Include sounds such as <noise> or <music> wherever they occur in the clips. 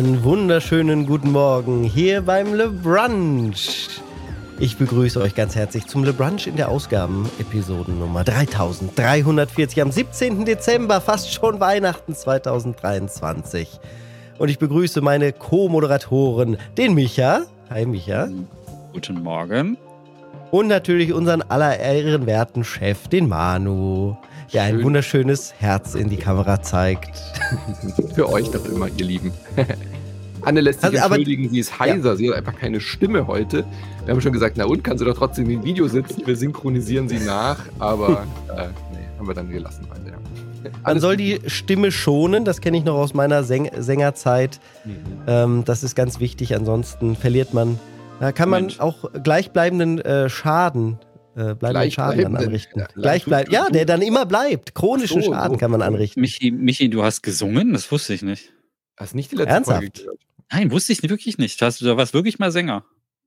Einen wunderschönen guten Morgen hier beim Le Brunch. Ich begrüße euch ganz herzlich zum Le Brunch in der Ausgaben-Episodennummer 3340 am 17. Dezember, fast schon Weihnachten 2023. Und ich begrüße meine Co-Moderatoren, den Micha. Hi Micha. Guten Morgen. Und natürlich unseren aller ehrenwerten Chef, den Manu, der ein wunderschönes Herz in die Kamera zeigt. <laughs> Für euch doch immer, ihr Lieben. <laughs> Anne lässt sich also, entschuldigen, aber, sie ist heiser, ja. sie hat einfach keine Stimme heute. Wir haben schon gesagt, na und, kann sie doch trotzdem im Video sitzen, wir synchronisieren sie nach, aber äh, nee, haben wir dann gelassen heute, ja. Man soll die Stimme schonen, das kenne ich noch aus meiner Säng Sängerzeit. Mhm. Ähm, das ist ganz wichtig, ansonsten verliert man da kann man Mensch. auch gleichbleibenden äh, Schaden, äh, bleibenden Schaden dann anrichten. Ja, Gleichbleib ja, der dann immer bleibt. Chronischen so, Schaden kann man anrichten. Michi, Michi, du hast gesungen? Das wusste ich nicht. Hast nicht die letzte Ernsthaft? Folge gehört? Nein, wusste ich wirklich nicht. Hast, du warst wirklich mal Sänger.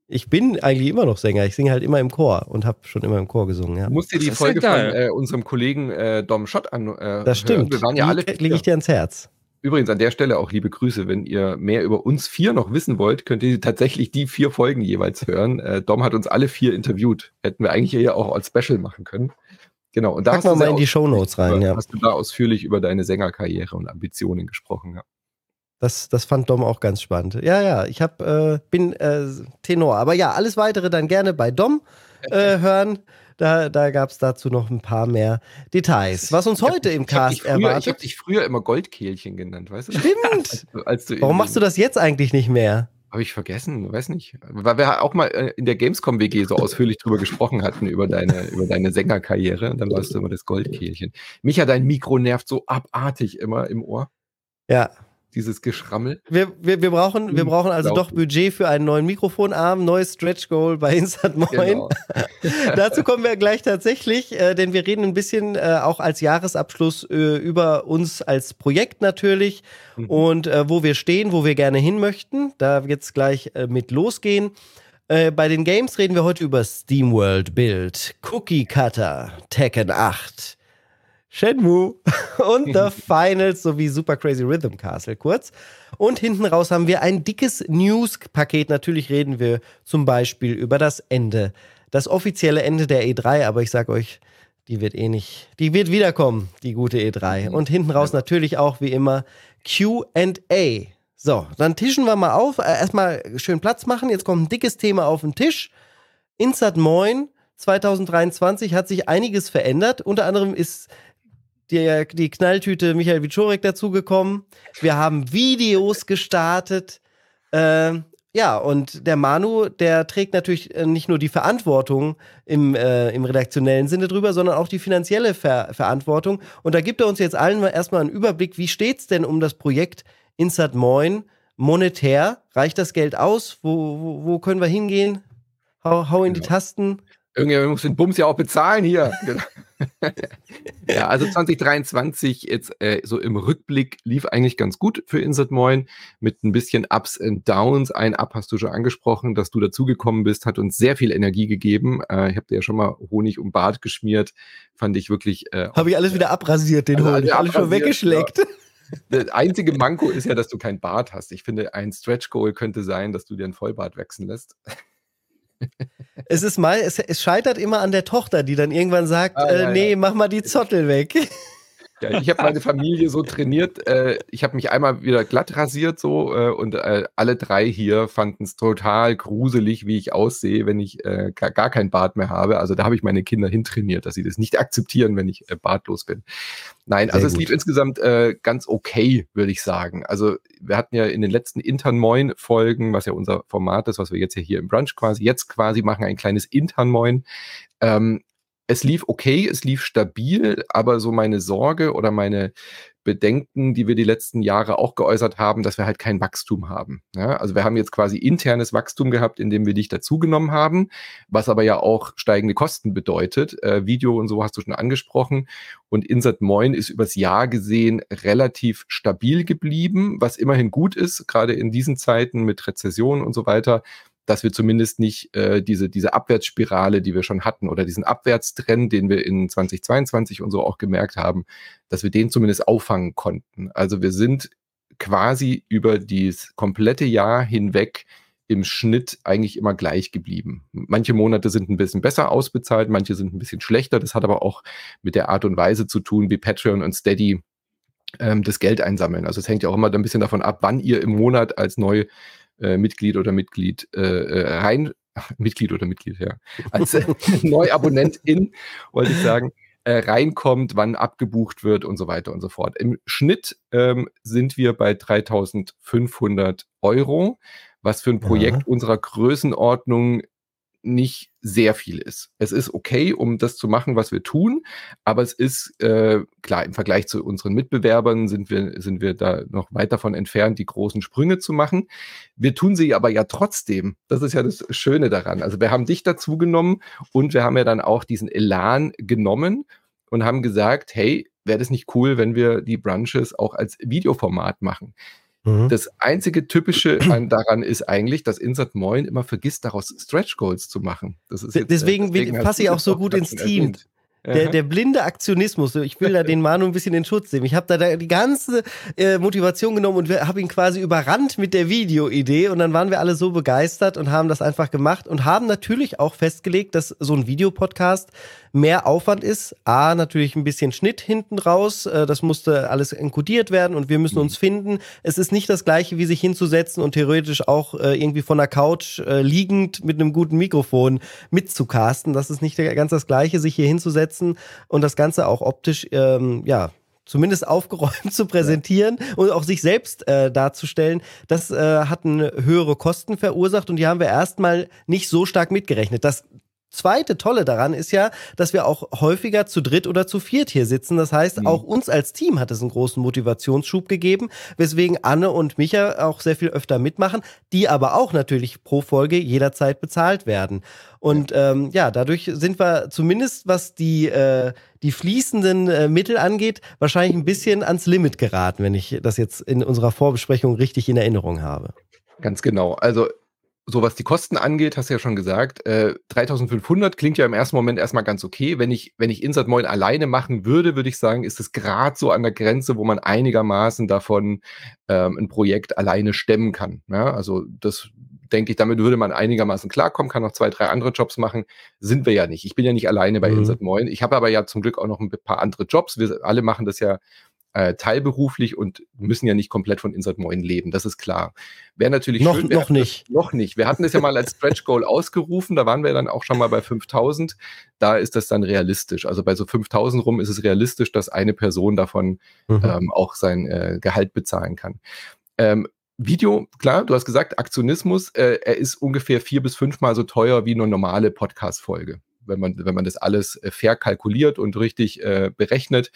Ich bin eigentlich immer noch Sänger. Ich singe halt immer im Chor und habe schon immer im Chor gesungen. Ja. Du musst dir die Folge ja von äh, unserem Kollegen äh, Dom Schott an. Äh, das stimmt. Hören. Wir waren ja alle. Lege ich dir ans Herz. Übrigens an der Stelle auch liebe Grüße, wenn ihr mehr über uns vier noch wissen wollt, könnt ihr tatsächlich die vier Folgen jeweils hören. Äh, Dom hat uns alle vier interviewt. Hätten wir eigentlich hier auch als Special machen können. Genau. Und da Pack mal, mal in die Show Notes rein. ja. Hast du da ausführlich über deine Sängerkarriere und Ambitionen gesprochen? Ja. Das, das fand Dom auch ganz spannend. Ja, ja, ich hab, äh, bin äh, Tenor. Aber ja, alles weitere dann gerne bei Dom <laughs> äh, hören. Da, da gab es dazu noch ein paar mehr Details. Was uns heute im Cast früher, erwartet. Ich habe dich früher immer Goldkehlchen genannt, weißt du? Stimmt. <laughs> als als du Warum machst du das jetzt eigentlich nicht mehr? Habe ich vergessen, weiß nicht. Weil wir auch mal äh, in der Gamescom WG so ausführlich drüber gesprochen hatten, über deine, über deine Sängerkarriere. Und dann warst du immer das Goldkehlchen. Mich hat dein Mikro nervt so abartig immer im Ohr. Ja, dieses Geschrammel. Wir, wir, wir, brauchen, wir brauchen also doch Budget für einen neuen Mikrofonarm, neues Stretch Goal bei Instant Moin. Genau. <laughs> Dazu kommen wir gleich tatsächlich, äh, denn wir reden ein bisschen äh, auch als Jahresabschluss äh, über uns als Projekt natürlich mhm. und äh, wo wir stehen, wo wir gerne hin möchten. Da wird es gleich äh, mit losgehen. Äh, bei den Games reden wir heute über SteamWorld Build, Cookie Cutter, Tekken 8. Shenmue <laughs> und The <laughs> Finals sowie Super Crazy Rhythm Castle kurz. Und hinten raus haben wir ein dickes News-Paket. Natürlich reden wir zum Beispiel über das Ende, das offizielle Ende der E3, aber ich sag euch, die wird eh nicht, die wird wiederkommen, die gute E3. Mhm. Und hinten raus natürlich auch wie immer QA. So, dann tischen wir mal auf. Äh, erstmal schön Platz machen. Jetzt kommt ein dickes Thema auf den Tisch. Insert Moin 2023 hat sich einiges verändert. Unter anderem ist die, die Knalltüte Michael Wiczorek dazugekommen. Wir haben Videos gestartet. Äh, ja, und der Manu, der trägt natürlich äh, nicht nur die Verantwortung im, äh, im redaktionellen Sinne drüber, sondern auch die finanzielle Ver Verantwortung. Und da gibt er uns jetzt allen mal erstmal einen Überblick, wie steht es denn um das Projekt Insert Moin monetär? Reicht das Geld aus? Wo, wo, wo können wir hingehen? Hau, hau in die Tasten. Irgendjemand muss den Bums ja auch bezahlen hier. <laughs> ja, also 2023 jetzt äh, so im Rückblick lief eigentlich ganz gut für Insert Moin mit ein bisschen Ups und Downs. Ein Up hast du schon angesprochen, dass du dazugekommen bist, hat uns sehr viel Energie gegeben. Äh, ich habe dir ja schon mal Honig um Bart geschmiert, fand ich wirklich. Äh, habe ich alles wieder abrasiert, den also Honig, alles schon weggeschleckt. Ja. Das einzige Manko ist ja, dass du kein Bart hast. Ich finde, ein Stretch Goal könnte sein, dass du dir ein Vollbart wachsen lässt es ist mal, es, es, scheitert immer an der Tochter, die dann irgendwann sagt, ah, äh, nee, ja. mach mal die Zottel weg. Ja, ich habe meine Familie so trainiert. Äh, ich habe mich einmal wieder glatt rasiert so äh, und äh, alle drei hier fanden es total gruselig, wie ich aussehe, wenn ich äh, gar, gar kein Bart mehr habe. Also da habe ich meine Kinder hintrainiert, dass sie das nicht akzeptieren, wenn ich äh, bartlos bin. Nein, Sehr also gut. es lief insgesamt äh, ganz okay, würde ich sagen. Also wir hatten ja in den letzten Intern Moin Folgen, was ja unser Format ist, was wir jetzt ja hier im Brunch quasi jetzt quasi machen, ein kleines Intern Moin. Ähm, es lief okay, es lief stabil, aber so meine Sorge oder meine Bedenken, die wir die letzten Jahre auch geäußert haben, dass wir halt kein Wachstum haben. Ja, also wir haben jetzt quasi internes Wachstum gehabt, indem wir dich dazugenommen haben, was aber ja auch steigende Kosten bedeutet. Äh, Video und so hast du schon angesprochen. Und Insert Moin ist übers Jahr gesehen relativ stabil geblieben, was immerhin gut ist, gerade in diesen Zeiten mit Rezession und so weiter dass wir zumindest nicht äh, diese, diese Abwärtsspirale, die wir schon hatten, oder diesen Abwärtstrend, den wir in 2022 und so auch gemerkt haben, dass wir den zumindest auffangen konnten. Also wir sind quasi über das komplette Jahr hinweg im Schnitt eigentlich immer gleich geblieben. Manche Monate sind ein bisschen besser ausbezahlt, manche sind ein bisschen schlechter. Das hat aber auch mit der Art und Weise zu tun, wie Patreon und Steady ähm, das Geld einsammeln. Also es hängt ja auch immer ein bisschen davon ab, wann ihr im Monat als neu äh, Mitglied oder Mitglied äh, äh rein Mitglied oder Mitglied, ja, als <laughs> äh, Neuabonnentin, wollte ich sagen, äh, reinkommt, wann abgebucht wird und so weiter und so fort. Im Schnitt ähm, sind wir bei 3500 Euro, was für ein Projekt ja. unserer Größenordnung nicht sehr viel ist. Es ist okay, um das zu machen, was wir tun, aber es ist äh, klar, im Vergleich zu unseren Mitbewerbern sind wir, sind wir da noch weit davon entfernt, die großen Sprünge zu machen. Wir tun sie aber ja trotzdem. Das ist ja das Schöne daran. Also wir haben dich dazu genommen und wir haben ja dann auch diesen Elan genommen und haben gesagt, hey, wäre das nicht cool, wenn wir die Brunches auch als Videoformat machen? Mhm. Das einzige Typische <clears throat> an, daran ist eigentlich, dass Insert Moin immer vergisst, daraus Stretch Goals zu machen. Jetzt, äh, deswegen, deswegen passe ich auch so gut ins Team. Erwähnt. Der, der, blinde Aktionismus, ich will da den Manu ein bisschen in Schutz nehmen. Ich habe da die ganze äh, Motivation genommen und habe ihn quasi überrannt mit der Videoidee und dann waren wir alle so begeistert und haben das einfach gemacht und haben natürlich auch festgelegt, dass so ein Videopodcast mehr Aufwand ist. A, natürlich ein bisschen Schnitt hinten raus. Äh, das musste alles enkodiert werden und wir müssen uns finden. Es ist nicht das Gleiche, wie sich hinzusetzen und theoretisch auch äh, irgendwie von der Couch äh, liegend mit einem guten Mikrofon mitzucasten. Das ist nicht ganz das Gleiche, sich hier hinzusetzen und das Ganze auch optisch, ähm, ja, zumindest aufgeräumt <laughs> zu präsentieren und auch sich selbst äh, darzustellen, das äh, hatten höhere Kosten verursacht und die haben wir erstmal nicht so stark mitgerechnet. Das zweite Tolle daran ist ja, dass wir auch häufiger zu dritt oder zu viert hier sitzen. Das heißt, mhm. auch uns als Team hat es einen großen Motivationsschub gegeben, weswegen Anne und Micha auch sehr viel öfter mitmachen, die aber auch natürlich pro Folge jederzeit bezahlt werden. Und ähm, ja, dadurch sind wir zumindest, was die, äh, die fließenden äh, Mittel angeht, wahrscheinlich ein bisschen ans Limit geraten, wenn ich das jetzt in unserer Vorbesprechung richtig in Erinnerung habe. Ganz genau. Also so was die Kosten angeht, hast du ja schon gesagt, äh, 3500 klingt ja im ersten Moment erstmal ganz okay. Wenn ich, wenn ich Insert Moin alleine machen würde, würde ich sagen, ist es gerade so an der Grenze, wo man einigermaßen davon ähm, ein Projekt alleine stemmen kann. Ja? Also das denke ich, damit würde man einigermaßen klarkommen, kann noch zwei, drei andere Jobs machen. Sind wir ja nicht. Ich bin ja nicht alleine bei mhm. Insert Moin. Ich habe aber ja zum Glück auch noch ein paar andere Jobs. Wir alle machen das ja äh, teilberuflich und müssen ja nicht komplett von Insert Moin leben, das ist klar. Wäre natürlich noch, schön, noch nicht. <laughs> noch nicht. Wir hatten es ja mal als Stretch Goal <laughs> ausgerufen, da waren wir dann auch schon mal bei 5000. Da ist das dann realistisch. Also bei so 5000 rum ist es realistisch, dass eine Person davon mhm. ähm, auch sein äh, Gehalt bezahlen kann. Ähm, Video, klar, du hast gesagt, Aktionismus, äh, er ist ungefähr vier bis fünfmal so teuer wie eine normale Podcast-Folge, wenn man, wenn man das alles äh, fair kalkuliert und richtig äh, berechnet.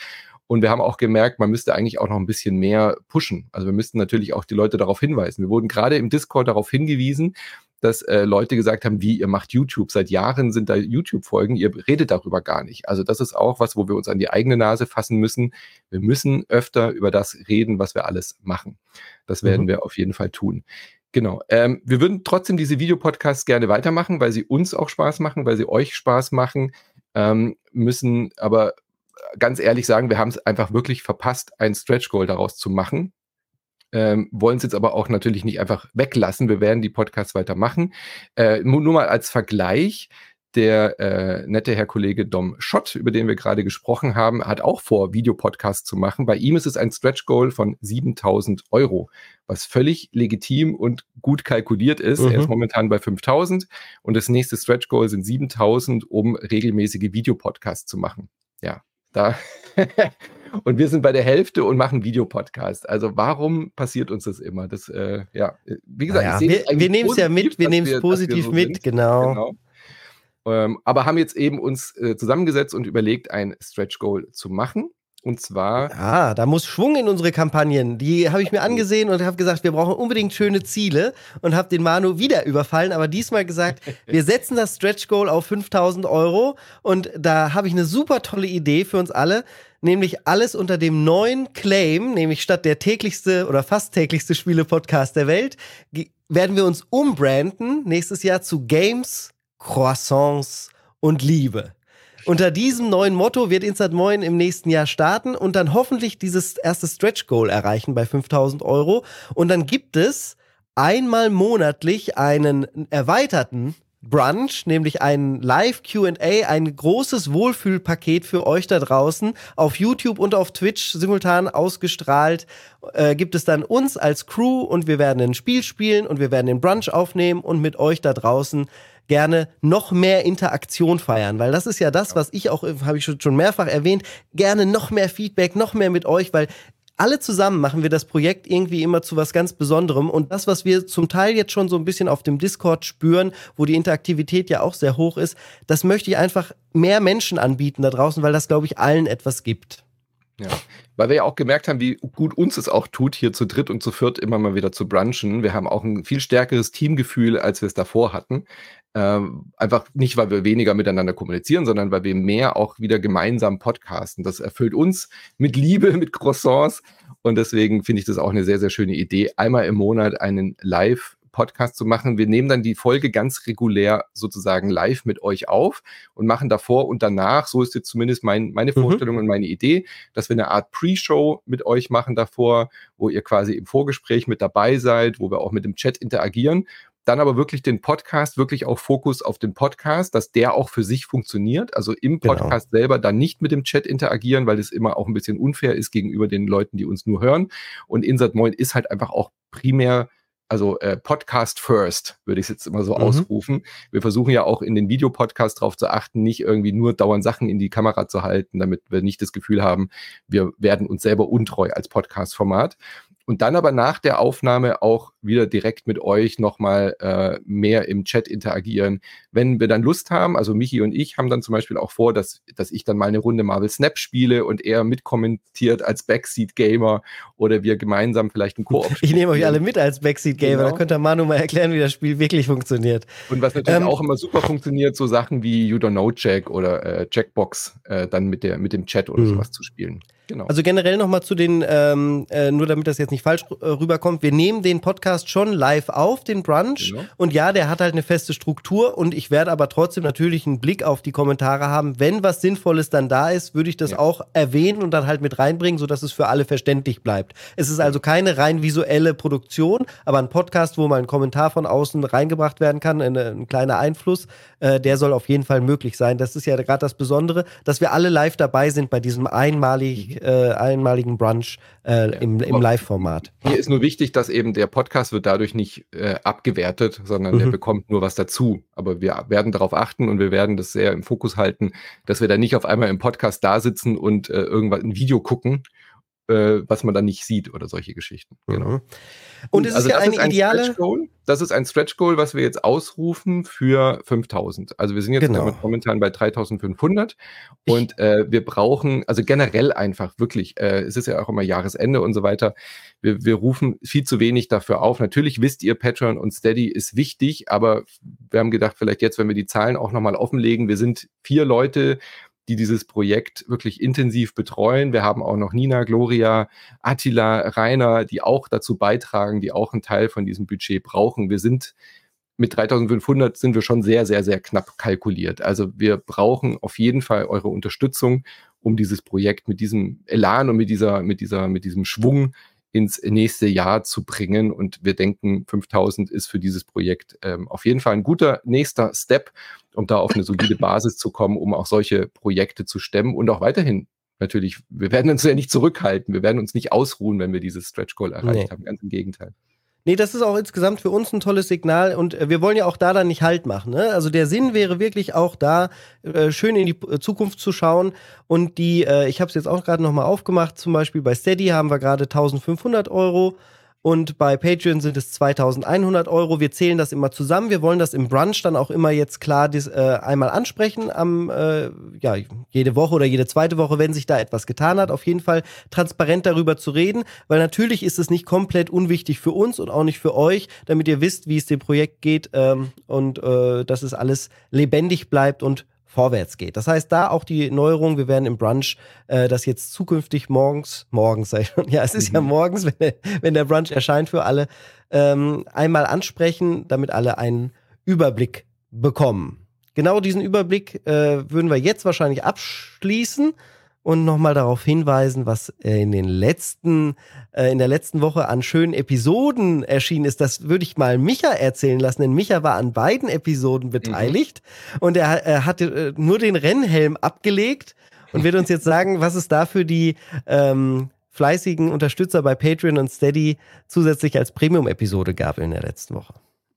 Und wir haben auch gemerkt, man müsste eigentlich auch noch ein bisschen mehr pushen. Also wir müssten natürlich auch die Leute darauf hinweisen. Wir wurden gerade im Discord darauf hingewiesen, dass äh, Leute gesagt haben, wie ihr macht YouTube. Seit Jahren sind da YouTube-Folgen, ihr redet darüber gar nicht. Also das ist auch was, wo wir uns an die eigene Nase fassen müssen. Wir müssen öfter über das reden, was wir alles machen. Das werden mhm. wir auf jeden Fall tun. Genau. Ähm, wir würden trotzdem diese Videopodcasts gerne weitermachen, weil sie uns auch Spaß machen, weil sie euch Spaß machen. Ähm, müssen aber ganz ehrlich sagen, wir haben es einfach wirklich verpasst, ein Stretch Goal daraus zu machen. Ähm, wollen es jetzt aber auch natürlich nicht einfach weglassen. Wir werden die Podcasts weitermachen. Äh, nur, mal als Vergleich. Der äh, nette Herr Kollege Dom Schott, über den wir gerade gesprochen haben, hat auch vor, Videopodcasts zu machen. Bei ihm ist es ein Stretch Goal von 7000 Euro, was völlig legitim und gut kalkuliert ist. Mhm. Er ist momentan bei 5000 und das nächste Stretch Goal sind 7000, um regelmäßige Videopodcasts zu machen. Ja, da. <laughs> und wir sind bei der Hälfte und machen Videopodcast. Also warum passiert uns das immer? Das, äh, ja, wie gesagt, ja, wir, wir nehmen es ja mit, wir nehmen es positiv so mit, genau. genau. Ähm, aber haben jetzt eben uns äh, zusammengesetzt und überlegt, ein Stretch Goal zu machen. Und zwar. Ah, da muss Schwung in unsere Kampagnen. Die habe ich mir angesehen und habe gesagt, wir brauchen unbedingt schöne Ziele und habe den Manu wieder überfallen, aber diesmal gesagt, <laughs> wir setzen das Stretch Goal auf 5000 Euro und da habe ich eine super tolle Idee für uns alle, nämlich alles unter dem neuen Claim, nämlich statt der täglichste oder fast täglichste Spiele-Podcast der Welt, werden wir uns umbranden nächstes Jahr zu Games, Croissants und Liebe. Unter diesem neuen Motto wird Instant Moin im nächsten Jahr starten und dann hoffentlich dieses erste Stretch Goal erreichen bei 5000 Euro. Und dann gibt es einmal monatlich einen erweiterten Brunch, nämlich ein Live-QA, ein großes Wohlfühlpaket für euch da draußen, auf YouTube und auf Twitch simultan ausgestrahlt. Äh, gibt es dann uns als Crew und wir werden ein Spiel spielen und wir werden den Brunch aufnehmen und mit euch da draußen gerne noch mehr Interaktion feiern, weil das ist ja das, was ich auch, habe ich schon mehrfach erwähnt, gerne noch mehr Feedback, noch mehr mit euch, weil alle zusammen machen wir das Projekt irgendwie immer zu was ganz Besonderem. Und das, was wir zum Teil jetzt schon so ein bisschen auf dem Discord spüren, wo die Interaktivität ja auch sehr hoch ist, das möchte ich einfach mehr Menschen anbieten da draußen, weil das, glaube ich, allen etwas gibt. Ja, weil wir ja auch gemerkt haben, wie gut uns es auch tut, hier zu dritt und zu viert immer mal wieder zu brunchen. Wir haben auch ein viel stärkeres Teamgefühl, als wir es davor hatten. Ähm, einfach nicht, weil wir weniger miteinander kommunizieren, sondern weil wir mehr auch wieder gemeinsam podcasten. Das erfüllt uns mit Liebe, <laughs> mit Croissants. Und deswegen finde ich das auch eine sehr, sehr schöne Idee, einmal im Monat einen Live- Podcast zu machen. Wir nehmen dann die Folge ganz regulär sozusagen live mit euch auf und machen davor und danach, so ist jetzt zumindest mein, meine mhm. Vorstellung und meine Idee, dass wir eine Art Pre-Show mit euch machen davor, wo ihr quasi im Vorgespräch mit dabei seid, wo wir auch mit dem Chat interagieren dann aber wirklich den Podcast, wirklich auch Fokus auf den Podcast, dass der auch für sich funktioniert. Also im genau. Podcast genau. selber dann nicht mit dem Chat interagieren, weil es immer auch ein bisschen unfair ist gegenüber den Leuten, die uns nur hören. Und Insert Moin ist halt einfach auch primär also äh, Podcast first, würde ich es jetzt immer so mhm. ausrufen. Wir versuchen ja auch in den Videopodcasts darauf zu achten, nicht irgendwie nur dauernd Sachen in die Kamera zu halten, damit wir nicht das Gefühl haben, wir werden uns selber untreu als Podcast-Format und dann aber nach der Aufnahme auch wieder direkt mit euch nochmal äh, mehr im Chat interagieren. Wenn wir dann Lust haben, also Michi und ich haben dann zum Beispiel auch vor, dass, dass ich dann mal eine Runde Marvel Snap spiele und er mitkommentiert als Backseat-Gamer oder wir gemeinsam vielleicht ein Koop <laughs> Ich nehme euch alle mit als Backseat-Gamer, genau. da könnte Manu mal erklären, wie das Spiel wirklich funktioniert. Und was natürlich ähm, auch immer super funktioniert, so Sachen wie You Don't Know Jack oder äh, Jackbox äh, dann mit, der, mit dem Chat oder mhm. sowas zu spielen. Genau. Also generell nochmal zu den, ähm, äh, nur damit das jetzt nicht falsch äh, rüberkommt, wir nehmen den Podcast schon live auf, den Brunch. Genau. Und ja, der hat halt eine feste Struktur und ich werde aber trotzdem natürlich einen Blick auf die Kommentare haben. Wenn was Sinnvolles dann da ist, würde ich das ja. auch erwähnen und dann halt mit reinbringen, sodass es für alle verständlich bleibt. Es ist also keine rein visuelle Produktion, aber ein Podcast, wo mal ein Kommentar von außen reingebracht werden kann, ein, ein kleiner Einfluss, äh, der soll auf jeden Fall möglich sein. Das ist ja gerade das Besondere, dass wir alle live dabei sind bei diesem einmaligen äh, einmaligen Brunch äh, ja. im, im Live-Format. Hier ist nur wichtig, dass eben der Podcast wird dadurch nicht äh, abgewertet, sondern mhm. der bekommt nur was dazu. Aber wir werden darauf achten und wir werden das sehr im Fokus halten, dass wir da nicht auf einmal im Podcast da sitzen und äh, irgendwas ein Video gucken, äh, was man dann nicht sieht oder solche Geschichten. Genau. Mhm. Und es also ist ja eine ein ideale. Das ist ein Stretch Goal, was wir jetzt ausrufen für 5000. Also wir sind jetzt genau. momentan bei 3500 und äh, wir brauchen, also generell einfach wirklich, äh, es ist ja auch immer Jahresende und so weiter. Wir, wir rufen viel zu wenig dafür auf. Natürlich wisst ihr, Patreon und Steady ist wichtig, aber wir haben gedacht, vielleicht jetzt, wenn wir die Zahlen auch nochmal offenlegen, wir sind vier Leute die dieses Projekt wirklich intensiv betreuen. Wir haben auch noch Nina, Gloria, Attila, Rainer, die auch dazu beitragen, die auch einen Teil von diesem Budget brauchen. Wir sind mit 3500 sind wir schon sehr, sehr, sehr knapp kalkuliert. Also wir brauchen auf jeden Fall eure Unterstützung, um dieses Projekt mit diesem Elan und mit dieser, mit dieser, mit diesem Schwung ins nächste Jahr zu bringen. Und wir denken, 5000 ist für dieses Projekt ähm, auf jeden Fall ein guter nächster Step, um da auf eine solide <laughs> Basis zu kommen, um auch solche Projekte zu stemmen und auch weiterhin natürlich, wir werden uns ja nicht zurückhalten, wir werden uns nicht ausruhen, wenn wir dieses Stretch Goal erreicht nee. haben. Ganz im Gegenteil. Nee, das ist auch insgesamt für uns ein tolles Signal und äh, wir wollen ja auch da dann nicht Halt machen. Ne? Also der Sinn wäre wirklich auch da, äh, schön in die äh, Zukunft zu schauen und die, äh, ich habe es jetzt auch gerade nochmal aufgemacht, zum Beispiel bei Steady haben wir gerade 1500 Euro und bei Patreon sind es 2100 Euro. Wir zählen das immer zusammen. Wir wollen das im Brunch dann auch immer jetzt klar dies, äh, einmal ansprechen, am, äh, ja, jede Woche oder jede zweite Woche, wenn sich da etwas getan hat. Auf jeden Fall transparent darüber zu reden, weil natürlich ist es nicht komplett unwichtig für uns und auch nicht für euch, damit ihr wisst, wie es dem Projekt geht ähm, und äh, dass es alles lebendig bleibt und vorwärts geht. Das heißt, da auch die Neuerung, wir werden im Brunch äh, das jetzt zukünftig morgens, morgens <laughs> schon, ja, es ist mhm. ja morgens, <laughs> wenn der, wenn der Brunch erscheint für alle, ähm, einmal ansprechen, damit alle einen Überblick bekommen. genau diesen Überblick äh, würden wir jetzt wahrscheinlich abschließen und nochmal darauf hinweisen, was äh, in den letzten, äh, in der letzten Woche an schönen Episoden erschienen ist. Das würde ich mal Micha erzählen lassen, denn Micha war an beiden Episoden beteiligt mhm. und er, er hatte äh, nur den Rennhelm abgelegt und wird uns jetzt sagen, was es da für die ähm, fleißigen Unterstützer bei Patreon und Steady zusätzlich als Premium-Episode gab in der letzten Woche.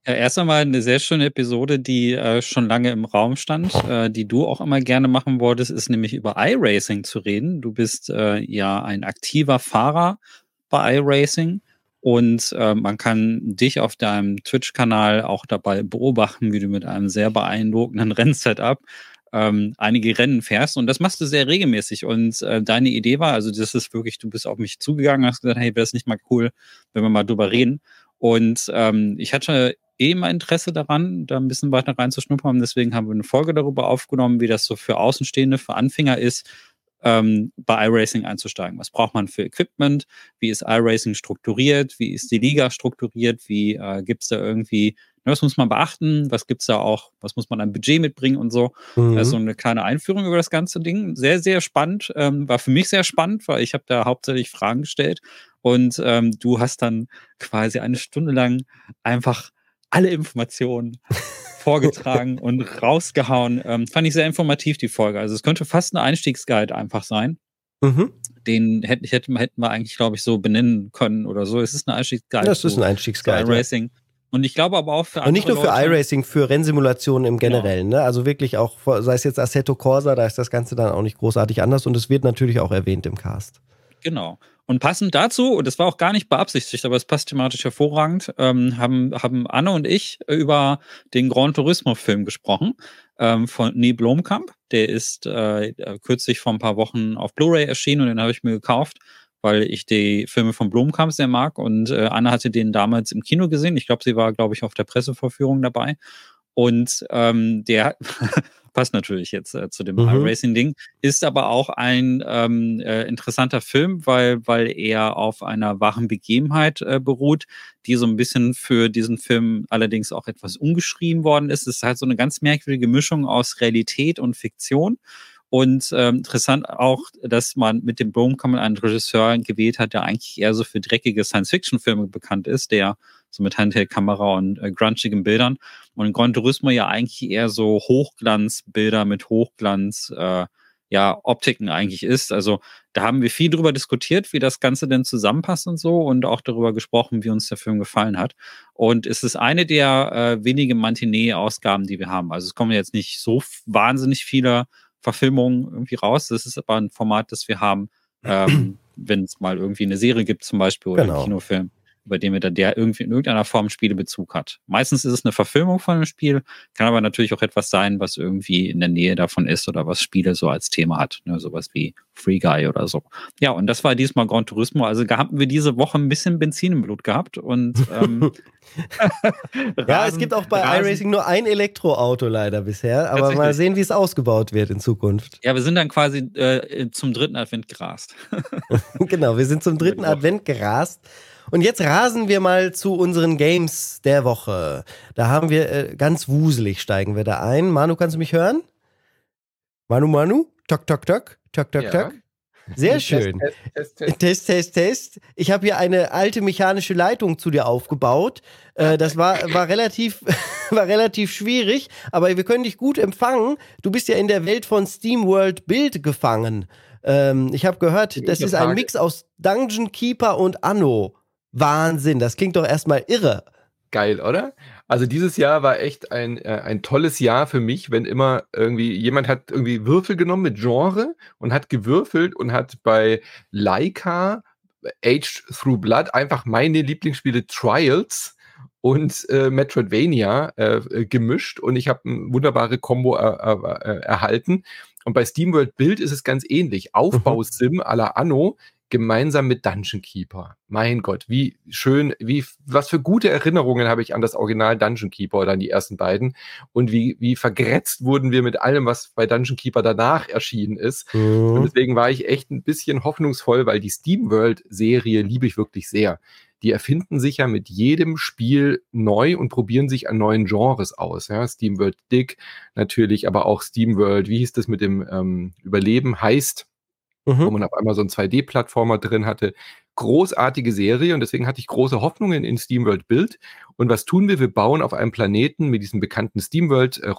Ja, erst einmal eine sehr schöne Episode, die äh, schon lange im Raum stand, äh, die du auch immer gerne machen wolltest, ist nämlich über iRacing zu reden. Du bist äh, ja ein aktiver Fahrer bei iRacing und äh, man kann dich auf deinem Twitch-Kanal auch dabei beobachten, wie du mit einem sehr beeindruckenden <laughs> Rennsetup ähm, einige Rennen fährst und das machst du sehr regelmäßig. Und äh, deine Idee war, also das ist wirklich, du bist auf mich zugegangen, hast gesagt, hey, wäre es nicht mal cool, wenn wir mal drüber reden. Und ähm, ich hatte eh immer Interesse daran, da ein bisschen weiter reinzuschnuppern. Deswegen haben wir eine Folge darüber aufgenommen, wie das so für Außenstehende, für Anfänger ist, ähm, bei iRacing einzusteigen. Was braucht man für Equipment? Wie ist iRacing strukturiert? Wie ist die Liga strukturiert? Wie äh, gibt es da irgendwie, ne, was muss man beachten? Was gibt es da auch, was muss man an Budget mitbringen und so? Mhm. Also eine kleine Einführung über das ganze Ding. Sehr, sehr spannend. Ähm, war für mich sehr spannend, weil ich habe da hauptsächlich Fragen gestellt. Und ähm, du hast dann quasi eine Stunde lang einfach alle Informationen vorgetragen <laughs> und rausgehauen. Ähm, fand ich sehr informativ, die Folge. Also es könnte fast ein Einstiegsguide einfach sein. Mhm. Den hätten, hätten, hätten wir eigentlich, glaube ich, so benennen können oder so. Es ist ein Einstiegsguide. Das ist ein Einstiegsguide. Racing. Ja. Und ich glaube aber auch für Und nicht nur für iRacing, für Rennsimulationen im Generellen. Genau. Ne? Also wirklich auch, sei es jetzt Assetto Corsa, da ist das Ganze dann auch nicht großartig anders und es wird natürlich auch erwähnt im Cast. Genau. Und passend dazu, und das war auch gar nicht beabsichtigt, aber es passt thematisch hervorragend, ähm, haben, haben Anne und ich über den Gran Turismo-Film gesprochen ähm, von Nee Blomkamp. Der ist äh, kürzlich vor ein paar Wochen auf Blu-ray erschienen und den habe ich mir gekauft, weil ich die Filme von Blomkamp sehr mag. Und äh, Anne hatte den damals im Kino gesehen. Ich glaube, sie war, glaube ich, auf der Pressevorführung dabei. Und ähm, der <laughs> passt natürlich jetzt äh, zu dem mhm. iRacing-Ding, ist aber auch ein ähm, äh, interessanter Film, weil, weil er auf einer wahren Begebenheit äh, beruht, die so ein bisschen für diesen Film allerdings auch etwas umgeschrieben worden ist. Es ist halt so eine ganz merkwürdige Mischung aus Realität und Fiktion. Und ähm, interessant auch, dass man mit dem Blomkamp einen Regisseur gewählt hat, der eigentlich eher so für dreckige Science-Fiction-Filme bekannt ist, der so mit Handheld-Kamera und äh, grunchigen Bildern. Und in Gran Turismo ja eigentlich eher so Hochglanzbilder mit Hochglanz, äh, ja, Optiken eigentlich ist. Also da haben wir viel drüber diskutiert, wie das Ganze denn zusammenpasst und so und auch darüber gesprochen, wie uns der Film gefallen hat. Und es ist eine der äh, wenigen Mantinee-Ausgaben, die wir haben. Also es kommen jetzt nicht so wahnsinnig viele Verfilmungen irgendwie raus. Das ist aber ein Format, das wir haben, ähm, <clears throat> wenn es mal irgendwie eine Serie gibt zum Beispiel oder genau. einen Kinofilm über den wir dann der irgendwie in irgendeiner Form Spielebezug hat. Meistens ist es eine Verfilmung von einem Spiel, kann aber natürlich auch etwas sein, was irgendwie in der Nähe davon ist oder was Spiele so als Thema hat. Ne? Sowas wie Free Guy oder so. Ja, und das war diesmal Gran Turismo. Also da haben wir diese Woche ein bisschen Benzin im Blut gehabt und ähm, <laughs> <laughs> ja, es gibt auch bei Rasen. iRacing nur ein Elektroauto leider bisher, aber mal sehen, wie es ausgebaut wird in Zukunft. Ja, wir sind dann quasi äh, zum dritten Advent gerast. <laughs> genau, wir sind zum dritten Advent gerast. Und jetzt rasen wir mal zu unseren Games der Woche. Da haben wir äh, ganz wuselig steigen wir da ein. Manu, kannst du mich hören? Manu, Manu? Tok, tok, tok. Tok, tok, ja. tok. Sehr schön. Test, test, test. Test, test, test. Ich habe hier eine alte mechanische Leitung zu dir aufgebaut. Äh, das war, war, relativ, <laughs> war relativ schwierig, aber wir können dich gut empfangen. Du bist ja in der Welt von SteamWorld Build gefangen. Ähm, ich habe gehört, das ist ein Mix aus Dungeon Keeper und Anno. Wahnsinn, das klingt doch erstmal irre. Geil, oder? Also dieses Jahr war echt ein, äh, ein tolles Jahr für mich, wenn immer irgendwie jemand hat irgendwie Würfel genommen mit Genre und hat gewürfelt und hat bei Leica Aged Through Blood einfach meine Lieblingsspiele Trials und äh, Metroidvania äh, gemischt und ich habe eine wunderbare Combo äh, erhalten. Und bei SteamWorld Build ist es ganz ähnlich. Mhm. Aufbausim à la Anno gemeinsam mit Dungeon Keeper. Mein Gott, wie schön, wie, was für gute Erinnerungen habe ich an das Original Dungeon Keeper oder an die ersten beiden und wie, wie vergrätzt wurden wir mit allem, was bei Dungeon Keeper danach erschienen ist. Mhm. Und deswegen war ich echt ein bisschen hoffnungsvoll, weil die SteamWorld Serie liebe ich wirklich sehr. die erfinden sich ja mit jedem Spiel neu und probieren sich an neuen Genres aus. Ja? SteamWorld Dick natürlich, aber auch SteamWorld, wie hieß das mit dem ähm, Überleben, heißt, mhm. wo man auf einmal so einen 2D-Plattformer drin hatte großartige Serie und deswegen hatte ich große Hoffnungen in SteamWorld Build. Und was tun wir? Wir bauen auf einem Planeten mit diesen bekannten SteamWorld äh,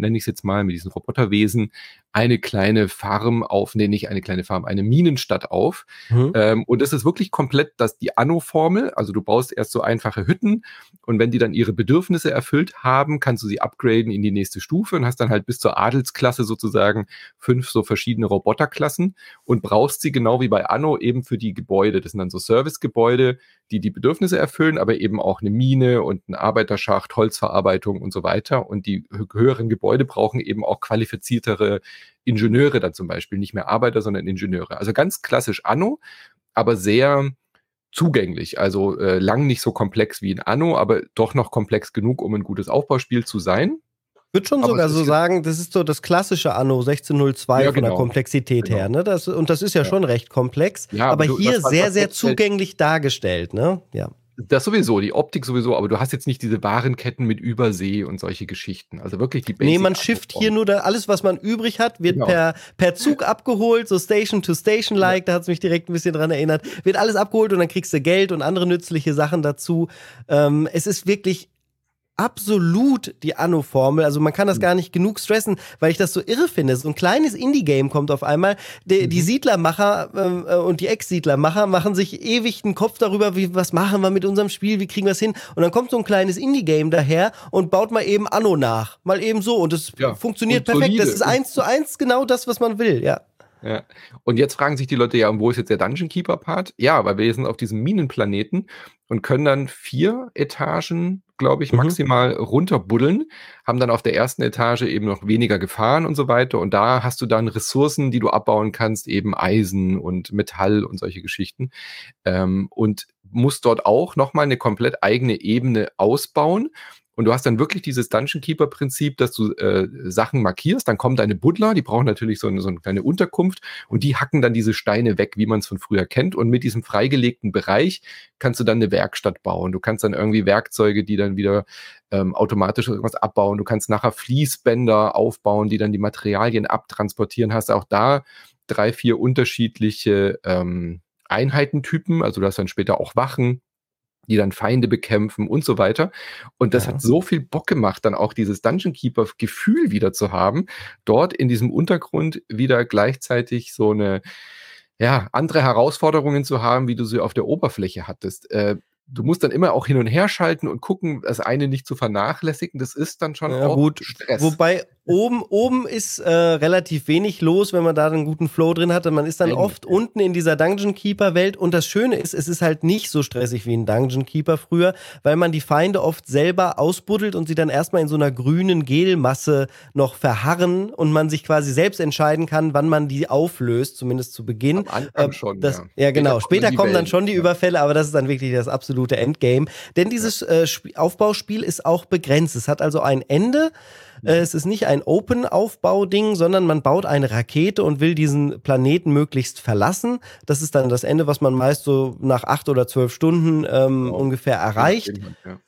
nenne ich es jetzt mal, mit diesen Roboterwesen, eine kleine Farm auf, nee, nicht eine kleine Farm, eine Minenstadt auf. Mhm. Ähm, und das ist wirklich komplett das, die Anno-Formel. Also du baust erst so einfache Hütten und wenn die dann ihre Bedürfnisse erfüllt haben, kannst du sie upgraden in die nächste Stufe und hast dann halt bis zur Adelsklasse sozusagen fünf so verschiedene Roboterklassen und brauchst sie genau wie bei Anno eben für die Gebäude. Das sind dann so Servicegebäude, die die Bedürfnisse erfüllen, aber eben auch eine Mine und ein Arbeiterschacht, Holzverarbeitung und so weiter. Und die höheren Gebäude brauchen eben auch qualifiziertere Ingenieure dann zum Beispiel, nicht mehr Arbeiter, sondern Ingenieure. Also ganz klassisch Anno, aber sehr zugänglich. Also äh, lang nicht so komplex wie in Anno, aber doch noch komplex genug, um ein gutes Aufbauspiel zu sein. Ich würde schon Aber sogar so sagen, das ist so das klassische Anno 1602 ja, von der genau. Komplexität genau. her. Ne? Das, und das ist ja, ja. schon recht komplex, ja, aber, aber du, hier sehr, sehr zugänglich dargestellt. Ne? Ja. Das sowieso, die Optik sowieso, aber du hast jetzt nicht diese Warenketten mit Übersee und solche Geschichten. Also wirklich die Basic Nee, man schifft hier nur da, alles, was man übrig hat, wird genau. per, per Zug abgeholt, so Station to Station-like, ja. da hat es mich direkt ein bisschen dran erinnert. Wird alles abgeholt und dann kriegst du Geld und andere nützliche Sachen dazu. Ähm, es ist wirklich absolut die Anno-Formel. Also man kann das hm. gar nicht genug stressen, weil ich das so irre finde. So ein kleines Indie-Game kommt auf einmal. Die, die mhm. Siedlermacher äh, und die Ex-Siedlermacher machen sich ewig einen Kopf darüber, wie, was machen wir mit unserem Spiel, wie kriegen wir es hin? Und dann kommt so ein kleines Indie-Game daher und baut mal eben Anno nach. Mal eben so. Und es ja, funktioniert perfekt. Solide. Das ist eins zu eins genau das, was man will, ja. Ja. Und jetzt fragen sich die Leute ja, wo ist jetzt der Dungeon Keeper Part? Ja, weil wir sind auf diesem Minenplaneten und können dann vier Etagen, glaube ich, mhm. maximal runterbuddeln, haben dann auf der ersten Etage eben noch weniger Gefahren und so weiter. Und da hast du dann Ressourcen, die du abbauen kannst, eben Eisen und Metall und solche Geschichten. Ähm, und musst dort auch nochmal eine komplett eigene Ebene ausbauen. Und du hast dann wirklich dieses Dungeon Keeper Prinzip, dass du äh, Sachen markierst, dann kommen deine Buddler, die brauchen natürlich so eine, so eine kleine Unterkunft und die hacken dann diese Steine weg, wie man es von früher kennt. Und mit diesem freigelegten Bereich kannst du dann eine Werkstatt bauen. Du kannst dann irgendwie Werkzeuge, die dann wieder ähm, automatisch irgendwas abbauen. Du kannst nachher Fließbänder aufbauen, die dann die Materialien abtransportieren. Hast auch da drei, vier unterschiedliche ähm, Einheitentypen. Also du hast dann später auch Wachen die dann Feinde bekämpfen und so weiter. Und das ja. hat so viel Bock gemacht, dann auch dieses Dungeon Keeper Gefühl wieder zu haben, dort in diesem Untergrund wieder gleichzeitig so eine ja, andere Herausforderungen zu haben, wie du sie auf der Oberfläche hattest. Äh, du musst dann immer auch hin und her schalten und gucken, das eine nicht zu vernachlässigen. Das ist dann schon ja, auch gut. Stress. Wobei oben, oben ist äh, relativ wenig los, wenn man da einen guten Flow drin hat. Man ist dann oft unten in dieser Dungeon Keeper Welt und das Schöne ist, es ist halt nicht so stressig wie ein Dungeon Keeper früher, weil man die Feinde oft selber ausbuddelt und sie dann erstmal in so einer grünen Gelmasse noch verharren und man sich quasi selbst entscheiden kann, wann man die auflöst, zumindest zu Beginn. Am Anfang äh, schon, das, ja. ja. genau. Später, Später kommen Welt, dann schon die Überfälle, aber das ist dann wirklich das absolute Endgame. Denn dieses äh, Aufbauspiel ist auch begrenzt. Es hat also ein Ende. Äh, es ist nicht ein Open-Aufbau-Ding, sondern man baut eine Rakete und will diesen Planeten möglichst verlassen. Das ist dann das Ende, was man meist so nach acht oder zwölf Stunden ähm, wow. ungefähr erreicht. Ja. Ja,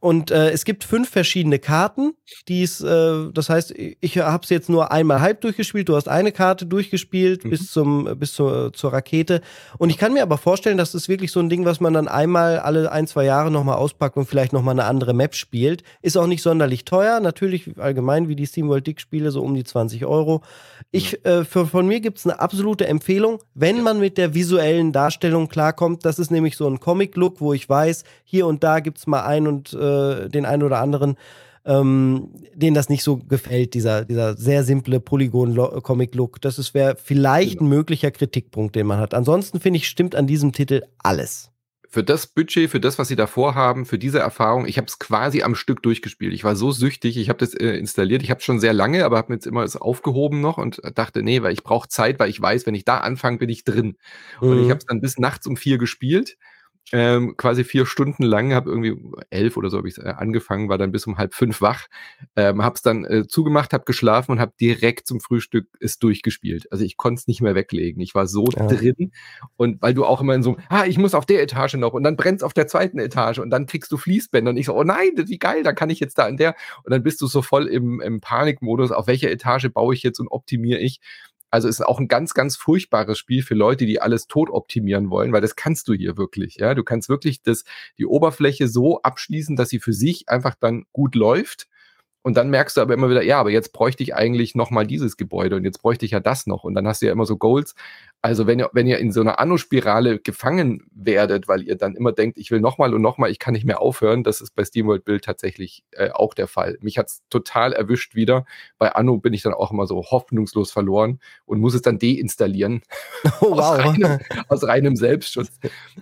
und äh, es gibt fünf verschiedene Karten, die es, äh, das heißt, ich habe es jetzt nur einmal halb durchgespielt, du hast eine Karte durchgespielt mhm. bis zum bis zur, zur Rakete und ich kann mir aber vorstellen, dass das wirklich so ein Ding, was man dann einmal alle ein, zwei Jahre nochmal auspackt und vielleicht nochmal eine andere Map spielt. Ist auch nicht sonderlich teuer, natürlich allgemein wie die SteamWorld Dick Spiele, so um die 20 Euro. Ich, äh, für, von mir gibt es eine absolute Empfehlung, wenn man mit der visuellen Darstellung klarkommt, das ist nämlich so ein Comic-Look, wo ich weiß, hier und da gibt es mal einen und äh, den einen oder anderen, ähm, denen das nicht so gefällt, dieser, dieser sehr simple Polygon-Comic-Look. Das wäre vielleicht genau. ein möglicher Kritikpunkt, den man hat. Ansonsten finde ich, stimmt an diesem Titel alles für das Budget, für das, was sie davor haben, für diese Erfahrung, ich habe es quasi am Stück durchgespielt. Ich war so süchtig, ich habe das äh, installiert. Ich habe schon sehr lange, aber habe mir jetzt immer das aufgehoben noch und dachte, nee, weil ich brauche Zeit, weil ich weiß, wenn ich da anfange, bin ich drin. Mhm. Und ich mhm. habe es dann bis nachts um vier gespielt ähm, quasi vier Stunden lang, habe irgendwie elf oder so habe ich äh, angefangen, war dann bis um halb fünf wach, ähm, habe es dann äh, zugemacht, habe geschlafen und habe direkt zum Frühstück es durchgespielt. Also ich konnte es nicht mehr weglegen. Ich war so ja. drin und weil du auch immer in so, ah, ich muss auf der Etage noch und dann brennt auf der zweiten Etage und dann kriegst du Fließbänder und ich so, oh nein, wie geil, dann kann ich jetzt da in der und dann bist du so voll im, im Panikmodus, auf welcher Etage baue ich jetzt und optimiere ich also ist auch ein ganz, ganz furchtbares Spiel für Leute, die alles tot optimieren wollen, weil das kannst du hier wirklich. Ja, du kannst wirklich das, die Oberfläche so abschließen, dass sie für sich einfach dann gut läuft und dann merkst du aber immer wieder, ja, aber jetzt bräuchte ich eigentlich nochmal dieses Gebäude und jetzt bräuchte ich ja das noch. Und dann hast du ja immer so Goals. Also wenn ihr, wenn ihr in so einer Anno-Spirale gefangen werdet, weil ihr dann immer denkt, ich will nochmal und nochmal, ich kann nicht mehr aufhören, das ist bei SteamWorld Build tatsächlich äh, auch der Fall. Mich hat's total erwischt wieder. Bei Anno bin ich dann auch immer so hoffnungslos verloren und muss es dann deinstallieren. Oh, <laughs> wow. aus, reinem, aus reinem Selbstschutz.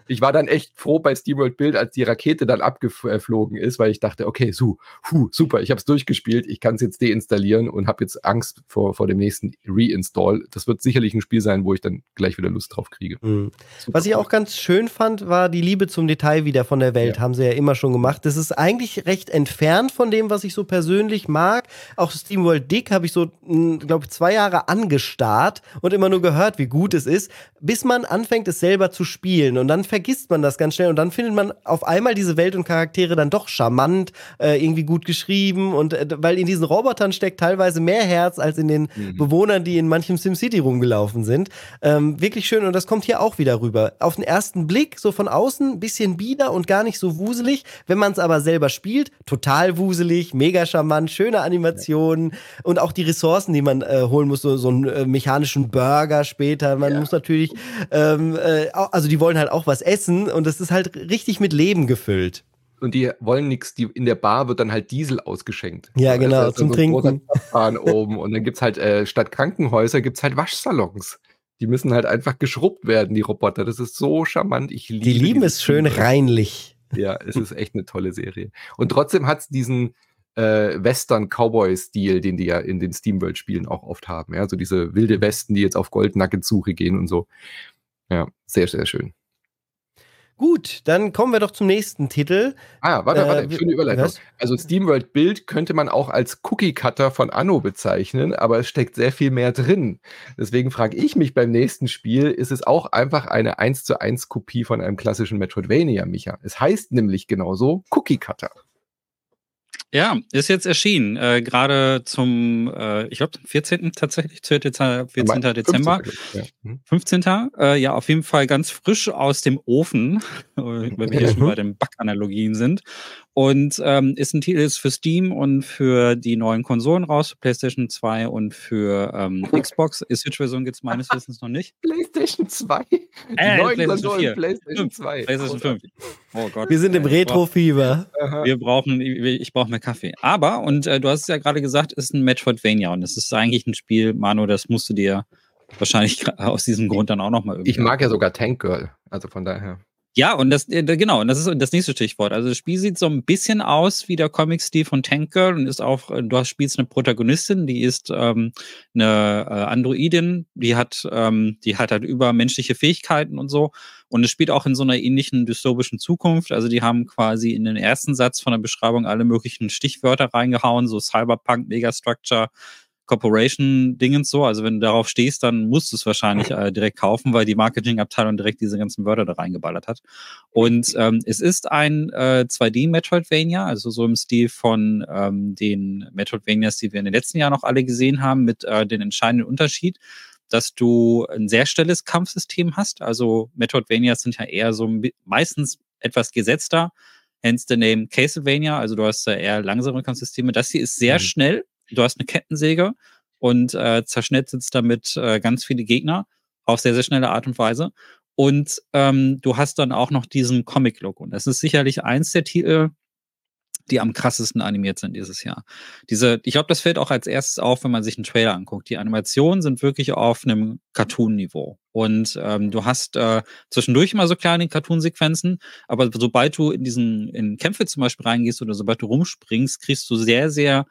Ich war dann echt froh bei SteamWorld Build, als die Rakete dann abgeflogen ist, weil ich dachte, okay, so, puh, super, ich habe es durch durchgespielt, ich kann es jetzt deinstallieren und habe jetzt Angst vor, vor dem nächsten Reinstall. Das wird sicherlich ein Spiel sein, wo ich dann gleich wieder Lust drauf kriege. Mhm. Was ich auch ganz schön fand, war die Liebe zum Detail wieder von der Welt. Ja. Haben sie ja immer schon gemacht. Das ist eigentlich recht entfernt von dem, was ich so persönlich mag. Auch SteamWorld Dick habe ich so, glaube ich, zwei Jahre angestarrt und immer nur gehört, wie gut es ist, bis man anfängt, es selber zu spielen. Und dann vergisst man das ganz schnell und dann findet man auf einmal diese Welt und Charaktere dann doch charmant, äh, irgendwie gut geschrieben und äh, weil in diesen Robotern steckt teilweise mehr Herz als in den mhm. Bewohnern, die in manchem SimCity rumgelaufen sind. Ähm, wirklich schön und das kommt hier auch wieder rüber. Auf den ersten Blick, so von außen, bisschen bieder und gar nicht so wuselig. Wenn man es aber selber spielt, total wuselig, mega charmant, schöne Animationen ja. und auch die Ressourcen, die man äh, holen muss, so, so einen äh, mechanischen Burger später. Man ja. muss natürlich, ähm, äh, also die wollen halt auch was essen und das ist halt richtig mit Leben gefüllt und die wollen nichts, die in der Bar wird dann halt Diesel ausgeschenkt. Ja, also genau, zum so Trinken. <laughs> oben und dann gibt es halt äh, statt Krankenhäuser gibt es halt Waschsalons. Die müssen halt einfach geschrubbt werden, die Roboter. Das ist so charmant. Ich liebe Die lieben es schön reinlich. Ja, es ist echt eine tolle Serie. Und trotzdem hat es diesen äh, Western-Cowboy-Stil, den die ja in den Steamworld-Spielen auch oft haben. Ja, so diese wilde Westen, die jetzt auf Goldnugget-Suche gehen und so. Ja, sehr, sehr schön. Gut, dann kommen wir doch zum nächsten Titel. Ah, warte, warte, äh, schöne Überleitung. Was? Also SteamWorld Build könnte man auch als Cookie Cutter von Anno bezeichnen, aber es steckt sehr viel mehr drin. Deswegen frage ich mich beim nächsten Spiel, ist es auch einfach eine 1 zu 1 Kopie von einem klassischen Metroidvania, Micha? Es heißt nämlich genauso Cookie Cutter. Ja, ist jetzt erschienen. Äh, Gerade zum, äh, ich glaube, zum 14. tatsächlich, 14. 14. Dezember. 15. 15. Mhm. Äh, ja, auf jeden Fall ganz frisch aus dem Ofen, <laughs> wenn wir hier schon bei den Backanalogien sind. Und ähm, ist ein Titel ist für Steam und für die neuen Konsolen raus, für PlayStation 2 und für ähm, Xbox. Ist Switch-Version gibt es meines Wissens noch nicht. <laughs> PlayStation 2? Die äh, neuen PlayStation Konsolen, 4. PlayStation 2. PlayStation 5. Oh Gott. Wir sind im Retro-Fieber. Wir brauchen, ich brauche mehr Kaffee. Aber, und äh, du hast es ja gerade gesagt, ist ein Metroidvania und es ist eigentlich ein Spiel, Manu, das musst du dir wahrscheinlich aus diesem Grund dann auch nochmal irgendwie. Ich mag ja sogar Tank Girl, also von daher. Ja, und das, äh, genau, und das ist das nächste Stichwort. Also das Spiel sieht so ein bisschen aus wie der Comic-Stil von Tank Girl und ist auch, äh, du spielst eine Protagonistin, die ist ähm, eine äh, Androidin, die hat, ähm, die hat halt übermenschliche Fähigkeiten und so. Und es spielt auch in so einer ähnlichen dystopischen Zukunft. Also die haben quasi in den ersten Satz von der Beschreibung alle möglichen Stichwörter reingehauen, so Cyberpunk, Megastructure, Corporation-Dingens so. Also wenn du darauf stehst, dann musst du es wahrscheinlich äh, direkt kaufen, weil die Marketingabteilung direkt diese ganzen Wörter da reingeballert hat. Und ähm, es ist ein äh, 2D-Metroidvania, also so im Stil von ähm, den Metroidvanias, die wir in den letzten Jahren noch alle gesehen haben, mit äh, den entscheidenden Unterschied dass du ein sehr schnelles Kampfsystem hast. Also Metroidvanias sind ja eher so meistens etwas gesetzter. Hence the name Castlevania. Also du hast äh, eher langsame Kampfsysteme. Das hier ist sehr mhm. schnell du hast eine Kettensäge und äh, zerschnitzelst damit äh, ganz viele Gegner auf sehr, sehr schnelle Art und Weise. Und ähm, du hast dann auch noch diesen Comic-Look. Und das ist sicherlich eins der Titel, die am krassesten animiert sind dieses Jahr. Diese, ich glaube, das fällt auch als erstes auf, wenn man sich einen Trailer anguckt. Die Animationen sind wirklich auf einem Cartoon-Niveau. Und ähm, du hast äh, zwischendurch immer so kleine Cartoon-Sequenzen, aber sobald du in diesen in Kämpfe zum Beispiel reingehst oder sobald du rumspringst, kriegst du sehr, sehr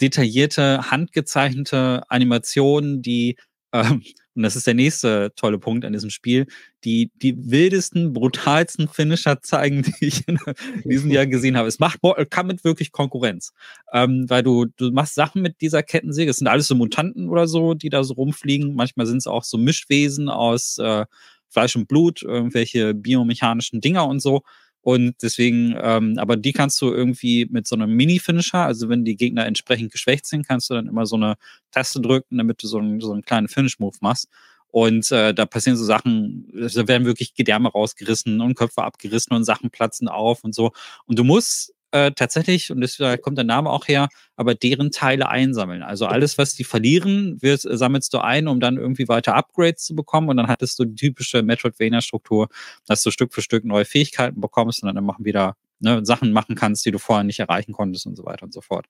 detaillierte, handgezeichnete Animationen, die ähm, und das ist der nächste tolle Punkt an diesem Spiel, die die wildesten, brutalsten Finisher zeigen, <laughs> die ich in diesem Jahr gesehen habe. Es macht Mortal Kombat wirklich Konkurrenz, ähm, weil du, du machst Sachen mit dieser Kettensäge. Es sind alles so Mutanten oder so, die da so rumfliegen. Manchmal sind es auch so Mischwesen aus äh, Fleisch und Blut, irgendwelche biomechanischen Dinger und so. Und deswegen, ähm, aber die kannst du irgendwie mit so einem Mini-Finisher, also wenn die Gegner entsprechend geschwächt sind, kannst du dann immer so eine Taste drücken, damit du so einen, so einen kleinen Finish-Move machst. Und äh, da passieren so Sachen, da werden wirklich Gedärme rausgerissen und Köpfe abgerissen und Sachen platzen auf und so. Und du musst äh, tatsächlich, und da kommt der Name auch her, aber deren Teile einsammeln. Also alles, was die verlieren, wird, äh, sammelst du ein, um dann irgendwie weiter Upgrades zu bekommen. Und dann hattest du die typische Metroidvania-Struktur, dass du Stück für Stück neue Fähigkeiten bekommst und dann immer wieder ne, Sachen machen kannst, die du vorher nicht erreichen konntest und so weiter und so fort.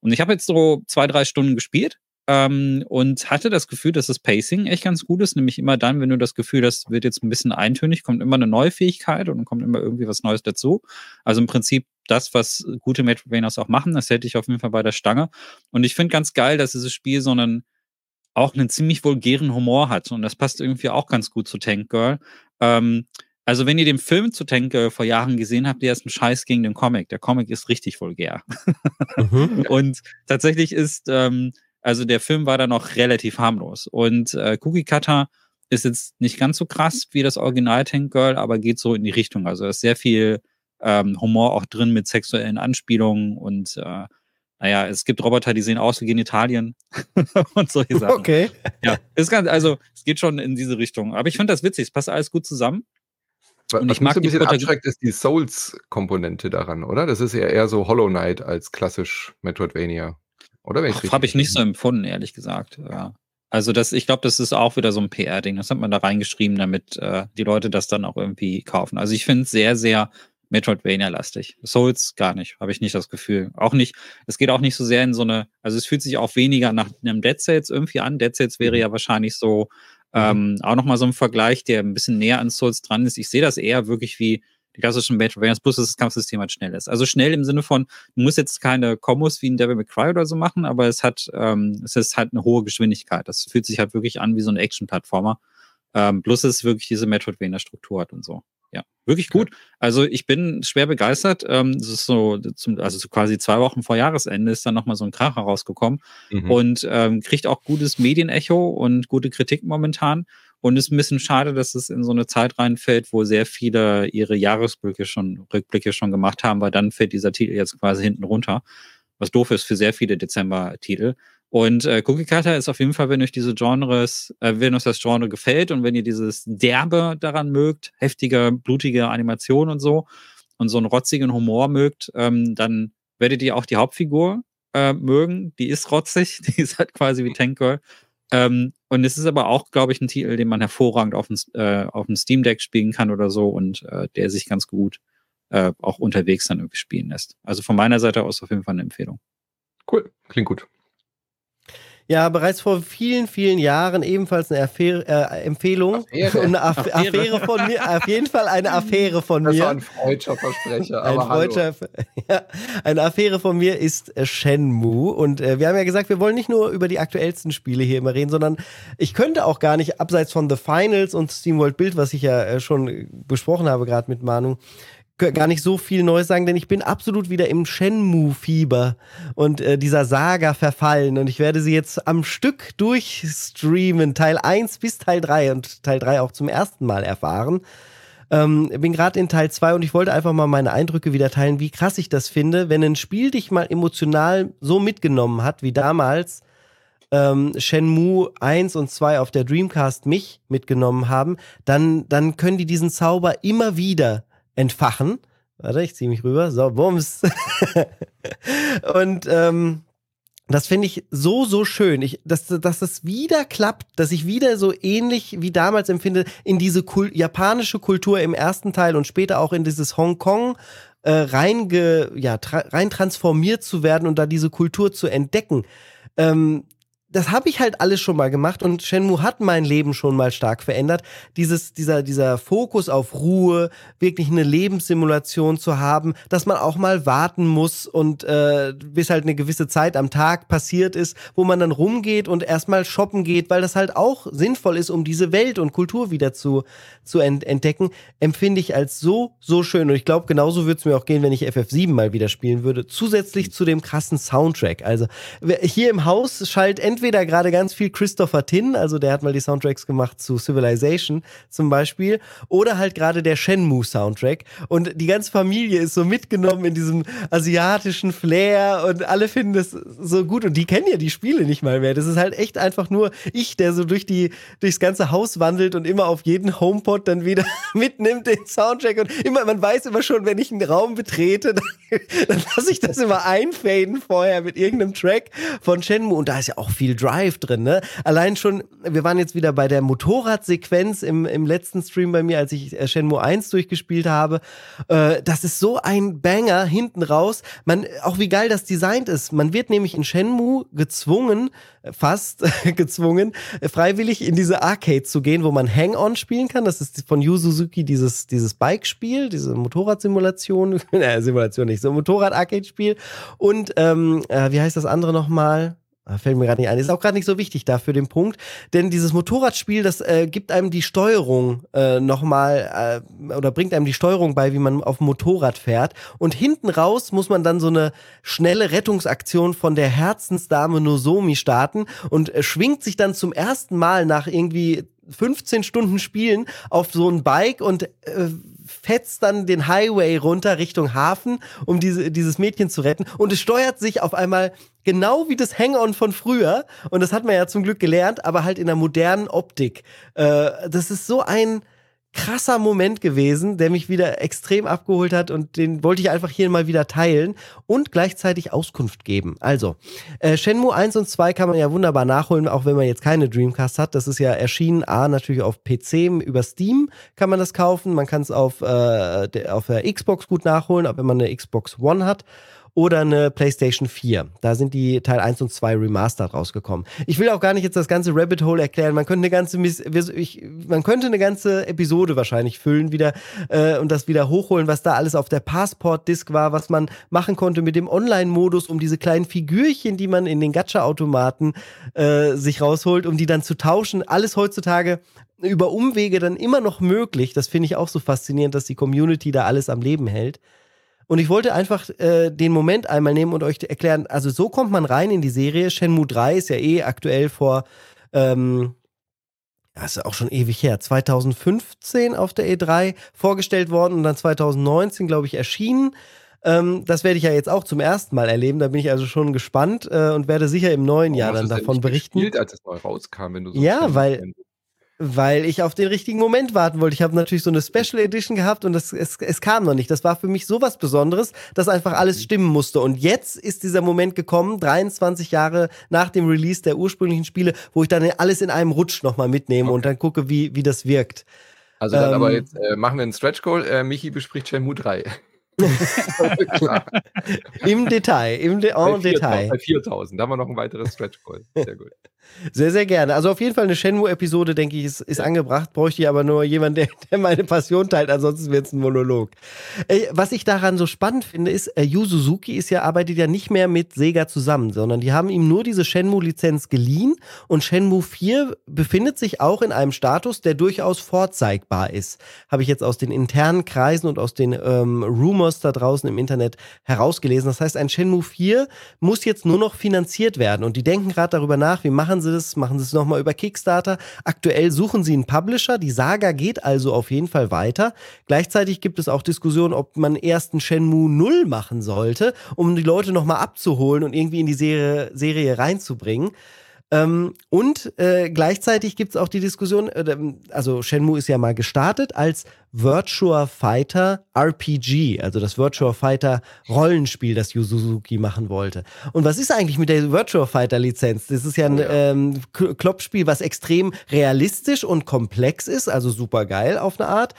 Und ich habe jetzt so zwei, drei Stunden gespielt ähm, und hatte das Gefühl, dass das Pacing echt ganz gut ist. Nämlich immer dann, wenn du das Gefühl hast, wird jetzt ein bisschen eintönig, kommt immer eine neue Fähigkeit und dann kommt immer irgendwie was Neues dazu. Also im Prinzip das, was gute Metroidvanias auch machen. Das hätte ich auf jeden Fall bei der Stange. Und ich finde ganz geil, dass dieses Spiel so einen auch einen ziemlich vulgären Humor hat. Und das passt irgendwie auch ganz gut zu Tank Girl. Ähm, also, wenn ihr den Film zu Tank Girl vor Jahren gesehen habt, der ist ein Scheiß gegen den Comic. Der Comic ist richtig vulgär. Mhm. <laughs> und tatsächlich ist, ähm, also der Film war da noch relativ harmlos. Und äh, Cookie Cutter ist jetzt nicht ganz so krass wie das Original Tank Girl, aber geht so in die Richtung. Also ist sehr viel ähm, Humor auch drin mit sexuellen Anspielungen und äh, naja, es gibt Roboter, die sehen aus wie Genitalien <laughs> und solche Sachen. Okay. Ja, ist ganz, also es geht schon in diese Richtung. Aber ich finde das witzig, es passt alles gut zusammen. Und Was ich mag ein bisschen abschreckt, ist die Souls-Komponente daran, oder? Das ist ja eher so Hollow Knight als klassisch Metroidvania. Oder Habe ich nicht so empfunden, ehrlich gesagt. Ja. Also das, ich glaube, das ist auch wieder so ein PR-Ding. Das hat man da reingeschrieben, damit äh, die Leute das dann auch irgendwie kaufen. Also ich finde es sehr, sehr Metroidvania-lastig. Souls gar nicht, habe ich nicht das Gefühl. Auch nicht, es geht auch nicht so sehr in so eine, also es fühlt sich auch weniger nach einem Dead Cells irgendwie an. Dead Cells wäre mhm. ja wahrscheinlich so mhm. ähm, auch nochmal so ein Vergleich, der ein bisschen näher an Souls dran ist. Ich sehe das eher wirklich wie die klassischen Metroidvanias, plus dass das Kampfsystem halt schnell ist. Also schnell im Sinne von, du musst jetzt keine Kombos wie ein Devil May Cry oder so machen, aber es hat, ähm, es ist halt eine hohe Geschwindigkeit. Das fühlt sich halt wirklich an wie so ein Action-Plattformer. Ähm, plus es wirklich diese Metroidvania-Struktur hat und so ja, wirklich gut. Also ich bin schwer begeistert. Ähm, das ist so, zum, also so quasi zwei Wochen vor Jahresende ist dann nochmal so ein Kracher rausgekommen mhm. und ähm, kriegt auch gutes Medienecho und gute Kritik momentan. Und ist ein bisschen schade, dass es in so eine Zeit reinfällt, wo sehr viele ihre Jahresblicke schon, Rückblicke schon gemacht haben, weil dann fällt dieser Titel jetzt quasi hinten runter. Was doof ist für sehr viele Dezember-Titel. Und äh, Cookie Cutter ist auf jeden Fall, wenn euch diese Genres, äh, wenn euch das Genre gefällt und wenn ihr dieses Derbe daran mögt, heftige, blutige Animation und so und so einen rotzigen Humor mögt, ähm, dann werdet ihr auch die Hauptfigur äh, mögen. Die ist rotzig, <laughs> die ist halt quasi wie Tank Girl. Ähm, und es ist aber auch, glaube ich, ein Titel, den man hervorragend auf dem, äh, auf dem Steam Deck spielen kann oder so und äh, der sich ganz gut äh, auch unterwegs dann irgendwie spielen lässt. Also von meiner Seite aus auf jeden Fall eine Empfehlung. Cool, klingt gut. Ja, bereits vor vielen, vielen Jahren ebenfalls eine Affäre, äh, Empfehlung. Affäre. Eine Aff Affäre. Affäre. von mir. Auf jeden Fall eine Affäre von mir. Das war ein freudscher Versprecher. ein freudscher, <laughs> ja, eine Affäre von mir ist äh, Shenmue. Und äh, wir haben ja gesagt, wir wollen nicht nur über die aktuellsten Spiele hier immer reden, sondern ich könnte auch gar nicht, abseits von The Finals und SteamWorld Build, was ich ja äh, schon besprochen habe, gerade mit Manu, gar nicht so viel Neues sagen, denn ich bin absolut wieder im Shenmue-Fieber und äh, dieser Saga verfallen und ich werde sie jetzt am Stück durchstreamen, Teil 1 bis Teil 3 und Teil 3 auch zum ersten Mal erfahren. Ähm, bin gerade in Teil 2 und ich wollte einfach mal meine Eindrücke wieder teilen, wie krass ich das finde, wenn ein Spiel dich mal emotional so mitgenommen hat wie damals ähm, Shenmue 1 und 2 auf der Dreamcast mich mitgenommen haben, dann, dann können die diesen Zauber immer wieder entfachen. Warte, ich ziehe mich rüber. So, Bums. <laughs> und ähm, das finde ich so, so schön, ich, dass, dass das wieder klappt, dass ich wieder so ähnlich wie damals empfinde, in diese Kul japanische Kultur im ersten Teil und später auch in dieses Hongkong äh, rein, ja, tra rein transformiert zu werden und da diese Kultur zu entdecken. Ähm, das habe ich halt alles schon mal gemacht und Shenmue hat mein Leben schon mal stark verändert. Dieses, dieser, dieser Fokus auf Ruhe, wirklich eine Lebenssimulation zu haben, dass man auch mal warten muss und äh, bis halt eine gewisse Zeit am Tag passiert ist, wo man dann rumgeht und erstmal shoppen geht, weil das halt auch sinnvoll ist, um diese Welt und Kultur wieder zu, zu entdecken, empfinde ich als so, so schön. Und ich glaube, genauso würde es mir auch gehen, wenn ich FF7 mal wieder spielen würde. Zusätzlich zu dem krassen Soundtrack. Also hier im Haus schallt entweder entweder gerade ganz viel Christopher Tin, also der hat mal die Soundtracks gemacht zu Civilization zum Beispiel, oder halt gerade der Shenmue Soundtrack. Und die ganze Familie ist so mitgenommen in diesem asiatischen Flair und alle finden das so gut. Und die kennen ja die Spiele nicht mal mehr. Das ist halt echt einfach nur ich, der so durch die, durchs ganze Haus wandelt und immer auf jeden HomePod dann wieder <laughs> mitnimmt den Soundtrack. Und immer, man weiß immer schon, wenn ich einen Raum betrete, dann, <laughs> dann lasse ich das immer einfaden vorher mit irgendeinem Track von Shenmue. Und da ist ja auch viel viel Drive drin, ne? Allein schon, wir waren jetzt wieder bei der Motorradsequenz im, im letzten Stream bei mir, als ich äh, Shenmue 1 durchgespielt habe. Äh, das ist so ein Banger hinten raus. Man, auch wie geil das designt ist. Man wird nämlich in Shenmue gezwungen, fast <laughs> gezwungen, freiwillig in diese Arcade zu gehen, wo man Hang-On spielen kann. Das ist von Yu Suzuki dieses, dieses Bike-Spiel, diese Motorradsimulation, <laughs> äh, Simulation nicht, so ein Motorrad-Arcade-Spiel. Und ähm, äh, wie heißt das andere nochmal? Ah, fällt mir gerade nicht ein. Ist auch gerade nicht so wichtig da für den Punkt, denn dieses Motorradspiel, das äh, gibt einem die Steuerung äh, nochmal äh, oder bringt einem die Steuerung bei, wie man auf dem Motorrad fährt. Und hinten raus muss man dann so eine schnelle Rettungsaktion von der Herzensdame Nozomi starten und äh, schwingt sich dann zum ersten Mal nach irgendwie 15 Stunden Spielen auf so ein Bike und äh, fetzt dann den Highway runter Richtung Hafen, um diese, dieses Mädchen zu retten. Und es steuert sich auf einmal genau wie das Hang-On von früher. Und das hat man ja zum Glück gelernt, aber halt in der modernen Optik. Äh, das ist so ein krasser Moment gewesen, der mich wieder extrem abgeholt hat und den wollte ich einfach hier mal wieder teilen und gleichzeitig Auskunft geben. Also, äh, Shenmue 1 und 2 kann man ja wunderbar nachholen, auch wenn man jetzt keine Dreamcast hat. Das ist ja erschienen, A, natürlich auf PC, über Steam kann man das kaufen. Man kann es auf, äh, auf der Xbox gut nachholen, auch wenn man eine Xbox One hat oder eine PlayStation 4. Da sind die Teil 1 und 2 Remastered rausgekommen. Ich will auch gar nicht jetzt das ganze Rabbit Hole erklären. Man könnte eine ganze, ich, man könnte eine ganze Episode wahrscheinlich füllen wieder äh, und das wieder hochholen, was da alles auf der Passport-Disc war, was man machen konnte mit dem Online-Modus, um diese kleinen Figürchen, die man in den Gacha-Automaten äh, sich rausholt, um die dann zu tauschen. Alles heutzutage über Umwege dann immer noch möglich. Das finde ich auch so faszinierend, dass die Community da alles am Leben hält. Und ich wollte einfach äh, den Moment einmal nehmen und euch erklären, also so kommt man rein in die Serie. Shenmue 3 ist ja eh aktuell vor, ähm, das ist auch schon ewig her, 2015 auf der E3 vorgestellt worden und dann 2019, glaube ich, erschienen. Ähm, das werde ich ja jetzt auch zum ersten Mal erleben. Da bin ich also schon gespannt äh, und werde sicher im neuen Warum Jahr dann davon berichten. Gespielt, als es neu rauskam, wenn du so Ja, weil weil ich auf den richtigen Moment warten wollte. Ich habe natürlich so eine Special Edition gehabt und das, es, es kam noch nicht. Das war für mich so was Besonderes, dass einfach alles mhm. stimmen musste. Und jetzt ist dieser Moment gekommen, 23 Jahre nach dem Release der ursprünglichen Spiele, wo ich dann alles in einem Rutsch nochmal mitnehme okay. und dann gucke, wie, wie das wirkt. Also dann ähm, aber jetzt äh, machen wir einen Stretch Goal. Äh, Michi bespricht Shenmue 3. <laughs> Im Detail, im De en Detail. Bei 4000, da haben wir noch ein weiteres Stretch Goal. Sehr gut. <laughs> Sehr, sehr gerne. Also auf jeden Fall eine Shenmue-Episode, denke ich, ist, ist angebracht. Bräuchte ich aber nur jemanden, der, der meine Passion teilt. Ansonsten wird es ein Monolog. Äh, was ich daran so spannend finde, ist, äh, Yu Suzuki ist ja, arbeitet ja nicht mehr mit Sega zusammen, sondern die haben ihm nur diese Shenmue-Lizenz geliehen und Shenmue 4 befindet sich auch in einem Status, der durchaus vorzeigbar ist. Habe ich jetzt aus den internen Kreisen und aus den ähm, Rumors da draußen im Internet herausgelesen. Das heißt, ein Shenmue 4 muss jetzt nur noch finanziert werden und die denken gerade darüber nach, wie machen sie das, machen sie es nochmal über Kickstarter. Aktuell suchen sie einen Publisher. Die Saga geht also auf jeden Fall weiter. Gleichzeitig gibt es auch Diskussionen, ob man erst einen Shenmue 0 machen sollte, um die Leute nochmal abzuholen und irgendwie in die Serie, Serie reinzubringen. Ähm, und äh, gleichzeitig gibt es auch die Diskussion, äh, also Shenmue ist ja mal gestartet als Virtua Fighter RPG, also das Virtua Fighter Rollenspiel, das Yu Suzuki machen wollte. Und was ist eigentlich mit der Virtua Fighter Lizenz? Das ist ja ein oh. Ähm, Kloppspiel, was extrem realistisch und komplex ist, also super geil auf eine Art.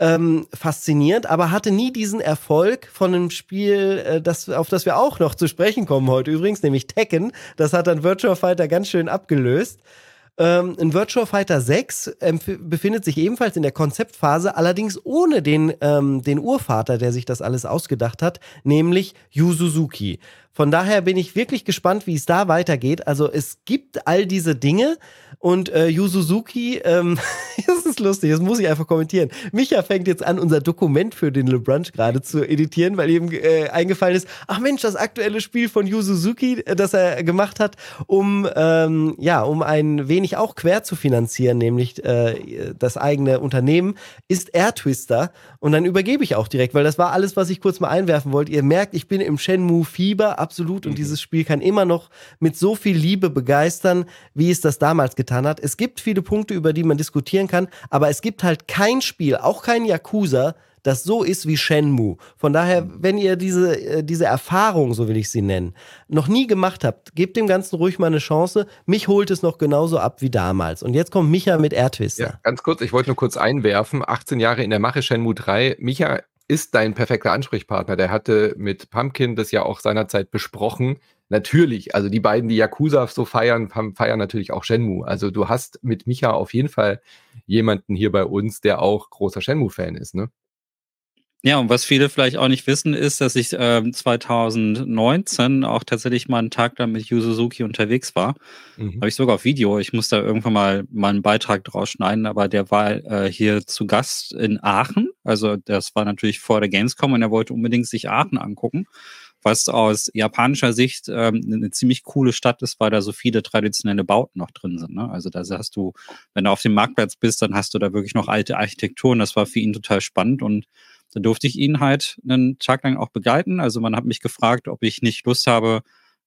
Ähm, faszinierend, aber hatte nie diesen Erfolg von einem Spiel, äh, das, auf das wir auch noch zu sprechen kommen heute übrigens, nämlich Tekken. Das hat dann Virtual Fighter ganz schön abgelöst. Ähm, ein Virtual Fighter 6 ähm, befindet sich ebenfalls in der Konzeptphase, allerdings ohne den, ähm, den Urvater, der sich das alles ausgedacht hat, nämlich Yu Suzuki. Von daher bin ich wirklich gespannt, wie es da weitergeht. Also es gibt all diese Dinge und äh, Yu Suzuki, ähm, <laughs> das ist lustig, das muss ich einfach kommentieren. Micha fängt jetzt an, unser Dokument für den LeBrunch gerade zu editieren, weil ihm äh, eingefallen ist, ach Mensch, das aktuelle Spiel von Yu Suzuki, äh, das er gemacht hat, um ähm, ja, um ein wenig auch quer zu finanzieren, nämlich äh, das eigene Unternehmen, ist Air Twister. Und dann übergebe ich auch direkt, weil das war alles, was ich kurz mal einwerfen wollte. Ihr merkt, ich bin im Shenmue-Fieber absolut. Und mhm. dieses Spiel kann immer noch mit so viel Liebe begeistern, wie es das damals getan hat. Es gibt viele Punkte, über die man diskutieren kann, aber es gibt halt kein Spiel, auch kein Yakuza, das so ist wie Shenmue. Von daher, mhm. wenn ihr diese, äh, diese Erfahrung, so will ich sie nennen, noch nie gemacht habt, gebt dem Ganzen ruhig mal eine Chance. Mich holt es noch genauso ab wie damals. Und jetzt kommt Micha mit Airtwister. Ja, ganz kurz, ich wollte nur kurz einwerfen. 18 Jahre in der Mache Shenmue 3. Micha ist dein perfekter Ansprechpartner. Der hatte mit Pumpkin das ja auch seinerzeit besprochen. Natürlich, also die beiden, die Yakuza so feiern, feiern natürlich auch Shenmue. Also du hast mit Micha auf jeden Fall jemanden hier bei uns, der auch großer Shenmue-Fan ist, ne? Ja, und was viele vielleicht auch nicht wissen, ist, dass ich äh, 2019 auch tatsächlich mal einen Tag da mit Yu Suzuki unterwegs war. Mhm. Habe ich sogar auf Video. Ich muss da irgendwann mal, mal einen Beitrag draus schneiden, aber der war äh, hier zu Gast in Aachen. Also das war natürlich vor der Gamescom und er wollte unbedingt sich Aachen angucken, was aus japanischer Sicht ähm, eine ziemlich coole Stadt ist, weil da so viele traditionelle Bauten noch drin sind. Ne? Also da hast du, wenn du auf dem Marktplatz bist, dann hast du da wirklich noch alte Architekturen. Das war für ihn total spannend und da durfte ich ihn halt einen Tag lang auch begleiten. Also man hat mich gefragt, ob ich nicht Lust habe,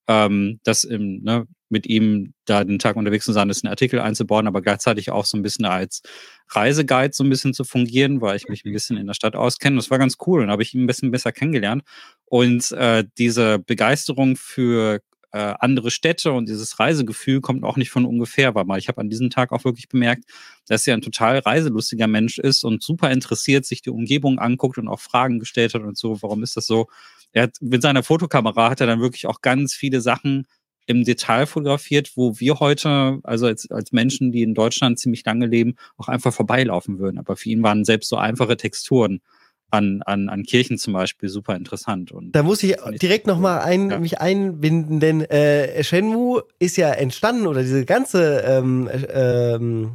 ähm, das im, ne, mit ihm da den Tag unterwegs zu sein, ist einen Artikel einzubauen, aber gleichzeitig auch so ein bisschen als Reiseguide so ein bisschen zu fungieren, weil ich mich ein bisschen in der Stadt auskenne. Das war ganz cool und habe ich ihn ein bisschen besser kennengelernt. Und äh, diese Begeisterung für äh, andere Städte und dieses Reisegefühl kommt auch nicht von ungefähr, weil ich habe an diesem Tag auch wirklich bemerkt, dass er ein total reiselustiger Mensch ist und super interessiert, sich die Umgebung anguckt und auch Fragen gestellt hat und so, warum ist das so? Er hat mit seiner Fotokamera hat er dann wirklich auch ganz viele Sachen im Detail fotografiert, wo wir heute, also als, als Menschen, die in Deutschland ziemlich lange leben, auch einfach vorbeilaufen würden. Aber für ihn waren selbst so einfache Texturen an, an, an Kirchen zum Beispiel super interessant. Und da muss ich direkt nochmal ein, ja. mich einbinden, denn äh, Shenmue ist ja entstanden oder diese ganze ähm, ähm,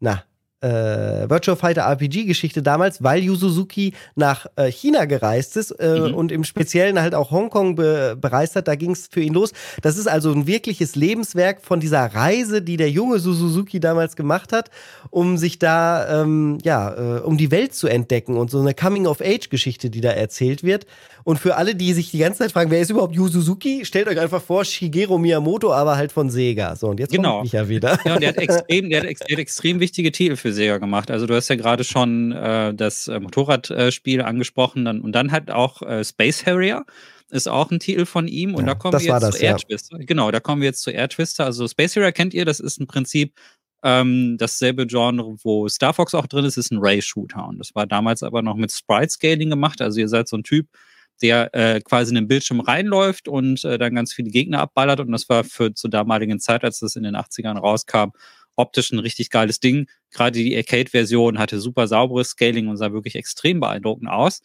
na, äh, Virtual Fighter RPG-Geschichte damals, weil Yu Suzuki nach äh, China gereist ist äh, mhm. und im Speziellen halt auch Hongkong be bereist hat. Da ging es für ihn los. Das ist also ein wirkliches Lebenswerk von dieser Reise, die der junge Suzuki damals gemacht hat, um sich da, ähm, ja, äh, um die Welt zu entdecken und so eine Coming-of-Age-Geschichte, die da erzählt wird. Und für alle, die sich die ganze Zeit fragen, wer ist überhaupt Yu Suzuki, stellt euch einfach vor, Shigeru Miyamoto, aber halt von Sega. So, und jetzt genau. kommt Micha wieder. Ja, und der hat <laughs> extrem, der hat, ex der hat extrem wichtige Titel für Sega gemacht. Also du hast ja gerade schon äh, das äh, Motorradspiel angesprochen dann, und dann halt auch äh, Space Harrier ist auch ein Titel von ihm und ja, da kommen wir jetzt das, zu Air Twister. Genau, da kommen wir jetzt zu Air Twister. Also Space Harrier kennt ihr, das ist im Prinzip ähm, dasselbe Genre, wo Star Fox auch drin ist, ist ein Ray-Shooter. Und das war damals aber noch mit Sprite-Scaling gemacht. Also ihr seid so ein Typ, der äh, quasi in den Bildschirm reinläuft und äh, dann ganz viele Gegner abballert. Und das war für zur damaligen Zeit, als das in den 80ern rauskam, optisch ein richtig geiles Ding. Gerade die Arcade-Version hatte super sauberes Scaling und sah wirklich extrem beeindruckend aus.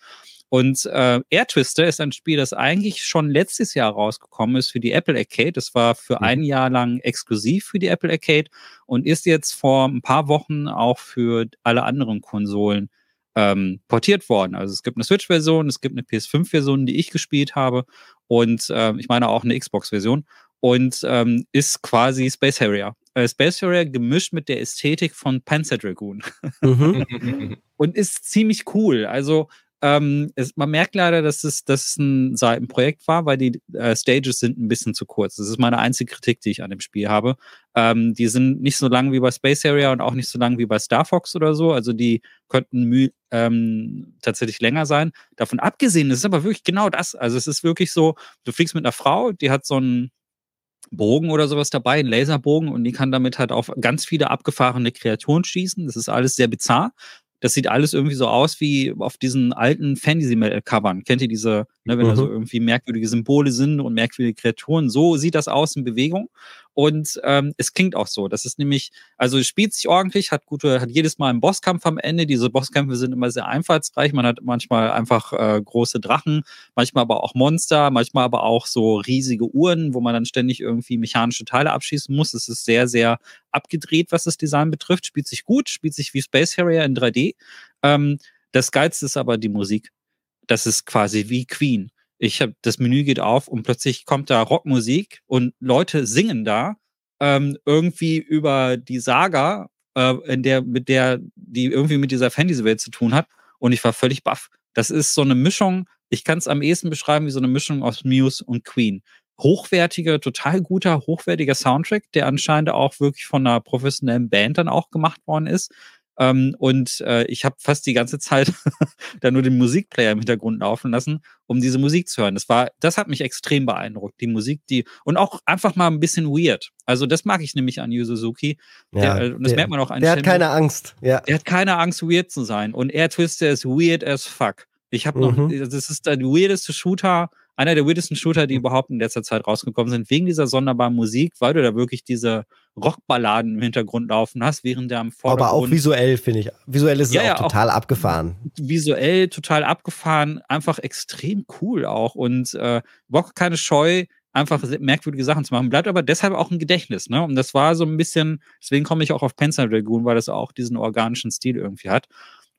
Und äh, Air Twister ist ein Spiel, das eigentlich schon letztes Jahr rausgekommen ist für die Apple Arcade. Das war für mhm. ein Jahr lang exklusiv für die Apple Arcade und ist jetzt vor ein paar Wochen auch für alle anderen Konsolen ähm, portiert worden. Also es gibt eine Switch-Version, es gibt eine PS5-Version, die ich gespielt habe und äh, ich meine auch eine Xbox-Version und ähm, ist quasi Space Harrier. Äh, Space Harrier gemischt mit der Ästhetik von Panzer Dragoon. Mhm. <laughs> und ist ziemlich cool. Also ähm, es, man merkt leider, dass es, dass es ein Seitenprojekt war, weil die äh, Stages sind ein bisschen zu kurz. Das ist meine einzige Kritik, die ich an dem Spiel habe. Ähm, die sind nicht so lang wie bei Space Area und auch nicht so lang wie bei Star Fox oder so. Also die könnten ähm, tatsächlich länger sein. Davon abgesehen, ist es aber wirklich genau das. Also es ist wirklich so, du fliegst mit einer Frau, die hat so einen Bogen oder sowas dabei, einen Laserbogen und die kann damit halt auf ganz viele abgefahrene Kreaturen schießen. Das ist alles sehr bizarr. Das sieht alles irgendwie so aus wie auf diesen alten Fantasy-Covern. Kennt ihr diese, ne, wenn mhm. da so irgendwie merkwürdige Symbole sind und merkwürdige Kreaturen? So sieht das aus in Bewegung. Und ähm, es klingt auch so. Das ist nämlich, also es spielt sich ordentlich, hat gute, hat jedes Mal einen Bosskampf am Ende. Diese Bosskämpfe sind immer sehr einfallsreich. Man hat manchmal einfach äh, große Drachen, manchmal aber auch Monster, manchmal aber auch so riesige Uhren, wo man dann ständig irgendwie mechanische Teile abschießen muss. Es ist sehr, sehr abgedreht, was das Design betrifft. Spielt sich gut, spielt sich wie Space Harrier in 3D. Ähm, das Geilste ist aber die Musik. Das ist quasi wie Queen. Ich habe das Menü geht auf und plötzlich kommt da Rockmusik und Leute singen da ähm, irgendwie über die Saga, äh, in der mit der die irgendwie mit dieser Fantasy-Welt zu tun hat. Und ich war völlig baff. Das ist so eine Mischung. Ich kann es am ehesten beschreiben wie so eine Mischung aus Muse und Queen. Hochwertiger, total guter, hochwertiger Soundtrack, der anscheinend auch wirklich von einer professionellen Band dann auch gemacht worden ist. Ähm, und äh, ich habe fast die ganze Zeit <laughs> da nur den Musikplayer im Hintergrund laufen lassen, um diese Musik zu hören. Das war, das hat mich extrem beeindruckt. Die Musik, die und auch einfach mal ein bisschen weird. Also das mag ich nämlich an Yu Suzuki. Ja, der, und das der, merkt man auch an Der hat keine Angst. Ja. Der hat keine Angst, weird zu sein. Und Air Twister ist weird as fuck. Ich habe noch, mhm. das ist der weirdeste Shooter, einer der weirdesten Shooter, die überhaupt in letzter Zeit rausgekommen sind, wegen dieser sonderbaren Musik, weil du da wirklich diese Rockballaden im Hintergrund laufen hast, während der am Vordergrund... Aber auch visuell, finde ich. Visuell ist es ja, auch ja, total auch abgefahren. Visuell total abgefahren, einfach extrem cool auch und äh, überhaupt keine Scheu, einfach merkwürdige Sachen zu machen. Bleibt aber deshalb auch ein Gedächtnis, ne? Und das war so ein bisschen, deswegen komme ich auch auf Panzer Dragoon, weil das auch diesen organischen Stil irgendwie hat.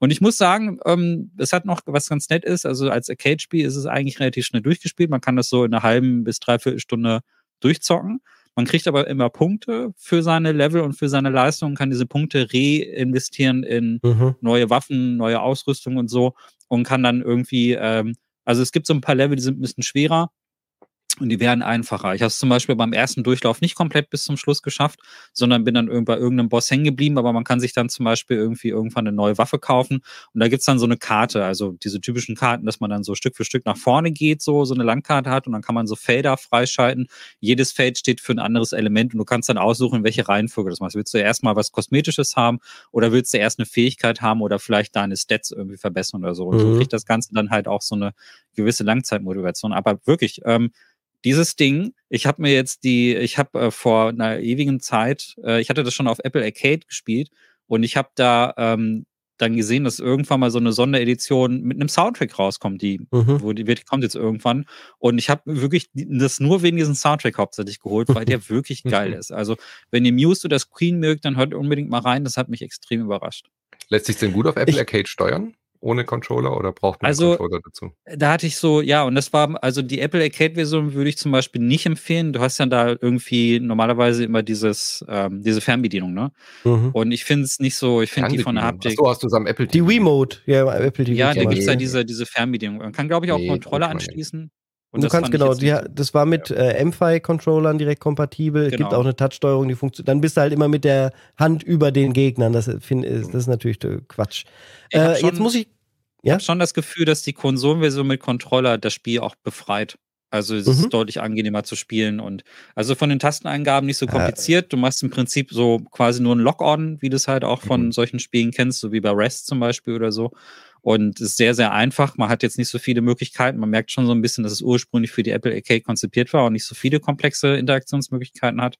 Und ich muss sagen, ähm, es hat noch was ganz nett ist. Also als Arcade-Spiel ist es eigentlich relativ schnell durchgespielt. Man kann das so in einer halben bis dreiviertel Stunde durchzocken. Man kriegt aber immer Punkte für seine Level und für seine Leistung, kann diese Punkte reinvestieren in mhm. neue Waffen, neue Ausrüstung und so und kann dann irgendwie, ähm, also es gibt so ein paar Level, die sind ein bisschen schwerer und die werden einfacher. Ich habe es zum Beispiel beim ersten Durchlauf nicht komplett bis zum Schluss geschafft, sondern bin dann bei irgendeinem Boss hängen geblieben. Aber man kann sich dann zum Beispiel irgendwie irgendwann eine neue Waffe kaufen. Und da gibt's dann so eine Karte, also diese typischen Karten, dass man dann so Stück für Stück nach vorne geht, so, so eine Landkarte hat. Und dann kann man so Felder freischalten. Jedes Feld steht für ein anderes Element und du kannst dann aussuchen, in welche Reihenfolge das machst. Willst du erstmal was Kosmetisches haben oder willst du erst eine Fähigkeit haben oder vielleicht deine Stats irgendwie verbessern oder so. Und mhm. so kriegt das Ganze dann halt auch so eine gewisse Langzeitmotivation. Aber wirklich, ähm, dieses Ding, ich habe mir jetzt die, ich habe äh, vor einer ewigen Zeit, äh, ich hatte das schon auf Apple Arcade gespielt und ich habe da ähm, dann gesehen, dass irgendwann mal so eine Sonderedition mit einem Soundtrack rauskommt, die, mhm. wo die wird, kommt jetzt irgendwann. Und ich habe wirklich das nur wegen diesem Soundtrack hauptsächlich geholt, weil der <laughs> wirklich geil ist. Also, wenn ihr Muse oder Screen mögt, dann hört unbedingt mal rein. Das hat mich extrem überrascht. Lässt sich denn gut auf Apple ich, Arcade steuern? Ohne Controller oder braucht man also, einen Controller dazu? Da hatte ich so, ja, und das war, also die Apple Arcade-Version würde ich zum Beispiel nicht empfehlen. Du hast ja da irgendwie normalerweise immer dieses, ähm, diese Fernbedienung, ne? Mhm. Und ich finde es nicht so, ich finde die von der Haptik. Achso, hast du es am Apple TV? Die Remote, ja, Apple TV. Ja, da gibt es ja diese, diese Fernbedienung. Man kann, glaube ich, auch nee, Controller anschließen. Und du kannst genau, die, das war mit ja. äh, MFI-Controllern direkt kompatibel. Genau. Es gibt auch eine Touch-Steuerung, die funktioniert. Dann bist du halt immer mit der Hand über den Gegnern. Das, find, ist, das ist natürlich Quatsch. Äh, jetzt muss ich ja? Ich habe schon das Gefühl, dass die Konsolenversion mit Controller das Spiel auch befreit. Also es mhm. ist deutlich angenehmer zu spielen und also von den Tasteneingaben nicht so kompliziert. Du machst im Prinzip so quasi nur ein Lock-on, wie du es halt auch von mhm. solchen Spielen kennst, so wie bei Rest zum Beispiel oder so. Und es ist sehr, sehr einfach. Man hat jetzt nicht so viele Möglichkeiten. Man merkt schon so ein bisschen, dass es ursprünglich für die Apple Arcade konzipiert war und nicht so viele komplexe Interaktionsmöglichkeiten hat.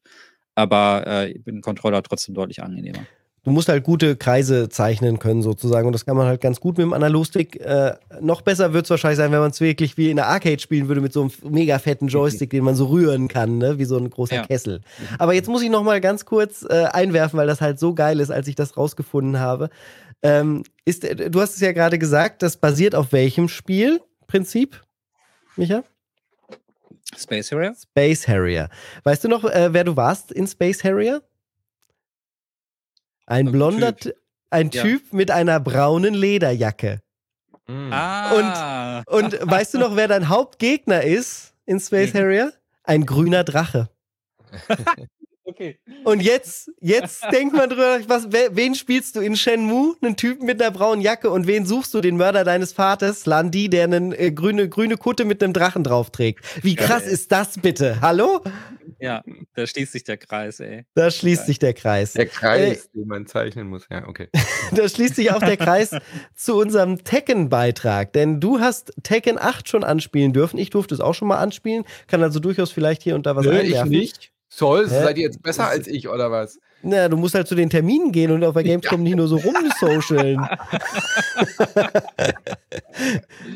Aber äh, ein Controller trotzdem deutlich angenehmer du musst halt gute Kreise zeichnen können sozusagen und das kann man halt ganz gut mit dem Analogstick. Äh, noch besser wird es wahrscheinlich sein, wenn man es wirklich wie in der Arcade spielen würde mit so einem mega fetten Joystick, den man so rühren kann, ne? wie so ein großer ja. Kessel. Aber jetzt muss ich noch mal ganz kurz äh, einwerfen, weil das halt so geil ist, als ich das rausgefunden habe. Ähm, ist, äh, du hast es ja gerade gesagt, das basiert auf welchem Spielprinzip, Micha? Space Harrier? Space Harrier. Weißt du noch, äh, wer du warst in Space Harrier? Ein blonder, typ. ein Typ ja. mit einer braunen Lederjacke. Mhm. Ah. Und, und <laughs> weißt du noch, wer dein Hauptgegner ist in Space Harrier? Ein grüner Drache. <laughs> Okay. Und jetzt, jetzt denkt man drüber, was, wen spielst du in Shenmue? Einen Typen mit einer braunen Jacke und wen suchst du? Den Mörder deines Vaters, Landi, der eine äh, grüne, grüne Kutte mit einem Drachen drauf trägt. Wie krass ja, ist das bitte? Hallo? Ja, da schließt sich der Kreis, ey. Da schließt ja. sich der Kreis. Der Kreis, äh, den man zeichnen muss, ja, okay. <laughs> da schließt sich auch der Kreis <laughs> zu unserem Tekken-Beitrag, denn du hast Tekken 8 schon anspielen dürfen. Ich durfte es auch schon mal anspielen, kann also durchaus vielleicht hier und da was Nö, einwerfen. ich nicht. Soll, seid ihr jetzt besser als ich oder was? Na, du musst halt zu den Terminen gehen und auf der Gamescom ja. nicht nur so rumsocialen. <laughs>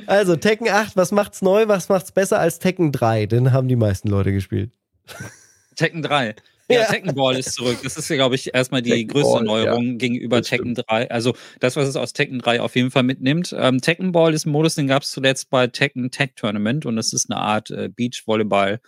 also, Tekken 8, was macht's neu, was macht's besser als Tekken 3? Den haben die meisten Leute gespielt. Tekken 3. Ja, ja, Tekken Ball ist zurück. Das ist ja, glaube ich, erstmal die Tekken größte Ball, Neuerung ja. gegenüber Tekken stimmt. 3. Also das, was es aus Tekken 3 auf jeden Fall mitnimmt. Ähm, Tekken Ball ist ein Modus, den gab es zuletzt bei Tekken Tech Tournament und das ist eine Art äh, Beach-Volleyball.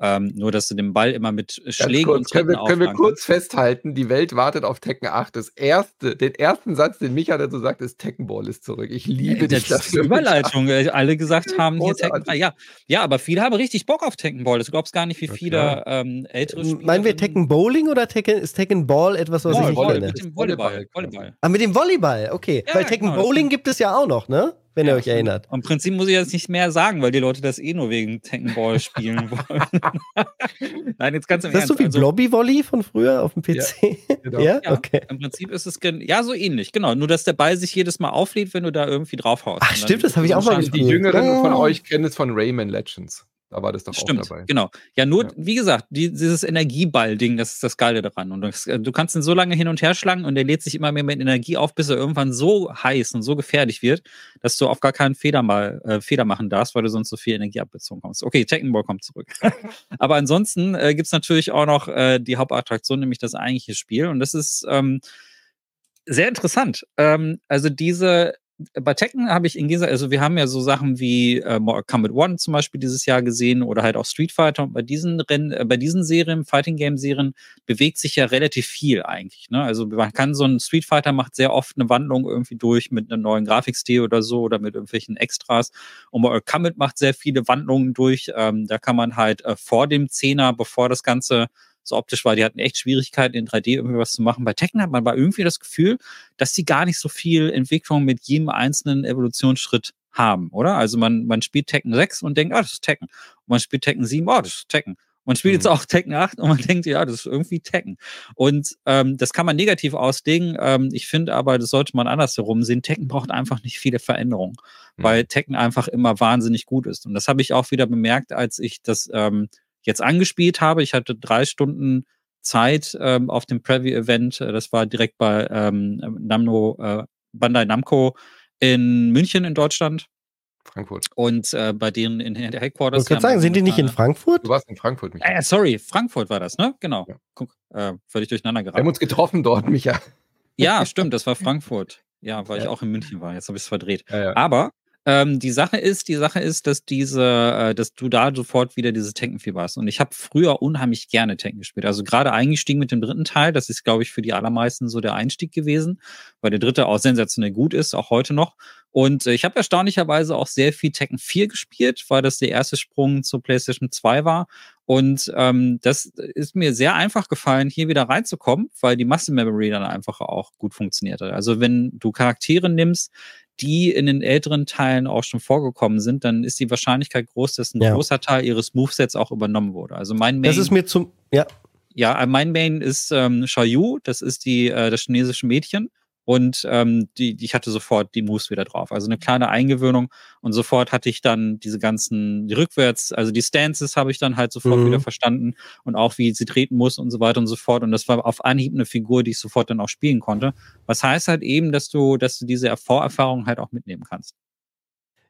Ähm, nur, dass du den Ball immer mit Schlägen kurz, und können wir, können wir kurz festhalten, die Welt wartet auf Tekken 8. Das erste, den ersten Satz, den Micha dazu sagt, ist Tekken Ball ist zurück. Ich liebe äh, dich das dafür. Überleitung. Micha. Alle gesagt <laughs> haben, hier Tekken 3. Ja. ja, aber viele haben richtig Bock auf Tekken Ball. Du glaubst gar nicht, wie viele ähm, ältere Spieler. Meinen wir Tekken Bowling oder Tekken, ist Tekken Ball etwas, was Ball, ich nicht kenne? Mit dem Volleyball. Volleyball. Ah, mit dem Volleyball, okay. Ja, Weil Tekken genau, Bowling gibt es ja auch noch, ne? Wenn ja, ihr euch erinnert. Im Prinzip muss ich jetzt nicht mehr sagen, weil die Leute das eh nur wegen Tekken spielen <laughs> wollen. Nein, jetzt ganz im Ist das so wie also, Blobby-Volley von früher auf dem PC? Ja, genau. ja? ja? okay. Im Prinzip ist es ja so ähnlich, genau. Nur, dass der Ball sich jedes Mal auflädt, wenn du da irgendwie draufhaust. Ach, stimmt, das habe ich auch mal gespielt. Die Jüngeren von euch kennen es von Rayman Legends. Da war das doch Stimmt, auch dabei. Genau. Ja, nur, ja. wie gesagt, die, dieses Energieball-Ding, das ist das Geile daran. Und das, du kannst ihn so lange hin und her schlagen und er lädt sich immer mehr mit Energie auf, bis er irgendwann so heiß und so gefährlich wird, dass du auf gar keinen Feder mal äh, Feder machen darfst, weil du sonst so viel Energie abbezogen kommst. Okay, Tekken Ball kommt zurück. <laughs> Aber ansonsten äh, gibt es natürlich auch noch äh, die Hauptattraktion, nämlich das eigentliche Spiel. Und das ist ähm, sehr interessant. Ähm, also diese bei Tekken habe ich in dieser, also wir haben ja so Sachen wie äh, Mortal Kombat One zum Beispiel dieses Jahr gesehen oder halt auch Street Fighter. Und bei diesen Rennen, äh, bei diesen Serien, Fighting Game Serien, bewegt sich ja relativ viel eigentlich. Ne? Also man kann so ein Street Fighter macht sehr oft eine Wandlung irgendwie durch mit einem neuen Grafikstil oder so oder mit irgendwelchen Extras. Und Mortal Kombat macht sehr viele Wandlungen durch. Ähm, da kann man halt äh, vor dem Zehner, bevor das Ganze so optisch war. Die hatten echt Schwierigkeiten, in 3D irgendwie was zu machen. Bei Tekken hat man aber irgendwie das Gefühl, dass die gar nicht so viel Entwicklung mit jedem einzelnen Evolutionsschritt haben, oder? Also man, man spielt Tekken 6 und denkt, ah, das ist Tekken. Und man spielt Tekken 7, oh, das ist Tekken. Man spielt jetzt mhm. auch Tekken 8 und man <laughs> denkt, ja, das ist irgendwie Tekken. Und ähm, das kann man negativ auslegen. Ähm, ich finde aber, das sollte man andersherum sehen. Tekken braucht einfach nicht viele Veränderungen, mhm. weil Tekken einfach immer wahnsinnig gut ist. Und das habe ich auch wieder bemerkt, als ich das ähm, jetzt angespielt habe. Ich hatte drei Stunden Zeit ähm, auf dem Preview-Event. Äh, das war direkt bei ähm, Namno, äh, Bandai Namco in München in Deutschland. Frankfurt. Und äh, bei denen in der Headquarters. Ich kann sagen, sind die nicht in Frankfurt? Du warst in Frankfurt, Micha. Äh, sorry, Frankfurt war das, ne? Genau. Ja. Guck, äh, völlig durcheinander geraten. Wir haben uns getroffen dort, Micha. Ja, stimmt, das war Frankfurt. Ja, weil ja. ich auch in München war. Jetzt habe ich es verdreht. Ja, Aber ähm, die Sache ist, die Sache ist, dass diese, äh, dass du da sofort wieder diese Tekken-Fieber hast. Und ich habe früher unheimlich gerne Tekken gespielt. Also gerade eingestiegen mit dem dritten Teil, das ist, glaube ich, für die allermeisten so der Einstieg gewesen, weil der dritte auch sensationell gut ist, auch heute noch. Und äh, ich habe erstaunlicherweise auch sehr viel Tekken 4 gespielt, weil das der erste Sprung zur PlayStation 2 war. Und ähm, das ist mir sehr einfach gefallen, hier wieder reinzukommen, weil die Muscle Memory dann einfach auch gut funktionierte. Also wenn du Charaktere nimmst, die in den älteren Teilen auch schon vorgekommen sind, dann ist die Wahrscheinlichkeit groß, dass ein ja. großer Teil ihres Movesets auch übernommen wurde. Also mein Main. Das ist mir zum, ja. Ja, mein Main ist ähm, Xiaoyu, das ist die, äh, das chinesische Mädchen. Und ähm, die, ich hatte sofort die Moves wieder drauf. Also eine kleine Eingewöhnung und sofort hatte ich dann diese ganzen, die rückwärts, also die Stances habe ich dann halt sofort mhm. wieder verstanden und auch wie sie treten muss und so weiter und so fort. Und das war auf Anhieb eine Figur, die ich sofort dann auch spielen konnte. Was heißt halt eben, dass du, dass du diese Vorerfahrung halt auch mitnehmen kannst.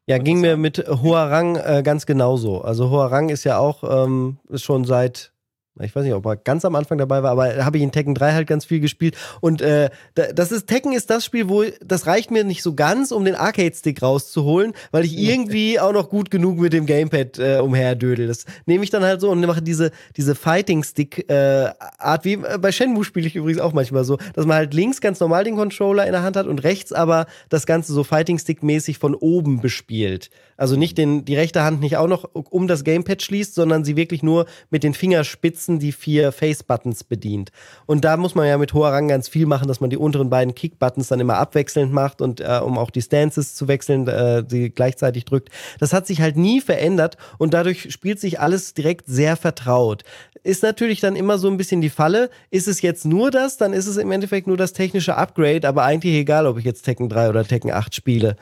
Ja, ging mir mit hoher Rang äh, ganz genauso. Also hoher Rang ist ja auch ähm, ist schon seit ich weiß nicht, ob er ganz am Anfang dabei war, aber habe ich in Tekken 3 halt ganz viel gespielt. Und äh, das ist, Tekken ist das Spiel, wo das reicht mir nicht so ganz, um den Arcade-Stick rauszuholen, weil ich irgendwie auch noch gut genug mit dem Gamepad äh, umherdödel. Das nehme ich dann halt so und mache diese, diese Fighting-Stick-Art, äh, wie bei Shenmue spiele ich übrigens auch manchmal so, dass man halt links ganz normal den Controller in der Hand hat und rechts aber das Ganze so Fighting-Stick-mäßig von oben bespielt. Also nicht den, die rechte Hand nicht auch noch um das Gamepad schließt, sondern sie wirklich nur mit den Fingerspitzen die vier Face-Buttons bedient. Und da muss man ja mit hoher Rang ganz viel machen, dass man die unteren beiden Kick-Buttons dann immer abwechselnd macht und äh, um auch die Stances zu wechseln, äh, sie gleichzeitig drückt. Das hat sich halt nie verändert und dadurch spielt sich alles direkt sehr vertraut. ist natürlich dann immer so ein bisschen die Falle. Ist es jetzt nur das, dann ist es im Endeffekt nur das technische Upgrade, aber eigentlich egal, ob ich jetzt Tekken 3 oder Tekken 8 spiele.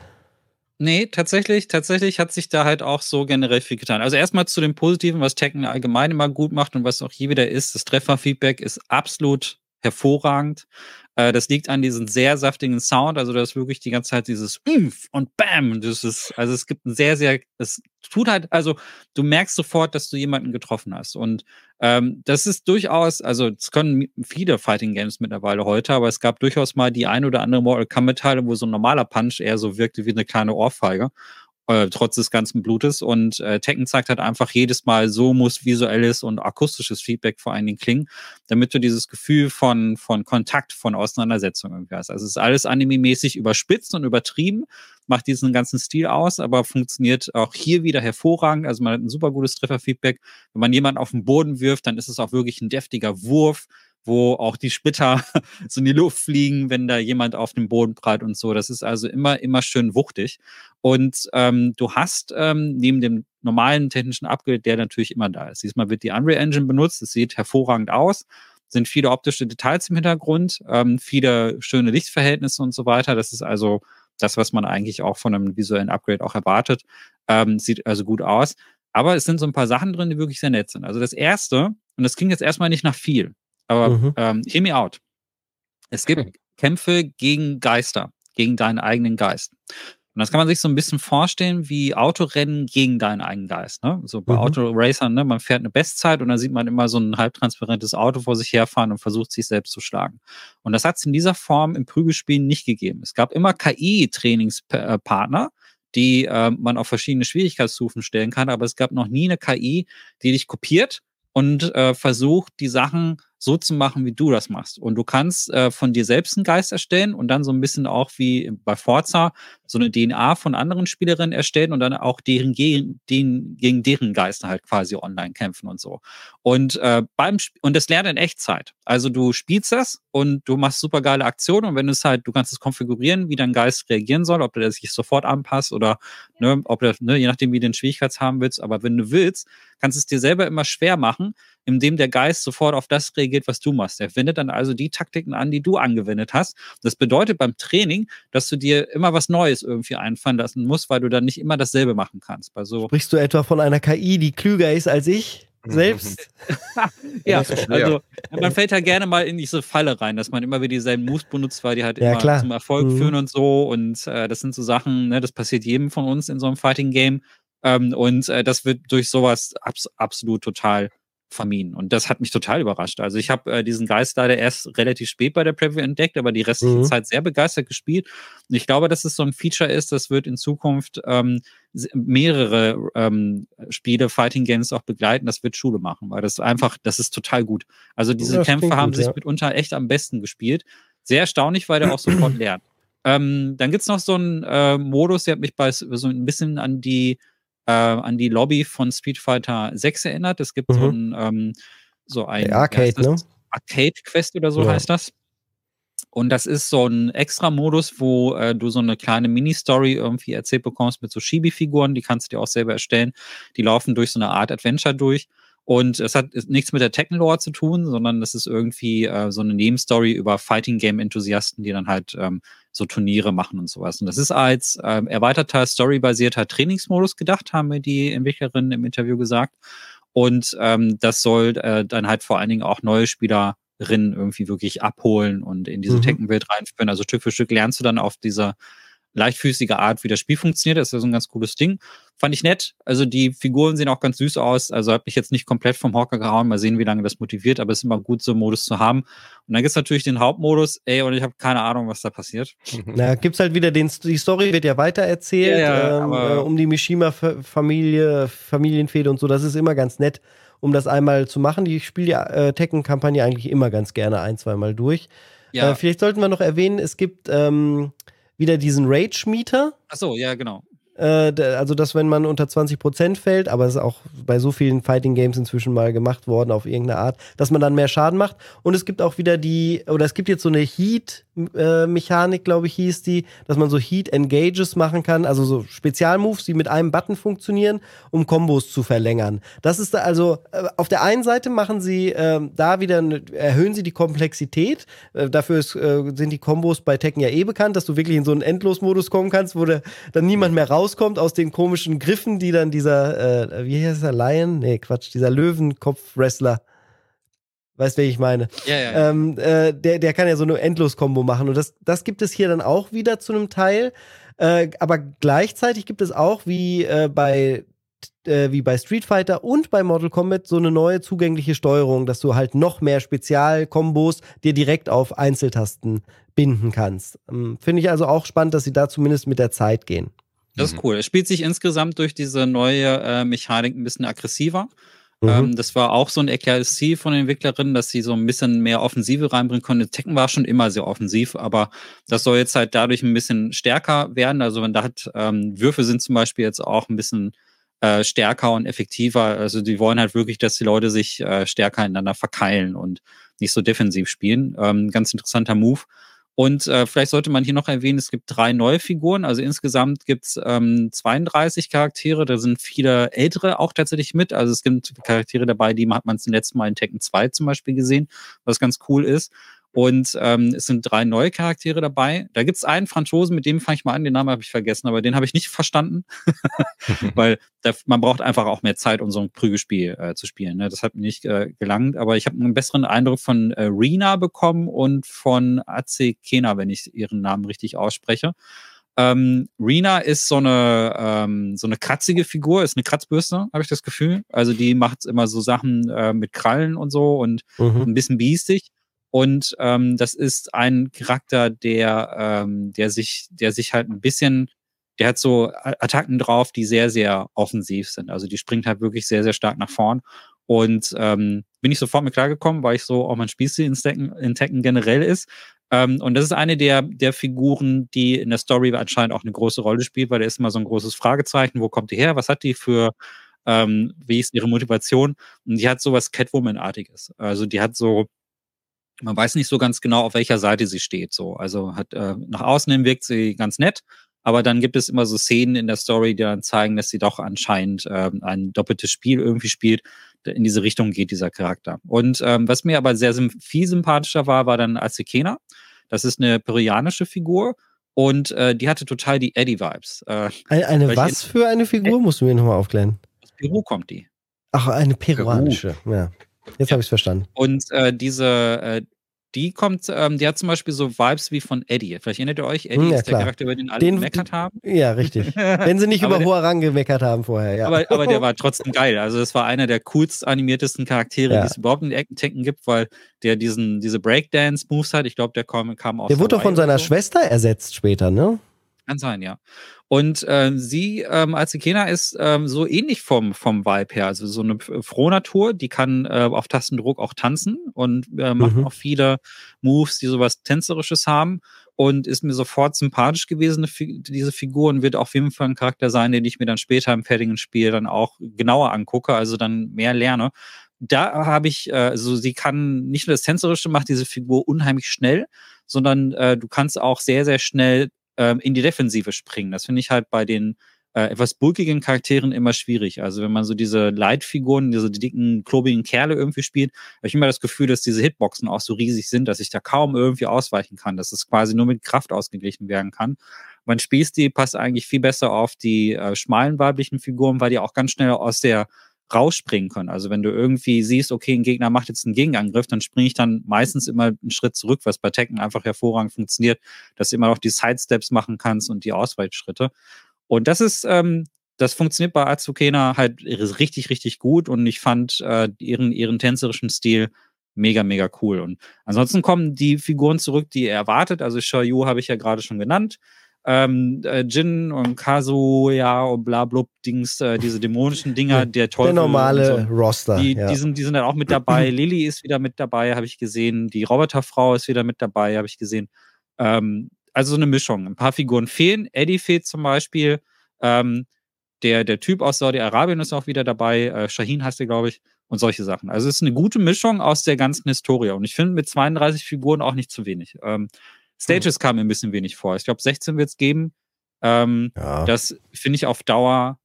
Nee, tatsächlich, tatsächlich hat sich da halt auch so generell viel getan. Also erstmal zu dem Positiven, was Tekken allgemein immer gut macht und was auch hier wieder ist, das Trefferfeedback ist absolut hervorragend. Äh, das liegt an diesem sehr saftigen Sound. Also, da ist wirklich die ganze Zeit dieses Umf und Bam. Das ist, also es gibt ein sehr, sehr, es tut halt, also du merkst sofort, dass du jemanden getroffen hast. Und ähm, das ist durchaus, also es können viele Fighting Games mittlerweile heute, aber es gab durchaus mal die ein oder andere Mortal Kombat-Teile, wo so ein normaler Punch eher so wirkte wie eine kleine Ohrfeige äh, trotz des ganzen Blutes. Und äh, Tekken zeigt halt einfach jedes Mal, so muss visuelles und akustisches Feedback vor allen Dingen klingen, damit du dieses Gefühl von, von Kontakt, von Auseinandersetzung irgendwie hast. Also es ist alles anime-mäßig überspitzt und übertrieben, macht diesen ganzen Stil aus, aber funktioniert auch hier wieder hervorragend. Also man hat ein super gutes Trefferfeedback. Wenn man jemanden auf den Boden wirft, dann ist es auch wirklich ein deftiger Wurf wo auch die Splitter <laughs> so in die Luft fliegen, wenn da jemand auf dem Boden prallt und so. Das ist also immer, immer schön wuchtig. Und ähm, du hast ähm, neben dem normalen technischen Upgrade, der natürlich immer da ist. Diesmal wird die Unreal Engine benutzt. Es sieht hervorragend aus. Sind viele optische Details im Hintergrund, ähm, viele schöne Lichtverhältnisse und so weiter. Das ist also das, was man eigentlich auch von einem visuellen Upgrade auch erwartet. Ähm, sieht also gut aus. Aber es sind so ein paar Sachen drin, die wirklich sehr nett sind. Also das erste, und das klingt jetzt erstmal nicht nach viel, aber mhm. ähm, hear me out. Es gibt Kämpfe gegen Geister, gegen deinen eigenen Geist. Und das kann man sich so ein bisschen vorstellen wie Autorennen gegen deinen eigenen Geist. Ne? So bei mhm. Autoracern, ne? man fährt eine Bestzeit und dann sieht man immer so ein halbtransparentes Auto vor sich herfahren und versucht sich selbst zu schlagen. Und das hat es in dieser Form im Prügelspielen nicht gegeben. Es gab immer KI-Trainingspartner, die äh, man auf verschiedene Schwierigkeitsstufen stellen kann, aber es gab noch nie eine KI, die dich kopiert und äh, versucht, die Sachen so zu machen, wie du das machst. Und du kannst äh, von dir selbst einen Geist erstellen und dann so ein bisschen auch wie bei Forza so eine DNA von anderen Spielerinnen erstellen und dann auch deren gegen, den, gegen deren Geister halt quasi online kämpfen und so. Und äh, beim und das lernt in Echtzeit. Also du spielst das und du machst super geile Aktionen und wenn es halt, du kannst es konfigurieren, wie dein Geist reagieren soll, ob der sich sofort anpasst oder ne, ob der, ne, je nachdem, wie du den Schwierigkeits haben willst. Aber wenn du willst, kannst du es dir selber immer schwer machen, indem der Geist sofort auf das reagiert, was du machst. Er wendet dann also die Taktiken an, die du angewendet hast. Das bedeutet beim Training, dass du dir immer was Neues irgendwie einfallen lassen musst, weil du dann nicht immer dasselbe machen kannst. Bei so Sprichst du etwa von einer KI, die klüger ist als ich? Selbst? <laughs> ja, also man fällt ja gerne mal in diese Falle rein, dass man immer wieder dieselben Moves benutzt, weil die halt ja, immer klar. zum Erfolg mhm. führen und so. Und äh, das sind so Sachen, ne, das passiert jedem von uns in so einem Fighting-Game. Ähm, und äh, das wird durch sowas abs absolut total vermieden. Und das hat mich total überrascht. Also ich habe äh, diesen Geist leider erst relativ spät bei der Preview entdeckt, aber die restliche mhm. Zeit sehr begeistert gespielt. Und ich glaube, dass es so ein Feature ist, das wird in Zukunft ähm, mehrere ähm, Spiele, Fighting Games auch begleiten. Das wird Schule machen, weil das einfach, das ist total gut. Also diese ja, Kämpfe haben gut, sich ja. mitunter echt am besten gespielt. Sehr erstaunlich, weil der auch sofort <clears throat> lernt. Ähm, dann gibt's noch so einen äh, Modus, der hat mich bei so ein bisschen an die äh, an die Lobby von Street Fighter 6 erinnert. Es gibt mhm. so ein, ähm, so ein Arcade, ne? Arcade Quest oder so ja. heißt das. Und das ist so ein extra Modus, wo äh, du so eine kleine Mini-Story irgendwie erzählt bekommst mit so Chibi-Figuren, die kannst du dir auch selber erstellen. Die laufen durch so eine Art Adventure durch. Und es hat nichts mit der Tekken-Lore zu tun, sondern das ist irgendwie äh, so eine Nebenstory über Fighting-Game-Enthusiasten, die dann halt ähm, so Turniere machen und sowas. Und das ist als ähm, erweiterter, storybasierter Trainingsmodus gedacht, haben mir die Entwicklerinnen im Interview gesagt. Und ähm, das soll äh, dann halt vor allen Dingen auch neue Spielerinnen irgendwie wirklich abholen und in diese mhm. Tekken-Welt reinführen. Also Stück für Stück lernst du dann auf dieser leichtfüßige Art, wie das Spiel funktioniert. Das ist ja so ein ganz cooles Ding. Fand ich nett. Also die Figuren sehen auch ganz süß aus. Also hat mich jetzt nicht komplett vom Hocker gehauen. Mal sehen, wie lange das motiviert. Aber es ist immer gut, so einen Modus zu haben. Und dann gibt's natürlich den Hauptmodus. Ey, und ich habe keine Ahnung, was da passiert. Na, gibt's halt wieder den, die Story wird ja weitererzählt. Ja, ja, ähm, äh, um die Mishima-Familie, Familienfehde und so. Das ist immer ganz nett, um das einmal zu machen. Ich spiele die äh, Tekken-Kampagne eigentlich immer ganz gerne ein, zweimal durch. Ja. Äh, vielleicht sollten wir noch erwähnen, es gibt ähm, wieder diesen Rage-Meter. Ach so, ja, genau. Äh, also, dass wenn man unter 20% fällt, aber es ist auch bei so vielen Fighting Games inzwischen mal gemacht worden auf irgendeine Art, dass man dann mehr Schaden macht. Und es gibt auch wieder die, oder es gibt jetzt so eine Heat-Mechanik, glaube ich, hieß die, dass man so Heat-Engages machen kann, also so Spezialmoves, die mit einem Button funktionieren, um Kombos zu verlängern. Das ist also, äh, auf der einen Seite machen sie äh, da wieder, erhöhen sie die Komplexität. Äh, dafür ist, äh, sind die Kombos bei Tekken ja eh bekannt, dass du wirklich in so einen Endlosmodus kommen kannst, wo dann niemand mehr rauskommt aus den komischen Griffen, die dann dieser, äh, wie heißt der, Lion? Nee, Quatsch, dieser Löwenkopf-Wrestler. Weißt du, wer ich meine? Ja, ja. ja. Ähm, äh, der, der kann ja so eine Endlos-Kombo machen. Und das, das gibt es hier dann auch wieder zu einem Teil. Äh, aber gleichzeitig gibt es auch, wie äh, bei äh, wie bei Street Fighter und bei Mortal Kombat so eine neue zugängliche Steuerung, dass du halt noch mehr Spezialkombos dir direkt auf Einzeltasten binden kannst. Ähm, Finde ich also auch spannend, dass sie da zumindest mit der Zeit gehen. Das ist cool. Es spielt sich insgesamt durch diese neue äh, Mechanik ein bisschen aggressiver. Mhm. Ähm, das war auch so ein erklärtes Ziel von den Entwicklerinnen, dass sie so ein bisschen mehr Offensive reinbringen konnten. Tekken war schon immer sehr offensiv, aber das soll jetzt halt dadurch ein bisschen stärker werden. Also wenn da hat, ähm, Würfe sind zum Beispiel jetzt auch ein bisschen äh, stärker und effektiver. Also die wollen halt wirklich, dass die Leute sich äh, stärker ineinander verkeilen und nicht so defensiv spielen. Ähm, ganz interessanter Move. Und äh, vielleicht sollte man hier noch erwähnen, es gibt drei neue Figuren. Also insgesamt gibt es ähm, 32 Charaktere. Da sind viele ältere auch tatsächlich mit. Also es gibt Charaktere dabei, die hat man zum letzten Mal in Tekken 2 zum Beispiel gesehen, was ganz cool ist. Und ähm, es sind drei neue Charaktere dabei. Da gibt es einen Franzosen, mit dem fange ich mal an, den Namen habe ich vergessen, aber den habe ich nicht verstanden. <laughs> Weil da, man braucht einfach auch mehr Zeit, um so ein Prügelspiel äh, zu spielen. Ne? Das hat mir nicht äh, gelangt, aber ich habe einen besseren Eindruck von äh, Rina bekommen und von Aze Kena, wenn ich ihren Namen richtig ausspreche. Ähm, Rina ist so eine, ähm, so eine kratzige Figur, ist eine Kratzbürste, habe ich das Gefühl. Also die macht immer so Sachen äh, mit Krallen und so und mhm. ein bisschen biestig. Und ähm, das ist ein Charakter, der, ähm, der sich, der sich halt ein bisschen, der hat so Attacken drauf, die sehr, sehr offensiv sind. Also die springt halt wirklich sehr, sehr stark nach vorn. Und ähm, bin ich sofort mit klargekommen, weil ich so auch mein Spielstil in Tekken, in Tekken generell ist. Ähm, und das ist eine der, der Figuren, die in der Story anscheinend auch eine große Rolle spielt, weil da ist immer so ein großes Fragezeichen, wo kommt die her, was hat die für, ähm, wie ist ihre Motivation? Und die hat sowas Catwoman-artiges. Also die hat so man weiß nicht so ganz genau, auf welcher Seite sie steht. So, also hat äh, nach außen hin wirkt sie ganz nett, aber dann gibt es immer so Szenen in der Story, die dann zeigen, dass sie doch anscheinend äh, ein doppeltes Spiel irgendwie spielt. In diese Richtung geht dieser Charakter. Und ähm, was mir aber sehr viel sympathischer war, war dann Azekena. Das ist eine peruanische Figur und äh, die hatte total die Eddie-Vibes. Äh, <laughs> eine, eine was für eine Figur? Musst du mir nochmal aufklären. Aus Peru kommt die. Ach, eine peruanische, Peru. ja. Jetzt ja. habe ich es verstanden. Und äh, diese, äh, die kommt, ähm, die hat zum Beispiel so Vibes wie von Eddie. Vielleicht erinnert ihr euch, Eddie hm, ja, ist der Charakter, über den alle den, gemeckert haben. Ja, richtig. <laughs> Wenn sie nicht über der, Hoarang gemeckert haben vorher, ja. Aber, aber der <laughs> war trotzdem geil. Also das war einer der coolst animiertesten Charaktere, ja. die es überhaupt in Tekken gibt, weil der diesen, diese Breakdance-Moves hat. Ich glaube, der kam, kam aus Der wurde doch von seiner so. Schwester ersetzt später, ne? Kann sein, ja. Und äh, sie ähm, als Ikena ist ähm, so ähnlich vom, vom Vibe her. Also so eine Frohnatur, die kann äh, auf Tastendruck auch tanzen und äh, macht mhm. auch viele Moves, die sowas Tänzerisches haben. Und ist mir sofort sympathisch gewesen, diese Figur, und wird auf jeden Fall ein Charakter sein, den ich mir dann später im fertigen Spiel dann auch genauer angucke, also dann mehr lerne. Da habe ich, äh, also sie kann nicht nur das Tänzerische, macht diese Figur unheimlich schnell, sondern äh, du kannst auch sehr, sehr schnell ähm, in die Defensive springen. Das finde ich halt bei den äh, etwas bulkigen Charakteren immer schwierig. Also wenn man so diese Leitfiguren, diese dicken, klobigen Kerle irgendwie spielt, habe ich immer das Gefühl, dass diese Hitboxen auch so riesig sind, dass ich da kaum irgendwie ausweichen kann, dass es quasi nur mit Kraft ausgeglichen werden kann. Mein Spielstil passt eigentlich viel besser auf die äh, schmalen weiblichen Figuren, weil die auch ganz schnell aus der rausspringen können. Also wenn du irgendwie siehst, okay, ein Gegner macht jetzt einen Gegenangriff, dann springe ich dann meistens immer einen Schritt zurück, was bei Tekken einfach hervorragend funktioniert, dass du immer noch die Sidesteps machen kannst und die Ausweichschritte. Und das ist, ähm, das funktioniert bei Azukena halt richtig, richtig gut und ich fand äh, ihren, ihren tänzerischen Stil mega, mega cool. Und ansonsten kommen die Figuren zurück, die er erwartet. Also Shoyu habe ich ja gerade schon genannt ähm, äh, Jin und Kazuya und bla blub Dings, äh, diese dämonischen Dinger, der Teufel. Der normale so. Roster. Die, ja. die, sind, die sind dann auch mit dabei. <clears throat> Lilly ist wieder mit dabei, habe ich gesehen. Die Roboterfrau ist wieder mit dabei, habe ich gesehen. Ähm, also so eine Mischung. Ein paar Figuren fehlen. Eddie fehlt zum Beispiel. Ähm, der, der Typ aus Saudi-Arabien ist auch wieder dabei. Äh, Shahin heißt der, glaube ich. Und solche Sachen. Also es ist eine gute Mischung aus der ganzen Historie. Und ich finde mit 32 Figuren auch nicht zu wenig. Ähm, Stages hm. kamen mir ein bisschen wenig vor. Ich glaube, 16 wird es geben. Ähm, ja. Das finde ich auf Dauer,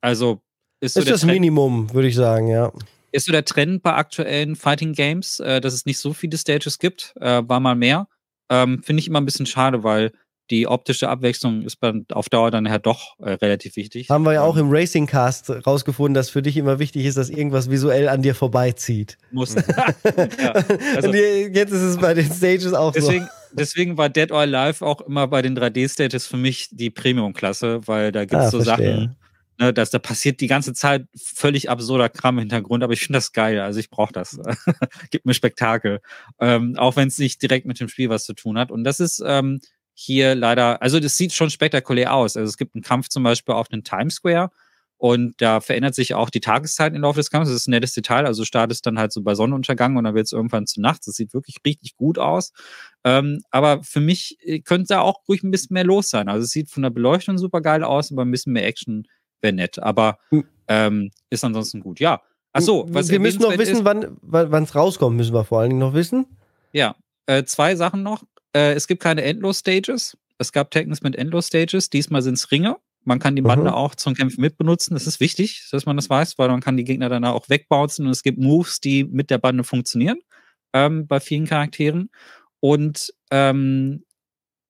also ist, so ist das Trend, Minimum, würde ich sagen, ja. Ist so der Trend bei aktuellen Fighting Games, äh, dass es nicht so viele Stages gibt, äh, war mal mehr. Ähm, finde ich immer ein bisschen schade, weil die optische Abwechslung ist auf Dauer dann ja doch äh, relativ wichtig. Haben wir ja auch ähm, im Racing Cast rausgefunden, dass für dich immer wichtig ist, dass irgendwas visuell an dir vorbeizieht. Muss. <laughs> ja, also, Und jetzt ist es bei den Stages auch deswegen, so. Deswegen war Dead or Alive auch immer bei den 3D-Stages für mich die Premium-Klasse, weil da gibt es ah, so verstehe. Sachen, ne, dass da passiert die ganze Zeit völlig absurder Kram im Hintergrund, aber ich finde das geil. Also ich brauche das. <laughs> Gibt mir Spektakel. Ähm, auch wenn es nicht direkt mit dem Spiel was zu tun hat. Und das ist ähm, hier leider, also das sieht schon spektakulär aus. Also es gibt einen Kampf zum Beispiel auf den Times Square und da verändert sich auch die Tageszeit im Laufe des Kampfes. Das ist ein nettes Detail. Also startet dann halt so bei Sonnenuntergang und dann wird es irgendwann zu Nacht. Das sieht wirklich richtig gut aus. Ähm, aber für mich äh, könnte da auch ruhig ein bisschen mehr los sein. Also es sieht von der Beleuchtung super geil aus, aber ein bisschen mehr Action wäre nett. Aber hm. ähm, ist ansonsten gut. Ja. Achso, was wir müssen noch wissen, ist, wann es rauskommt, müssen wir vor allen Dingen noch wissen. Ja, äh, zwei Sachen noch. Äh, es gibt keine Endlos-Stages. Es gab Tekkens mit Endlos-Stages. Diesmal sind es Ringe. Man kann die Bande mhm. auch zum Kämpfen mitbenutzen. Das ist wichtig, dass man das weiß, weil man kann die Gegner danach auch wegbouncen und es gibt Moves, die mit der Bande funktionieren ähm, bei vielen Charakteren. Und ähm,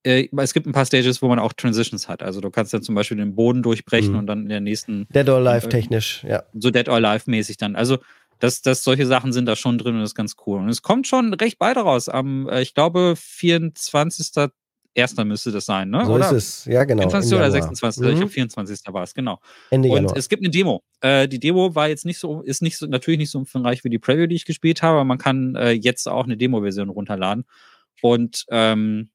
äh, es gibt ein paar Stages, wo man auch Transitions hat. Also du kannst dann zum Beispiel den Boden durchbrechen mhm. und dann in der nächsten. Dead or Alive äh, technisch, ja. So Dead or Alive mäßig dann. Also das, das, solche Sachen sind da schon drin und das ist ganz cool. Und es kommt schon recht bald raus. Am, äh, ich glaube, 24. Erster müsste das sein, ne? So oder? ist es, ja genau. 24. oder 26. Mhm. Ich glaube 24. war es, genau. Ende und Januar. es gibt eine Demo. Äh, die Demo war jetzt nicht so, ist nicht so, natürlich nicht so umfangreich wie die Preview, die ich gespielt habe, aber man kann äh, jetzt auch eine Demo-Version runterladen. Und ähm,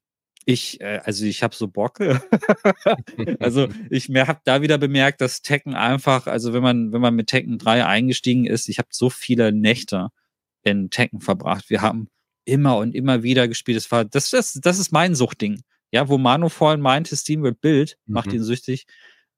ich, äh, also ich habe so Bock. <laughs> also ich habe da wieder bemerkt, dass Tekken einfach, also wenn man, wenn man mit Tekken 3 eingestiegen ist, ich habe so viele Nächte in Tekken verbracht. Wir haben immer und immer wieder gespielt. Das war, das, das, das ist mein Suchtding. Ja, wo Manu vorhin meinte, Steam wird Bild, mhm. macht ihn süchtig.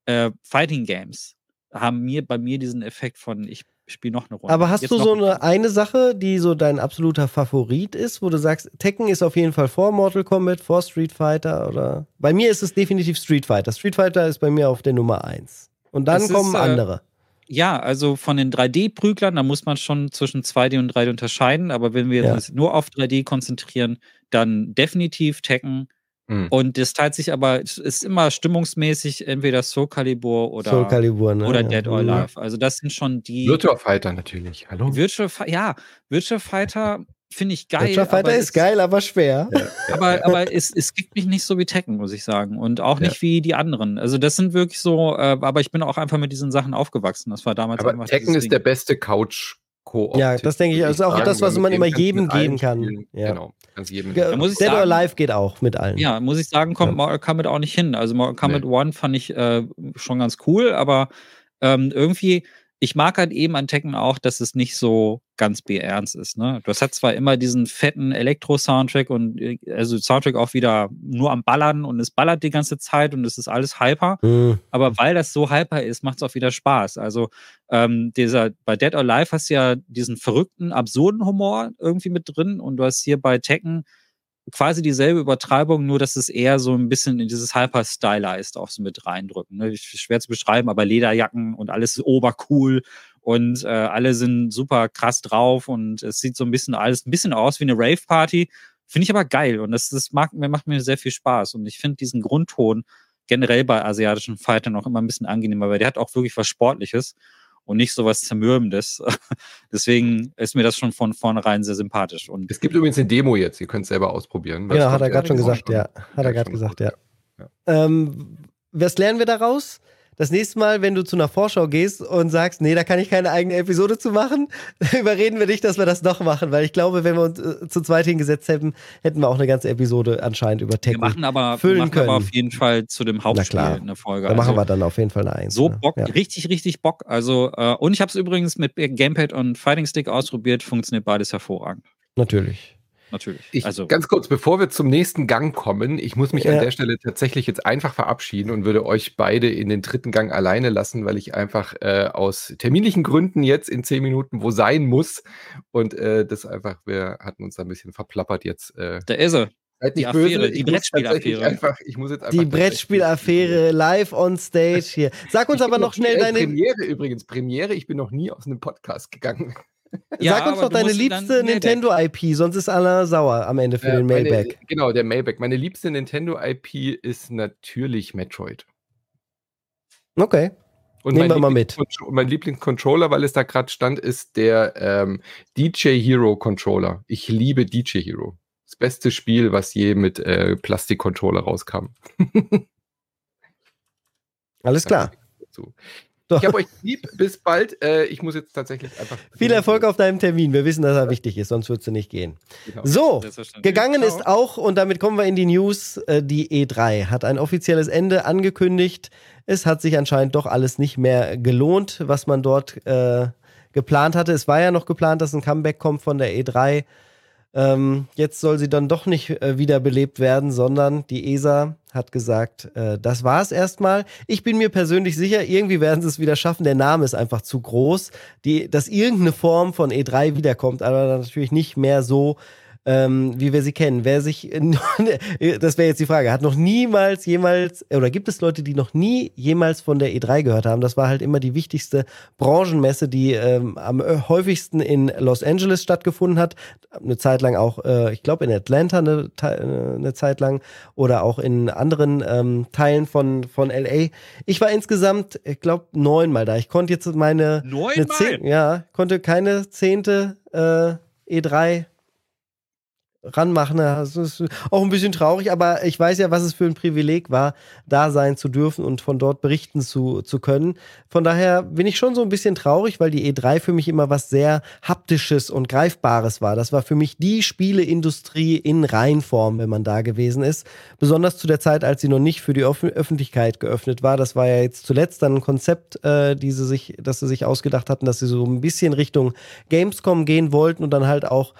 Äh, Fighting Games haben mir bei mir diesen Effekt von, ich spiele noch eine Runde. Aber hast Jetzt du so eine, eine Sache, die so dein absoluter Favorit ist, wo du sagst, Tekken ist auf jeden Fall vor Mortal Kombat, vor Street Fighter oder? Bei mir ist es definitiv Street Fighter. Street Fighter ist bei mir auf der Nummer 1. Und dann das kommen ist, äh, andere. Ja, also von den 3D-Prüglern, da muss man schon zwischen 2D und 3D unterscheiden. Aber wenn wir ja. uns nur auf 3D konzentrieren, dann definitiv Tekken. Mhm. Und das teilt sich aber, es ist immer stimmungsmäßig entweder Soul Calibur oder, Soul Calibur, ne? oder ja. Dead or mhm. Alive. Also das sind schon die. Virtua Fighter natürlich. Hallo. Virtual, ja, Virtual Fighter finde ich geil. Virtua Fighter ist geil, aber schwer. Ja, ja, aber aber es, es gibt mich nicht so wie Tekken, muss ich sagen. Und auch nicht wie die anderen. Also das sind wirklich so, äh, aber ich bin auch einfach mit diesen Sachen aufgewachsen. Das war damals aber Tekken ist Ding. der beste Couch Koop. Ja, das denke ich. Das ist auch sagen, das, was man immer jedem geben kann. Ja. Genau. Kannst jedem ja, muss ich Dead sagen, or Alive geht auch mit allen. Ja, muss ich sagen, kommt ja. Mortal Kombat auch nicht hin. Also Mortal Kombat nee. One fand ich äh, schon ganz cool, aber ähm, irgendwie ich mag halt eben an Tekken auch, dass es nicht so ganz bernst ist. Ne? Du hast zwar immer diesen fetten Elektro-Soundtrack und äh, also Soundtrack auch wieder nur am Ballern und es ballert die ganze Zeit und es ist alles hyper. Mhm. Aber weil das so hyper ist, macht es auch wieder Spaß. Also ähm, dieser, bei Dead or Alive hast du ja diesen verrückten, absurden Humor irgendwie mit drin und du hast hier bei Tekken quasi dieselbe Übertreibung, nur dass es eher so ein bisschen in dieses Hyper-Stylized auch so mit reindrücken. Ne? Schwer zu beschreiben, aber Lederjacken und alles obercool und äh, alle sind super krass drauf und es sieht so ein bisschen alles ein bisschen aus wie eine Rave-Party. Finde ich aber geil und das, das mag, macht mir sehr viel Spaß und ich finde diesen Grundton generell bei asiatischen Fightern auch immer ein bisschen angenehmer, weil der hat auch wirklich was Sportliches und nicht so was Zermürbendes. <laughs> Deswegen ist mir das schon von vornherein sehr sympathisch. Und es gibt übrigens eine Demo jetzt, ihr könnt es selber ausprobieren. Ja, hat er gerade schon gesagt, ja. Hat er gerade gesagt, ja. ja. Ähm, was lernen wir daraus? Das nächste Mal, wenn du zu einer Vorschau gehst und sagst, nee, da kann ich keine eigene Episode zu machen, <laughs> überreden wir dich, dass wir das doch machen, weil ich glaube, wenn wir uns äh, zu zweit hingesetzt hätten, hätten wir auch eine ganze Episode anscheinend über Tekken wir machen aber, füllen wir machen können. aber auf jeden Fall zu dem Hauptspiel eine Folge. Da also, machen wir dann auf jeden Fall eine Eins. So ne? Bock, ja. richtig, richtig Bock. Also, äh, und ich habe es übrigens mit Gamepad und Fighting Stick ausprobiert, funktioniert beides hervorragend. Natürlich. Natürlich. Ich, also ganz kurz, bevor wir zum nächsten Gang kommen, ich muss mich ja. an der Stelle tatsächlich jetzt einfach verabschieden und würde euch beide in den dritten Gang alleine lassen, weil ich einfach äh, aus terminlichen Gründen jetzt in zehn Minuten wo sein muss. Und äh, das einfach, wir hatten uns da ein bisschen verplappert jetzt. Äh, da ist er. Seid die Affäre, böse. die Brettspielaffäre. Einfach, ich muss jetzt einfach die Brettspielaffäre live on stage hier. Sag uns aber noch schnell deine. Premiere übrigens, Premiere. Ich bin noch nie aus einem Podcast gegangen. Ja, Sag uns doch deine liebste Nintendo-IP, sonst ist aller sauer am Ende für äh, den Mailback. Meine, genau, der Mailback. Meine liebste Nintendo-IP ist natürlich Metroid. Okay. Und Nehmen wir mal mit. Mein Lieblingscontroller, weil es da gerade stand, ist der ähm, DJ Hero Controller. Ich liebe DJ Hero. Das beste Spiel, was je mit äh, Plastikcontroller rauskam. <laughs> Alles klar. Ich habe euch lieb. Bis bald. Äh, ich muss jetzt tatsächlich einfach. <laughs> Viel Erfolg auf deinem Termin. Wir wissen, dass er wichtig ist, sonst würdest du nicht gehen. Genau. So, gegangen Ciao. ist auch, und damit kommen wir in die News, äh, die E3 hat ein offizielles Ende angekündigt. Es hat sich anscheinend doch alles nicht mehr gelohnt, was man dort äh, geplant hatte. Es war ja noch geplant, dass ein Comeback kommt von der E3. Ähm, jetzt soll sie dann doch nicht äh, wiederbelebt werden, sondern die ESA hat gesagt, äh, das war es erstmal. Ich bin mir persönlich sicher, irgendwie werden sie es wieder schaffen. Der Name ist einfach zu groß, die, dass irgendeine Form von E3 wiederkommt, aber natürlich nicht mehr so, ähm, wie wir sie kennen. Wer sich, <laughs> das wäre jetzt die Frage, hat noch niemals jemals, oder gibt es Leute, die noch nie jemals von der E3 gehört haben? Das war halt immer die wichtigste Branchenmesse, die ähm, am häufigsten in Los Angeles stattgefunden hat. Eine Zeit lang auch, äh, ich glaube, in Atlanta eine, eine, Zeit lang oder auch in anderen ähm, Teilen von, von LA. Ich war insgesamt, ich glaube, neunmal da. Ich konnte jetzt meine. Neunmal? Ja, konnte keine zehnte äh, E3 ranmachen. Das ist auch ein bisschen traurig, aber ich weiß ja, was es für ein Privileg war, da sein zu dürfen und von dort berichten zu, zu können. Von daher bin ich schon so ein bisschen traurig, weil die E3 für mich immer was sehr haptisches und greifbares war. Das war für mich die Spieleindustrie in Reinform, wenn man da gewesen ist. Besonders zu der Zeit, als sie noch nicht für die Öf Öffentlichkeit geöffnet war. Das war ja jetzt zuletzt dann ein Konzept, äh, die sie sich, das sie sich ausgedacht hatten, dass sie so ein bisschen Richtung Gamescom gehen wollten und dann halt auch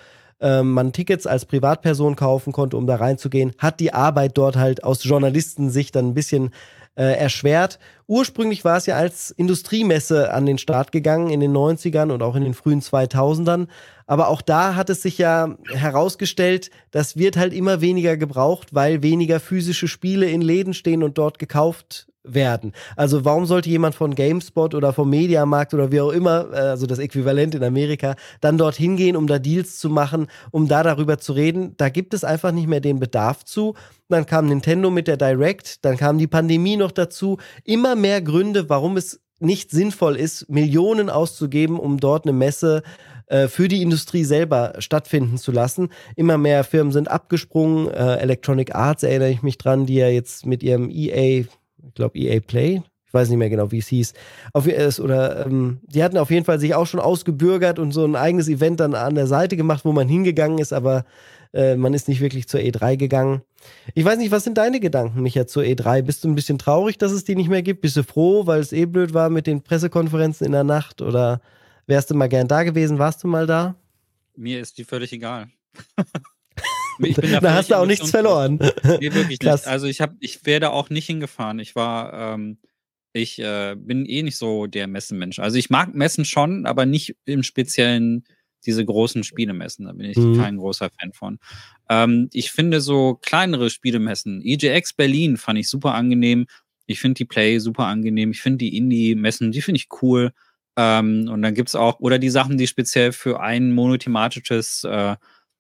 ähm, man Tickets als Privatperson kaufen konnte, um da reinzugehen, hat die Arbeit dort halt aus Journalistensicht dann ein bisschen äh, erschwert. Ursprünglich war es ja als Industriemesse an den Start gegangen in den 90ern und auch in den frühen 2000ern. Aber auch da hat es sich ja herausgestellt, das wird halt immer weniger gebraucht, weil weniger physische Spiele in Läden stehen und dort gekauft werden. Also warum sollte jemand von GameSpot oder vom Mediamarkt oder wie auch immer, äh, also das Äquivalent in Amerika, dann dorthin gehen, um da Deals zu machen, um da darüber zu reden? Da gibt es einfach nicht mehr den Bedarf zu. Dann kam Nintendo mit der Direct, dann kam die Pandemie noch dazu. Immer mehr Gründe, warum es nicht sinnvoll ist, Millionen auszugeben, um dort eine Messe äh, für die Industrie selber stattfinden zu lassen. Immer mehr Firmen sind abgesprungen. Äh, Electronic Arts erinnere ich mich dran, die ja jetzt mit ihrem EA ich glaube EA Play, ich weiß nicht mehr genau, wie es hieß. Auf, oder ähm, die hatten auf jeden Fall sich auch schon ausgebürgert und so ein eigenes Event dann an der Seite gemacht, wo man hingegangen ist, aber äh, man ist nicht wirklich zur E3 gegangen. Ich weiß nicht, was sind deine Gedanken, Micha, zur E3? Bist du ein bisschen traurig, dass es die nicht mehr gibt? Bist du froh, weil es eh blöd war mit den Pressekonferenzen in der Nacht? Oder wärst du mal gern da gewesen? Warst du mal da? Mir ist die völlig egal. <laughs> <laughs> da, da hast du auch nichts verloren. <laughs> Nee, wirklich Krass. nicht. Also ich habe, ich wäre da auch nicht hingefahren. Ich war, ähm, ich äh, bin eh nicht so der Messenmensch. Also ich mag Messen schon, aber nicht im Speziellen diese großen Spielemessen. Da bin ich mhm. kein großer Fan von. Ähm, ich finde so kleinere Spielemessen, EJX Berlin fand ich super angenehm. Ich finde die Play super angenehm. Ich finde die Indie-Messen, die finde ich cool. Ähm, und dann gibt's auch, oder die Sachen, die speziell für ein monothematisches äh,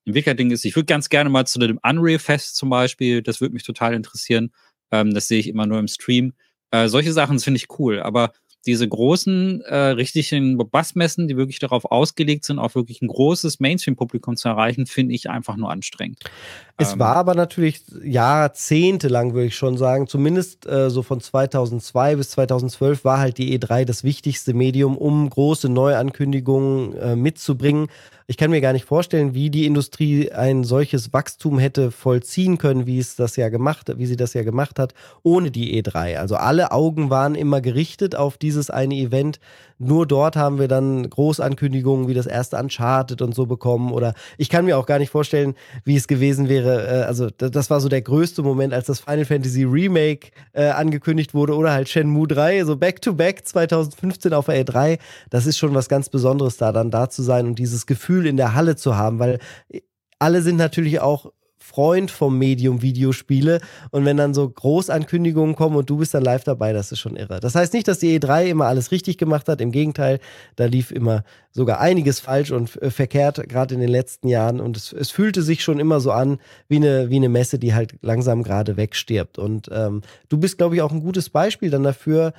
Entwicklerding ist. Ich würde ganz gerne mal zu dem Unreal Fest zum Beispiel, das würde mich total interessieren. Ähm, das sehe ich immer nur im Stream. Äh, solche Sachen finde ich cool, aber diese großen, äh, richtigen Bassmessen, die wirklich darauf ausgelegt sind, auch wirklich ein großes Mainstream-Publikum zu erreichen, finde ich einfach nur anstrengend. Es ähm, war aber natürlich jahrzehntelang, würde ich schon sagen, zumindest äh, so von 2002 bis 2012 war halt die E3 das wichtigste Medium, um große Neuankündigungen äh, mitzubringen. Ich kann mir gar nicht vorstellen, wie die Industrie ein solches Wachstum hätte vollziehen können, wie es das ja gemacht, wie sie das ja gemacht hat, ohne die E3. Also alle Augen waren immer gerichtet auf dieses eine Event. Nur dort haben wir dann Großankündigungen wie das erste Uncharted und so bekommen. Oder ich kann mir auch gar nicht vorstellen, wie es gewesen wäre. Äh, also das war so der größte Moment, als das Final Fantasy Remake äh, angekündigt wurde oder halt Shenmue 3, so Back-to-Back -back 2015 auf der E3. Das ist schon was ganz Besonderes da, dann da zu sein und dieses Gefühl Gefühl in der Halle zu haben, weil alle sind natürlich auch Freund vom Medium Videospiele. Und wenn dann so Großankündigungen kommen und du bist dann live dabei, das ist schon irre. Das heißt nicht, dass die E3 immer alles richtig gemacht hat, im Gegenteil, da lief immer sogar einiges falsch und äh, verkehrt, gerade in den letzten Jahren. Und es, es, fühlte sich schon immer so an wie eine, wie eine Messe, die halt langsam gerade wegstirbt. Und ähm, du bist, glaube ich, auch ein gutes Beispiel dann dafür,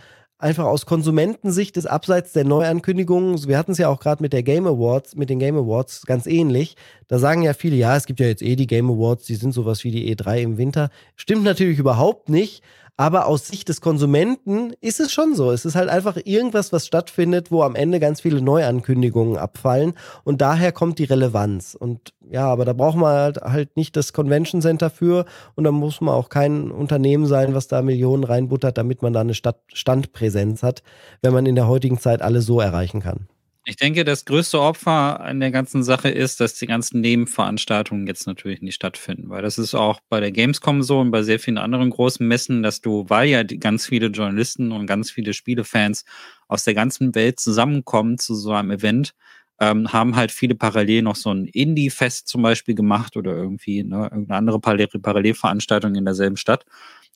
einfach aus Konsumentensicht ist abseits der Neuankündigungen, wir hatten es ja auch gerade mit der Game Awards, mit den Game Awards ganz ähnlich. Da sagen ja viele, ja, es gibt ja jetzt eh die Game Awards, die sind sowas wie die E3 im Winter. Stimmt natürlich überhaupt nicht, aber aus Sicht des Konsumenten ist es schon so. Es ist halt einfach irgendwas, was stattfindet, wo am Ende ganz viele Neuankündigungen abfallen. Und daher kommt die Relevanz. Und ja, aber da braucht man halt, halt nicht das Convention Center für. Und da muss man auch kein Unternehmen sein, was da Millionen reinbuttert, damit man da eine Stadt Standpräsenz hat, wenn man in der heutigen Zeit alle so erreichen kann. Ich denke, das größte Opfer an der ganzen Sache ist, dass die ganzen Nebenveranstaltungen jetzt natürlich nicht stattfinden, weil das ist auch bei der Gamescom so und bei sehr vielen anderen großen Messen, dass du, weil ja ganz viele Journalisten und ganz viele Spielefans aus der ganzen Welt zusammenkommen zu so einem Event, ähm, haben halt viele parallel noch so ein Indie-Fest zum Beispiel gemacht oder irgendwie ne, irgendeine andere Parallelveranstaltung in derselben Stadt.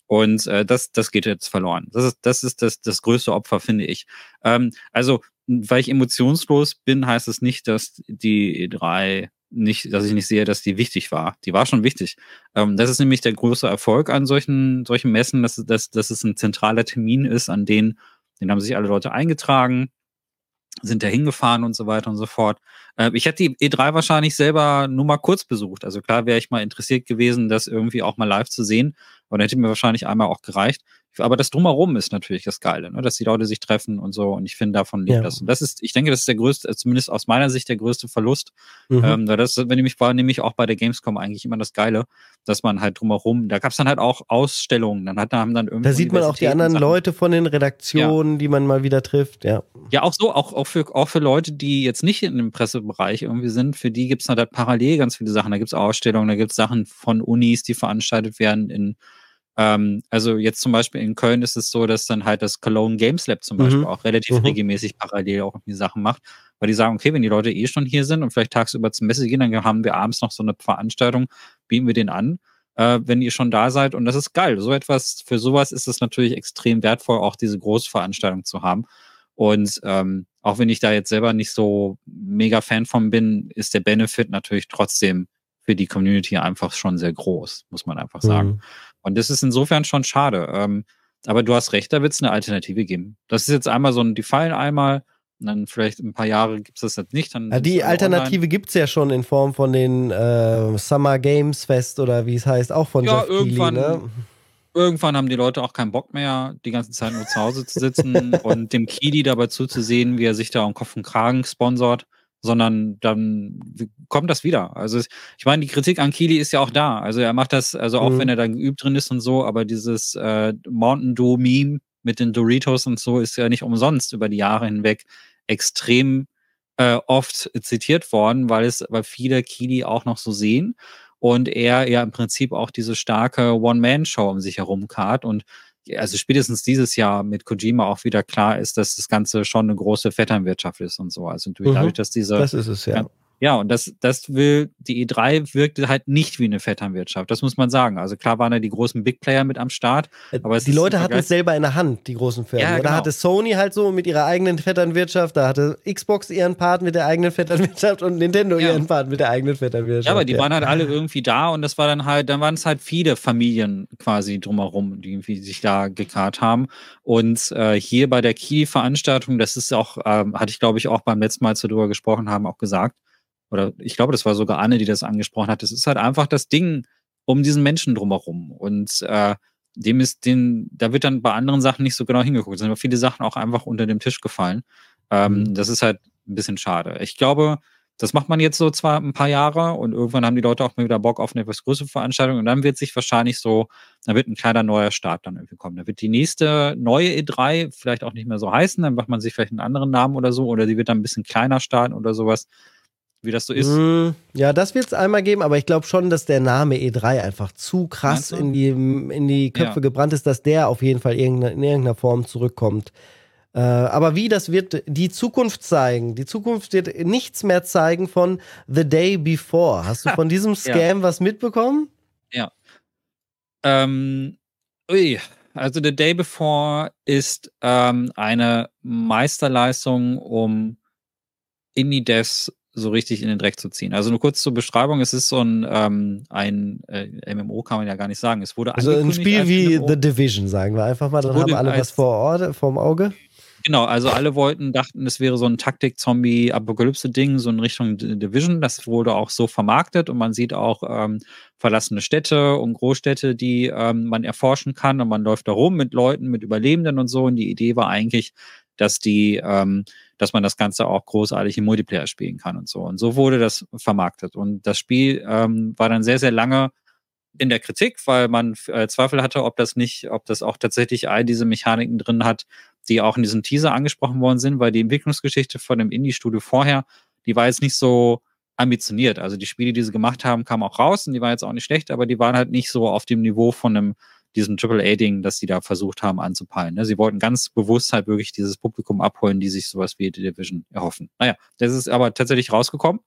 Und äh, das, das geht jetzt verloren. Das ist, das ist das, das größte Opfer, finde ich. Ähm, also weil ich emotionslos bin, heißt es nicht, dass die E3 nicht, dass ich nicht sehe, dass die wichtig war. Die war schon wichtig. Ähm, das ist nämlich der große Erfolg an solchen, solchen Messen, dass, dass, dass es ein zentraler Termin ist, an den, den haben sich alle Leute eingetragen, sind da hingefahren und so weiter und so fort. Äh, ich hätte die E3 wahrscheinlich selber nur mal kurz besucht. Also klar wäre ich mal interessiert gewesen, das irgendwie auch mal live zu sehen. Und hätte mir wahrscheinlich einmal auch gereicht. Aber das Drumherum ist natürlich das Geile, ne? dass die Leute sich treffen und so. Und ich finde, davon lebt ja. das. Und das ist, ich denke, das ist der größte, zumindest aus meiner Sicht, der größte Verlust. Mhm. Ähm, das, wenn ich mich war, nämlich auch bei der Gamescom eigentlich immer das Geile, dass man halt drumherum, da gab es dann halt auch Ausstellungen. Dann hat, haben dann irgendwie. Da sieht man auch die anderen Sachen. Leute von den Redaktionen, ja. die man mal wieder trifft, ja. Ja, auch so, auch, auch, für, auch für Leute, die jetzt nicht in dem Pressebereich irgendwie sind, für die gibt es halt parallel ganz viele Sachen. Da gibt es Ausstellungen, da gibt es Sachen von Unis, die veranstaltet werden in ähm, also jetzt zum Beispiel in Köln ist es so, dass dann halt das Cologne Games Lab zum Beispiel mhm. auch relativ mhm. regelmäßig parallel auch die Sachen macht, weil die sagen, okay, wenn die Leute eh schon hier sind und vielleicht tagsüber zum Messe gehen, dann haben wir abends noch so eine Veranstaltung, bieten wir den an, äh, wenn ihr schon da seid und das ist geil. So etwas, für sowas ist es natürlich extrem wertvoll, auch diese Großveranstaltung zu haben. Und ähm, auch wenn ich da jetzt selber nicht so mega Fan von bin, ist der Benefit natürlich trotzdem für die Community einfach schon sehr groß, muss man einfach sagen. Mhm. Und das ist insofern schon schade. Ähm, aber du hast recht, da wird es eine Alternative geben. Das ist jetzt einmal so ein, die fallen einmal, und dann vielleicht ein paar Jahre gibt es das jetzt nicht. Dann ja, die Alternative gibt es ja schon in Form von den äh, Summer Games Fest oder wie es heißt, auch von ja, Jeff irgendwann, Keighley, ne? Irgendwann haben die Leute auch keinen Bock mehr, die ganze Zeit nur zu Hause zu sitzen <laughs> und dem Kili dabei zuzusehen, wie er sich da am Kopf und Kragen sponsort sondern dann kommt das wieder. Also ich meine, die Kritik an Kili ist ja auch da. Also er macht das, also auch mhm. wenn er da geübt drin ist und so, aber dieses äh, Mountain Dew Meme mit den Doritos und so ist ja nicht umsonst über die Jahre hinweg extrem äh, oft zitiert worden, weil es, weil viele Kili auch noch so sehen und er ja im Prinzip auch diese starke One-Man-Show um sich herum kart und also spätestens dieses Jahr mit Kojima auch wieder klar ist, dass das Ganze schon eine große Vetternwirtschaft ist und so. Also mhm. dadurch, dass diese. Das ist es, ja. Ja, und das, das will, die E3 wirkte halt nicht wie eine Vetternwirtschaft. Das muss man sagen. Also klar waren da die großen Big Player mit am Start. Äh, aber die Leute hatten es selber in der Hand, die großen Firmen. Ja, genau. Da hatte Sony halt so mit ihrer eigenen Vetternwirtschaft, da hatte Xbox ihren Part mit der eigenen Vetternwirtschaft und Nintendo ja. ihren Part mit der eigenen Vetternwirtschaft. Ja, aber die ja. waren halt alle irgendwie da und das war dann halt, dann waren es halt viele Familien quasi drumherum, die irgendwie sich da gekarrt haben. Und äh, hier bei der Key-Veranstaltung, das ist auch, ähm, hatte ich glaube ich auch beim letzten Mal, als wir darüber gesprochen haben, auch gesagt, oder ich glaube, das war sogar Anne, die das angesprochen hat. Das ist halt einfach das Ding, um diesen Menschen drumherum. Und äh, dem ist den, da wird dann bei anderen Sachen nicht so genau hingeguckt. Es sind aber viele Sachen auch einfach unter dem Tisch gefallen. Ähm, mhm. Das ist halt ein bisschen schade. Ich glaube, das macht man jetzt so zwar ein paar Jahre und irgendwann haben die Leute auch mal wieder Bock auf eine etwas größere Veranstaltung und dann wird sich wahrscheinlich so, da wird ein kleiner neuer Start dann irgendwie kommen. Da wird die nächste neue E3 vielleicht auch nicht mehr so heißen, dann macht man sich vielleicht einen anderen Namen oder so oder die wird dann ein bisschen kleiner starten oder sowas, wie das so ist. Mm, ja, das wird es einmal geben, aber ich glaube schon, dass der Name E3 einfach zu krass in die, in die Köpfe ja. gebrannt ist, dass der auf jeden Fall in irgendeiner Form zurückkommt. Äh, aber wie, das wird die Zukunft zeigen. Die Zukunft wird nichts mehr zeigen von The Day Before. Hast du <laughs> von diesem Scam ja. was mitbekommen? Ja. Ähm, ui. Also The Day Before ist ähm, eine Meisterleistung, um Indie-Devs so richtig in den Dreck zu ziehen. Also nur kurz zur Beschreibung, es ist so ein, ähm, ein äh, MMO kann man ja gar nicht sagen. Es wurde also ein Spiel wie MMO. The Division, sagen wir einfach mal, dann haben alle was vor Ort, vorm Auge. Genau, also alle wollten, dachten, es wäre so ein Taktik-Zombie-Apokalypse-Ding, so in Richtung Division. Das wurde auch so vermarktet und man sieht auch ähm, verlassene Städte und Großstädte, die ähm, man erforschen kann und man läuft da rum mit Leuten, mit Überlebenden und so. Und die Idee war eigentlich, dass die, ähm, dass man das Ganze auch großartig im Multiplayer spielen kann und so. Und so wurde das vermarktet. Und das Spiel ähm, war dann sehr, sehr lange in der Kritik, weil man äh, Zweifel hatte, ob das nicht, ob das auch tatsächlich all diese Mechaniken drin hat, die auch in diesem Teaser angesprochen worden sind, weil die Entwicklungsgeschichte von dem Indie-Studio vorher, die war jetzt nicht so ambitioniert. Also die Spiele, die sie gemacht haben, kamen auch raus und die waren jetzt auch nicht schlecht, aber die waren halt nicht so auf dem Niveau von einem diesem AAA-Ding, das sie da versucht haben anzupeilen. Ne? Sie wollten ganz bewusst halt wirklich dieses Publikum abholen, die sich sowas wie The Division erhoffen. Naja, das ist aber tatsächlich rausgekommen.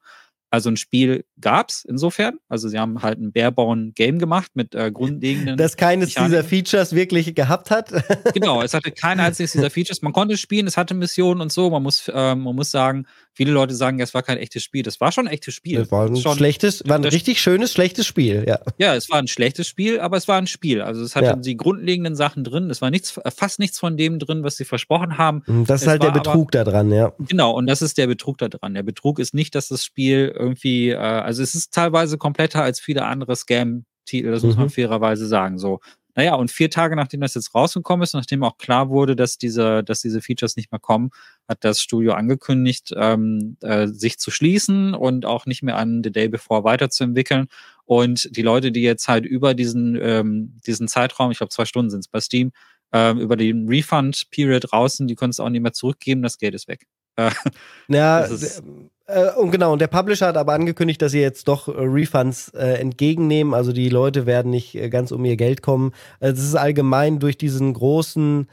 Also ein Spiel gab's insofern. Also sie haben halt ein bareborn Game gemacht mit äh, grundlegenden. Das keines Mechaniken. dieser Features wirklich gehabt hat. <laughs> genau, es hatte kein einziges dieser Features. Man konnte spielen, es hatte Missionen und so. Man muss, äh, man muss sagen, viele Leute sagen, es war kein echtes Spiel. Das war schon ein echtes Spiel. Es war ein schon, schlechtes, war ein richtig schönes, schlechtes Spiel, ja. Ja, es war ein schlechtes Spiel, aber es war ein Spiel. Also es hatte ja. die grundlegenden Sachen drin. Es war nichts, fast nichts von dem drin, was sie versprochen haben. Das ist es halt der Betrug aber, da dran, ja. Genau, und das ist der Betrug da dran. Der Betrug ist nicht, dass das Spiel irgendwie, äh, also es ist teilweise kompletter als viele andere Scam-Titel, das muss man mhm. fairerweise sagen. So, naja, und vier Tage nachdem das jetzt rausgekommen ist, nachdem auch klar wurde, dass diese, dass diese Features nicht mehr kommen, hat das Studio angekündigt, ähm, äh, sich zu schließen und auch nicht mehr an The Day Before weiterzuentwickeln. Und die Leute, die jetzt halt über diesen, ähm, diesen Zeitraum, ich glaube zwei Stunden sind es bei Steam, ähm, über den Refund-Period draußen, die können es auch nicht mehr zurückgeben, das Geld ist weg. <laughs> Äh, ja, äh, und genau, und der Publisher hat aber angekündigt, dass sie jetzt doch äh, Refunds äh, entgegennehmen. Also die Leute werden nicht äh, ganz um ihr Geld kommen. Also es ist allgemein durch diesen großen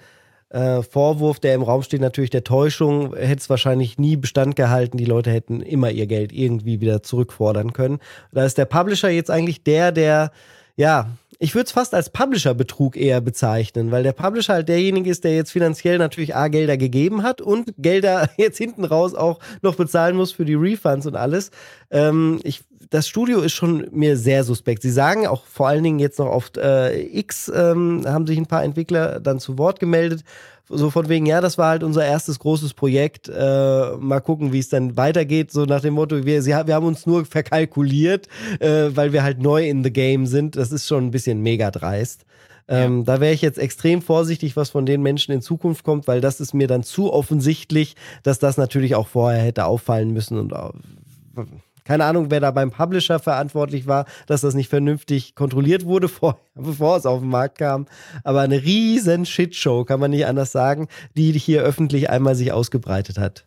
äh, Vorwurf, der im Raum steht, natürlich der Täuschung, hätte es wahrscheinlich nie Bestand gehalten. Die Leute hätten immer ihr Geld irgendwie wieder zurückfordern können. Da ist der Publisher jetzt eigentlich der, der ja, ich würde es fast als Publisher-Betrug eher bezeichnen, weil der Publisher halt derjenige ist, der jetzt finanziell natürlich A, Gelder gegeben hat und Gelder <laughs> jetzt hinten raus auch noch bezahlen muss für die Refunds und alles. Ähm, ich, das Studio ist schon mir sehr suspekt. Sie sagen auch vor allen Dingen jetzt noch auf äh, X, ähm, haben sich ein paar Entwickler dann zu Wort gemeldet, so von wegen, ja, das war halt unser erstes großes Projekt. Äh, mal gucken, wie es dann weitergeht. So nach dem Motto, wir, sie, wir haben uns nur verkalkuliert, äh, weil wir halt neu in the game sind. Das ist schon ein bisschen mega dreist. Ähm, ja. Da wäre ich jetzt extrem vorsichtig, was von den Menschen in Zukunft kommt, weil das ist mir dann zu offensichtlich, dass das natürlich auch vorher hätte auffallen müssen und äh, keine Ahnung, wer da beim Publisher verantwortlich war, dass das nicht vernünftig kontrolliert wurde, <laughs> vor, bevor es auf den Markt kam. Aber eine riesen Shitshow, kann man nicht anders sagen, die hier öffentlich einmal sich ausgebreitet hat.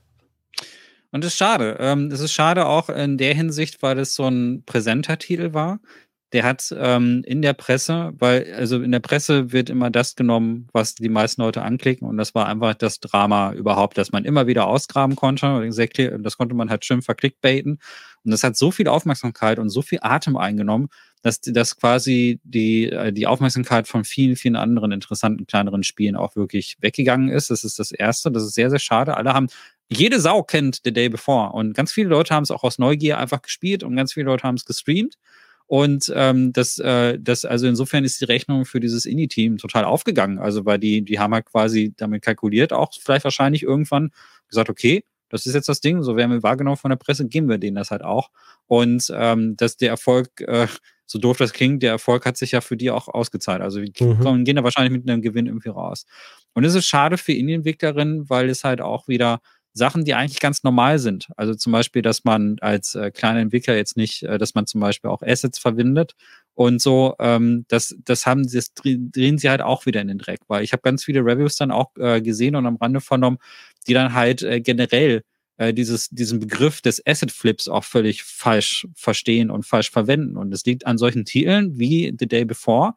Und das ist schade. Ähm, es ist schade auch in der Hinsicht, weil es so ein präsenter Titel war der hat ähm, in der Presse, weil, also in der Presse wird immer das genommen, was die meisten Leute anklicken und das war einfach das Drama überhaupt, dass man immer wieder ausgraben konnte. Das konnte man halt schön verklickbaiten. Und das hat so viel Aufmerksamkeit und so viel Atem eingenommen, dass das quasi die, äh, die Aufmerksamkeit von vielen, vielen anderen interessanten kleineren Spielen auch wirklich weggegangen ist. Das ist das Erste. Das ist sehr, sehr schade. Alle haben jede Sau kennt The Day Before und ganz viele Leute haben es auch aus Neugier einfach gespielt und ganz viele Leute haben es gestreamt. Und ähm, das, äh, das, also insofern ist die Rechnung für dieses Indie-Team total aufgegangen. Also weil die, die haben halt quasi damit kalkuliert, auch vielleicht wahrscheinlich irgendwann gesagt, okay, das ist jetzt das Ding, so werden wir wahrgenommen von der Presse, geben wir denen das halt auch. Und ähm, dass der Erfolg äh, so doof das klingt, der Erfolg hat sich ja für die auch ausgezahlt. Also die mhm. gehen da wahrscheinlich mit einem Gewinn irgendwie raus. Und es ist schade für Indie-Entwicklerinnen, weil es halt auch wieder Sachen, die eigentlich ganz normal sind. Also zum Beispiel, dass man als äh, kleiner Entwickler jetzt nicht, äh, dass man zum Beispiel auch Assets verwendet und so, ähm, das, das haben sie, das drehen sie halt auch wieder in den Dreck, weil ich habe ganz viele Reviews dann auch äh, gesehen und am Rande vernommen, die dann halt äh, generell äh, dieses, diesen Begriff des Asset Flips auch völlig falsch verstehen und falsch verwenden. Und es liegt an solchen Titeln wie The Day Before.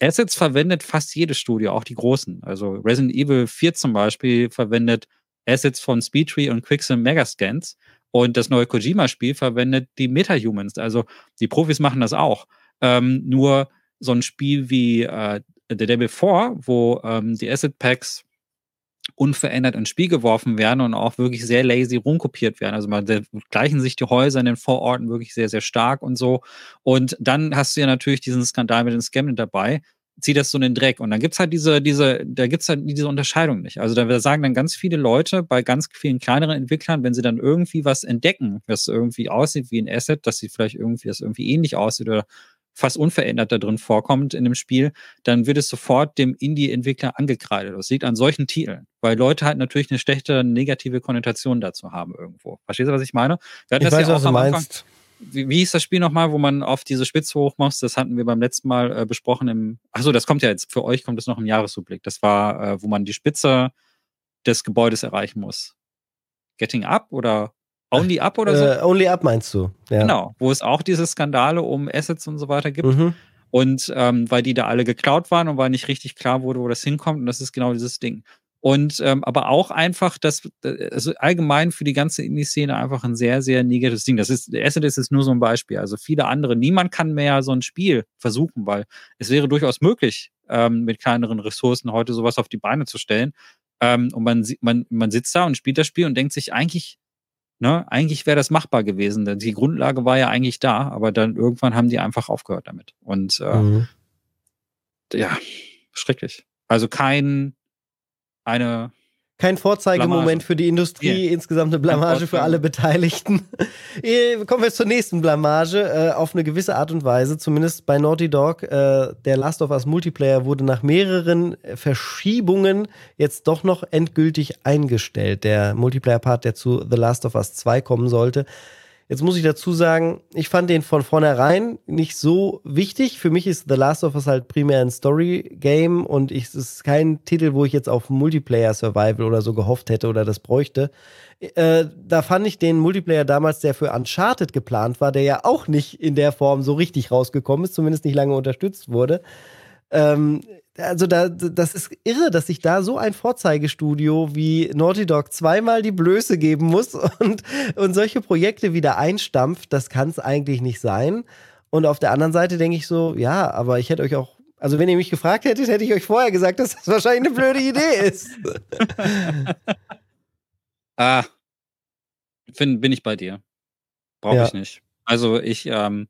Assets verwendet fast jedes Studio, auch die großen. Also Resident Evil 4 zum Beispiel verwendet Assets von Speedtree und Quicksim Megascans. Und das neue Kojima-Spiel verwendet die Meta-Humans. Also die Profis machen das auch. Ähm, nur so ein Spiel wie äh, The Day Before, wo ähm, die Asset Packs unverändert ins Spiel geworfen werden und auch wirklich sehr lazy rumkopiert werden. Also man gleichen sich die Häuser in den Vororten wirklich sehr, sehr stark und so. Und dann hast du ja natürlich diesen Skandal mit den Scam dabei, zieht das so in den Dreck. Und dann gibt's halt diese, diese, da gibt's halt diese Unterscheidung nicht. Also da sagen dann ganz viele Leute bei ganz vielen kleineren Entwicklern, wenn sie dann irgendwie was entdecken, was irgendwie aussieht wie ein Asset, dass sie vielleicht irgendwie, das irgendwie ähnlich aussieht oder fast unverändert da drin vorkommt in dem Spiel, dann wird es sofort dem Indie-Entwickler angekreidet. Das liegt an solchen Titeln, weil Leute halt natürlich eine schlechte negative Konnotation dazu haben irgendwo. Verstehst du, was ich meine? Ich das weiß, ja auch was du meinst. Anfang, wie, wie hieß das Spiel nochmal, wo man auf diese Spitze hochmacht? Das hatten wir beim letzten Mal äh, besprochen im. Achso, das kommt ja jetzt, für euch kommt das noch im Jahresrückblick. Das war, äh, wo man die Spitze des Gebäudes erreichen muss. Getting Up oder Only Up oder so? Äh, only Up meinst du, ja. Genau, wo es auch diese Skandale um Assets und so weiter gibt. Mhm. Und ähm, weil die da alle geklaut waren und weil nicht richtig klar wurde, wo das hinkommt. Und das ist genau dieses Ding. Und ähm, aber auch einfach, dass also allgemein für die ganze Indie-Szene einfach ein sehr, sehr negatives Ding. Das ist, Asset ist nur so ein Beispiel. Also viele andere, niemand kann mehr so ein Spiel versuchen, weil es wäre durchaus möglich, ähm, mit kleineren Ressourcen heute sowas auf die Beine zu stellen. Ähm, und man, man, man sitzt da und spielt das Spiel und denkt sich, eigentlich, ne, eigentlich wäre das machbar gewesen. Die Grundlage war ja eigentlich da, aber dann irgendwann haben die einfach aufgehört damit. Und äh, mhm. ja, schrecklich. Also kein eine kein Vorzeigemoment für die Industrie, yeah. insgesamt eine Blamage für alle Beteiligten. Eh, <laughs> kommen wir zur nächsten Blamage, äh, auf eine gewisse Art und Weise, zumindest bei Naughty Dog. Äh, der Last of Us Multiplayer wurde nach mehreren Verschiebungen jetzt doch noch endgültig eingestellt. Der Multiplayer-Part, der zu The Last of Us 2 kommen sollte. Jetzt muss ich dazu sagen, ich fand den von vornherein nicht so wichtig. Für mich ist The Last of Us halt primär ein Story-Game und ich, es ist kein Titel, wo ich jetzt auf Multiplayer-Survival oder so gehofft hätte oder das bräuchte. Äh, da fand ich den Multiplayer damals, der für Uncharted geplant war, der ja auch nicht in der Form so richtig rausgekommen ist, zumindest nicht lange unterstützt wurde. Ähm, also da, das ist irre, dass sich da so ein Vorzeigestudio wie Naughty Dog zweimal die Blöße geben muss und, und solche Projekte wieder einstampft. Das kann es eigentlich nicht sein. Und auf der anderen Seite denke ich so, ja, aber ich hätte euch auch, also wenn ihr mich gefragt hättet, hätte ich euch vorher gesagt, dass das wahrscheinlich eine blöde Idee ist. <laughs> ah, bin, bin ich bei dir. Brauche ja. ich nicht. Also ich, ähm,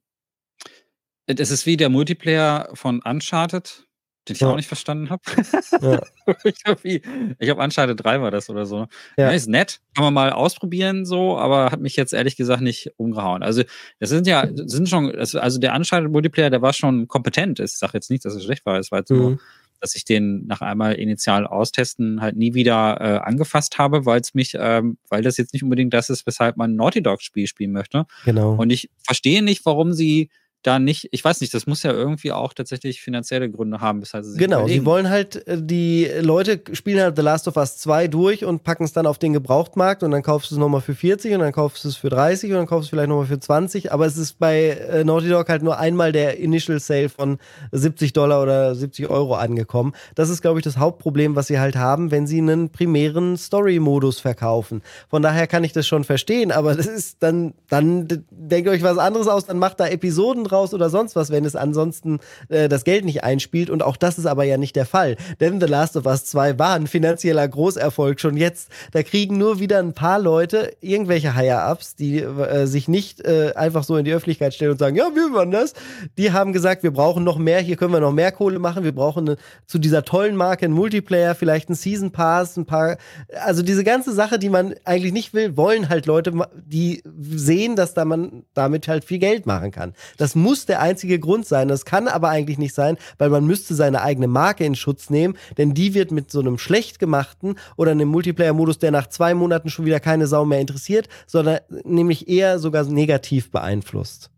es ist wie der Multiplayer von Uncharted den ich ja. auch nicht verstanden habe. <laughs> Ja. <laughs> ich habe hab Uncharted 3 war das oder so. Ja. ja. ist nett, kann man mal ausprobieren so, aber hat mich jetzt ehrlich gesagt nicht umgehauen. Also das sind ja, sind schon, also der Uncharted Multiplayer, der war schon kompetent. Ich sage jetzt nicht, dass es schlecht war, es war jetzt mhm. so, dass ich den nach einmal initial austesten halt nie wieder äh, angefasst habe, weil es mich, ähm, weil das jetzt nicht unbedingt das ist, weshalb man ein Naughty Dog Spiel spielen möchte. Genau. Und ich verstehe nicht, warum sie da nicht, ich weiß nicht, das muss ja irgendwie auch tatsächlich finanzielle Gründe haben, weshalb sie Genau, überlegen. sie wollen halt, äh, die Leute spielen halt The Last of Us 2 durch und packen es dann auf den Gebrauchtmarkt und dann kaufst du es nochmal für 40 und dann kaufst du es für 30 und dann kaufst du es vielleicht nochmal für 20, aber es ist bei äh, Naughty Dog halt nur einmal der Initial Sale von 70 Dollar oder 70 Euro angekommen. Das ist, glaube ich, das Hauptproblem, was sie halt haben, wenn sie einen primären Story-Modus verkaufen. Von daher kann ich das schon verstehen, aber das ist dann, dann denkt euch was anderes aus, dann macht da Episoden draus oder sonst was, wenn es ansonsten äh, das Geld nicht einspielt. Und auch das ist aber ja nicht der Fall. Denn The Last of Us 2 war ein finanzieller Großerfolg schon jetzt. Da kriegen nur wieder ein paar Leute irgendwelche Higher-Ups, die äh, sich nicht äh, einfach so in die Öffentlichkeit stellen und sagen, ja, wir waren das. Die haben gesagt, wir brauchen noch mehr, hier können wir noch mehr Kohle machen. Wir brauchen eine, zu dieser tollen Marke einen Multiplayer, vielleicht einen Season Pass, ein paar, also diese ganze Sache, die man eigentlich nicht will, wollen halt Leute, die sehen, dass da man damit halt viel Geld machen kann. Das muss der einzige Grund sein. Das kann aber eigentlich nicht sein, weil man müsste seine eigene Marke in Schutz nehmen, denn die wird mit so einem schlecht gemachten oder einem Multiplayer-Modus, der nach zwei Monaten schon wieder keine Sau mehr interessiert, sondern nämlich eher sogar negativ beeinflusst.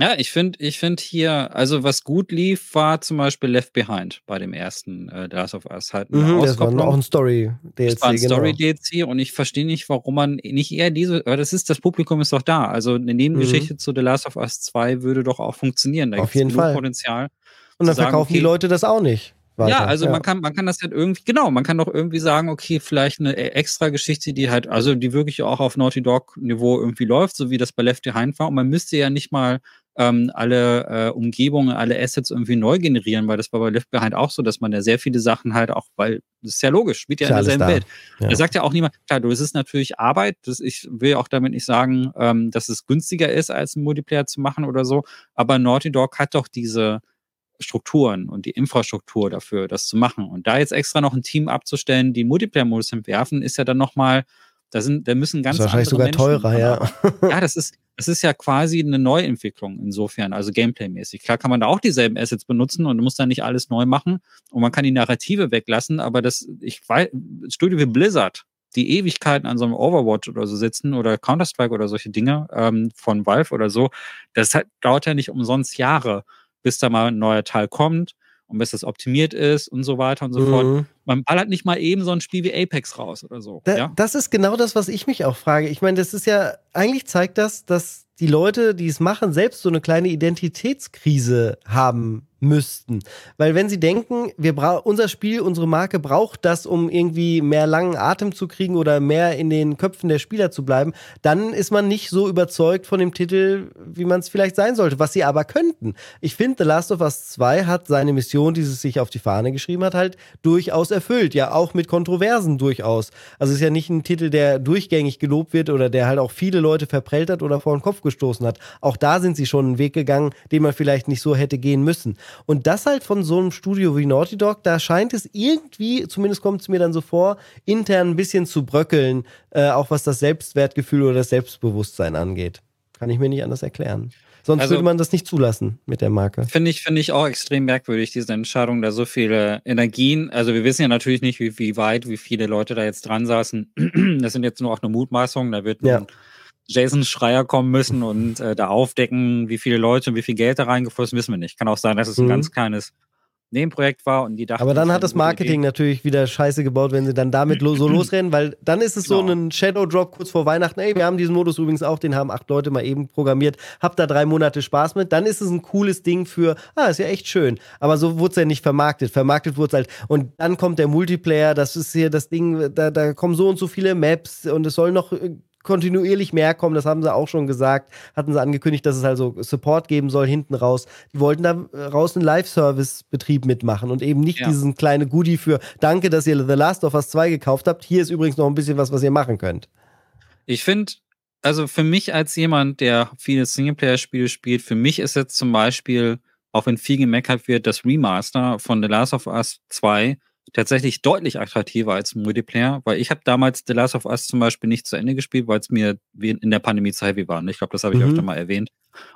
Ja, ich finde ich finde hier, also was gut lief, war zum Beispiel Left Behind bei dem ersten äh, The Last of Us. Halt mhm, das war auch ein Story-DLC. Das war ein genau. Story-DLC und ich verstehe nicht, warum man nicht eher diese, weil das ist, das Publikum ist doch da. Also eine Nebengeschichte mhm. zu The Last of Us 2 würde doch auch funktionieren. Da Auf jeden Fall. Potenzial. Und dann verkaufen okay, die Leute das auch nicht. Weiter. Ja, also ja. man kann, man kann das halt irgendwie, genau, man kann doch irgendwie sagen, okay, vielleicht eine e-, extra Geschichte, die halt, also die wirklich auch auf Naughty Dog Niveau irgendwie läuft, so wie das bei Left Behind war. Und man müsste ja nicht mal ähm, alle äh, Umgebungen, alle Assets irgendwie neu generieren, weil das war bei Left Behind auch so, dass man ja sehr viele Sachen halt auch, weil das ist ja logisch, spielt ja in derselben Welt. Ja. Da sagt ja auch niemand, klar, du, es ist natürlich Arbeit, das, ich will auch damit nicht sagen, ähm, dass es günstiger ist, als einen Multiplayer zu machen oder so, aber Naughty Dog hat doch diese Strukturen und die Infrastruktur dafür, das zu machen. Und da jetzt extra noch ein Team abzustellen, die Multiplayer-Modus entwerfen, ist ja dann nochmal da sind, da müssen ganz das ist wahrscheinlich sogar Menschen, teurer, ja. ja, das ist, das ist ja quasi eine Neuentwicklung insofern, also Gameplay-mäßig. Klar kann man da auch dieselben Assets benutzen und muss dann nicht alles neu machen und man kann die Narrative weglassen, aber das, ich weiß, Studio wie Blizzard, die Ewigkeiten an so einem Overwatch oder so sitzen oder Counter-Strike oder solche Dinge ähm, von Valve oder so, das hat, dauert ja nicht umsonst Jahre, bis da mal ein neuer Teil kommt und bis das optimiert ist und so weiter und so mhm. fort. Man ballert nicht mal eben so ein Spiel wie Apex raus oder so. Da, ja? Das ist genau das, was ich mich auch frage. Ich meine, das ist ja, eigentlich zeigt das, dass die Leute, die es machen, selbst so eine kleine Identitätskrise haben müssten. Weil wenn sie denken, wir unser Spiel, unsere Marke braucht das, um irgendwie mehr langen Atem zu kriegen oder mehr in den Köpfen der Spieler zu bleiben, dann ist man nicht so überzeugt von dem Titel, wie man es vielleicht sein sollte, was sie aber könnten. Ich finde, The Last of Us 2 hat seine Mission, die es sich auf die Fahne geschrieben hat, halt durchaus erfüllt. Ja, auch mit Kontroversen durchaus. Also es ist ja nicht ein Titel, der durchgängig gelobt wird oder der halt auch viele Leute verprellt hat oder vor den Kopf gestoßen hat. Auch da sind sie schon einen Weg gegangen, den man vielleicht nicht so hätte gehen müssen. Und das halt von so einem Studio wie Naughty Dog, da scheint es irgendwie, zumindest kommt es mir dann so vor, intern ein bisschen zu bröckeln, äh, auch was das Selbstwertgefühl oder das Selbstbewusstsein angeht. Kann ich mir nicht anders erklären. Sonst also, würde man das nicht zulassen mit der Marke. Finde ich, finde ich auch extrem merkwürdig, diese Entscheidung, da so viele Energien. Also wir wissen ja natürlich nicht, wie, wie weit, wie viele Leute da jetzt dran saßen. <clears throat> Das sind jetzt nur auch eine Mutmaßung. Da wird ja. Jason Schreier kommen müssen und äh, da aufdecken, wie viele Leute und wie viel Geld da reingeflossen, wissen wir nicht. Kann auch sein, dass es ein mhm. ganz kleines Nebenprojekt war und die dachten. Aber dann hat das Marketing natürlich wieder scheiße gebaut, wenn sie dann damit so <clears throat> losrennen, weil dann ist es genau. so ein Shadow Drop kurz vor Weihnachten. Ey, wir haben diesen Modus übrigens auch, den haben acht Leute mal eben programmiert. Habt da drei Monate Spaß mit. Dann ist es ein cooles Ding für, ah, ist ja echt schön. Aber so wurde es ja nicht vermarktet. Vermarktet wurde es halt. Und dann kommt der Multiplayer, das ist hier das Ding, da, da kommen so und so viele Maps und es soll noch äh, kontinuierlich mehr kommen, das haben sie auch schon gesagt, hatten sie angekündigt, dass es also Support geben soll hinten raus. Die wollten da raus einen Live-Service-Betrieb mitmachen und eben nicht ja. diesen kleine Goodie für Danke, dass ihr The Last of Us 2 gekauft habt. Hier ist übrigens noch ein bisschen was, was ihr machen könnt. Ich finde, also für mich als jemand, der viele Singleplayer-Spiele spielt, für mich ist jetzt zum Beispiel, auch wenn viel gemeckert wird, das Remaster von The Last of Us 2 tatsächlich deutlich attraktiver als Multiplayer, weil ich habe damals The Last of Us zum Beispiel nicht zu Ende gespielt, weil es mir in der Pandemie zu heavy war. Ich glaube, das habe ich mhm. öfter mal erwähnt.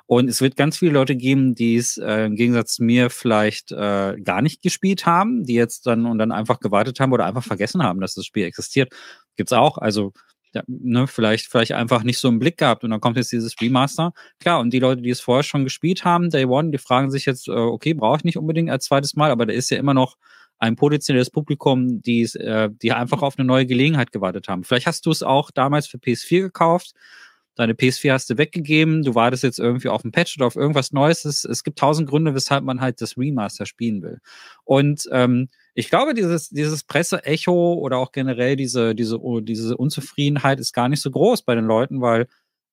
Und es wird ganz viele Leute geben, die es äh, im Gegensatz zu mir vielleicht äh, gar nicht gespielt haben, die jetzt dann und dann einfach gewartet haben oder einfach vergessen haben, dass das Spiel existiert. Gibt's auch. Also ja, ne, vielleicht, vielleicht einfach nicht so im Blick gehabt und dann kommt jetzt dieses Remaster. Klar, und die Leute, die es vorher schon gespielt haben, Day One, die fragen sich jetzt, äh, okay, brauche ich nicht unbedingt als zweites Mal, aber da ist ja immer noch ein potenzielles Publikum, die, äh, die einfach auf eine neue Gelegenheit gewartet haben. Vielleicht hast du es auch damals für PS4 gekauft, deine PS4 hast du weggegeben, du wartest jetzt irgendwie auf ein Patch oder auf irgendwas Neues. Es, es gibt tausend Gründe, weshalb man halt das Remaster spielen will. Und ähm, ich glaube, dieses, dieses Presse-Echo oder auch generell diese, diese, diese Unzufriedenheit ist gar nicht so groß bei den Leuten, weil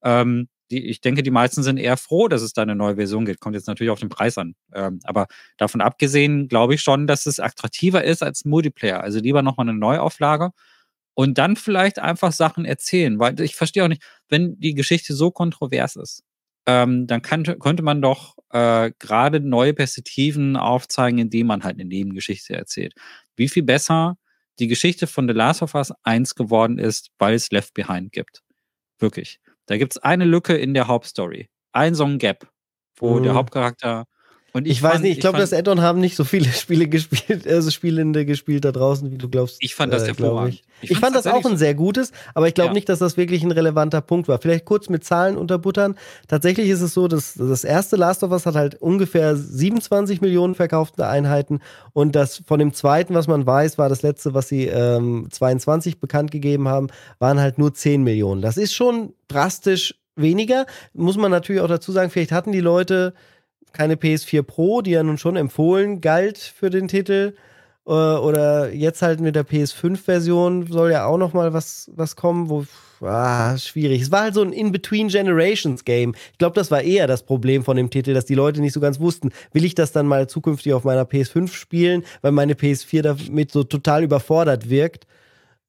ähm, die, ich denke, die meisten sind eher froh, dass es da eine neue Version gibt. Kommt jetzt natürlich auf den Preis an. Ähm, aber davon abgesehen glaube ich schon, dass es attraktiver ist als Multiplayer. Also lieber nochmal eine Neuauflage und dann vielleicht einfach Sachen erzählen. Weil ich verstehe auch nicht, wenn die Geschichte so kontrovers ist, ähm, dann kann, könnte man doch äh, gerade neue Perspektiven aufzeigen, indem man halt eine Nebengeschichte erzählt. Wie viel besser die Geschichte von The Last of Us 1 geworden ist, weil es Left Behind gibt. Wirklich. Da gibt es eine Lücke in der Hauptstory. Ein so ein Gap wo mhm. der Hauptcharakter und ich, ich weiß nicht, ich glaube, das Add-on haben nicht so viele <laughs> Spiele gespielt, also Spielende gespielt da draußen, wie du glaubst. Ich fand das äh, hervorragend. Ich, ich, ich fand das auch ein sehr gutes, aber ich glaube ja. nicht, dass das wirklich ein relevanter Punkt war. Vielleicht kurz mit Zahlen unterbuttern. Tatsächlich ist es so, dass das erste Last of Us hat halt ungefähr 27 Millionen verkaufte Einheiten und das von dem zweiten, was man weiß, war das letzte, was sie ähm, 22 bekannt gegeben haben, waren halt nur 10 Millionen. Das ist schon drastisch weniger. Muss man natürlich auch dazu sagen, vielleicht hatten die Leute keine PS4 Pro, die ja nun schon empfohlen galt für den Titel. Äh, oder jetzt halt mit der PS5-Version soll ja auch noch mal was, was kommen, wo ah, schwierig. Es war halt so ein In-Between-Generations-Game. Ich glaube, das war eher das Problem von dem Titel, dass die Leute nicht so ganz wussten, will ich das dann mal zukünftig auf meiner PS5 spielen, weil meine PS4 damit so total überfordert wirkt.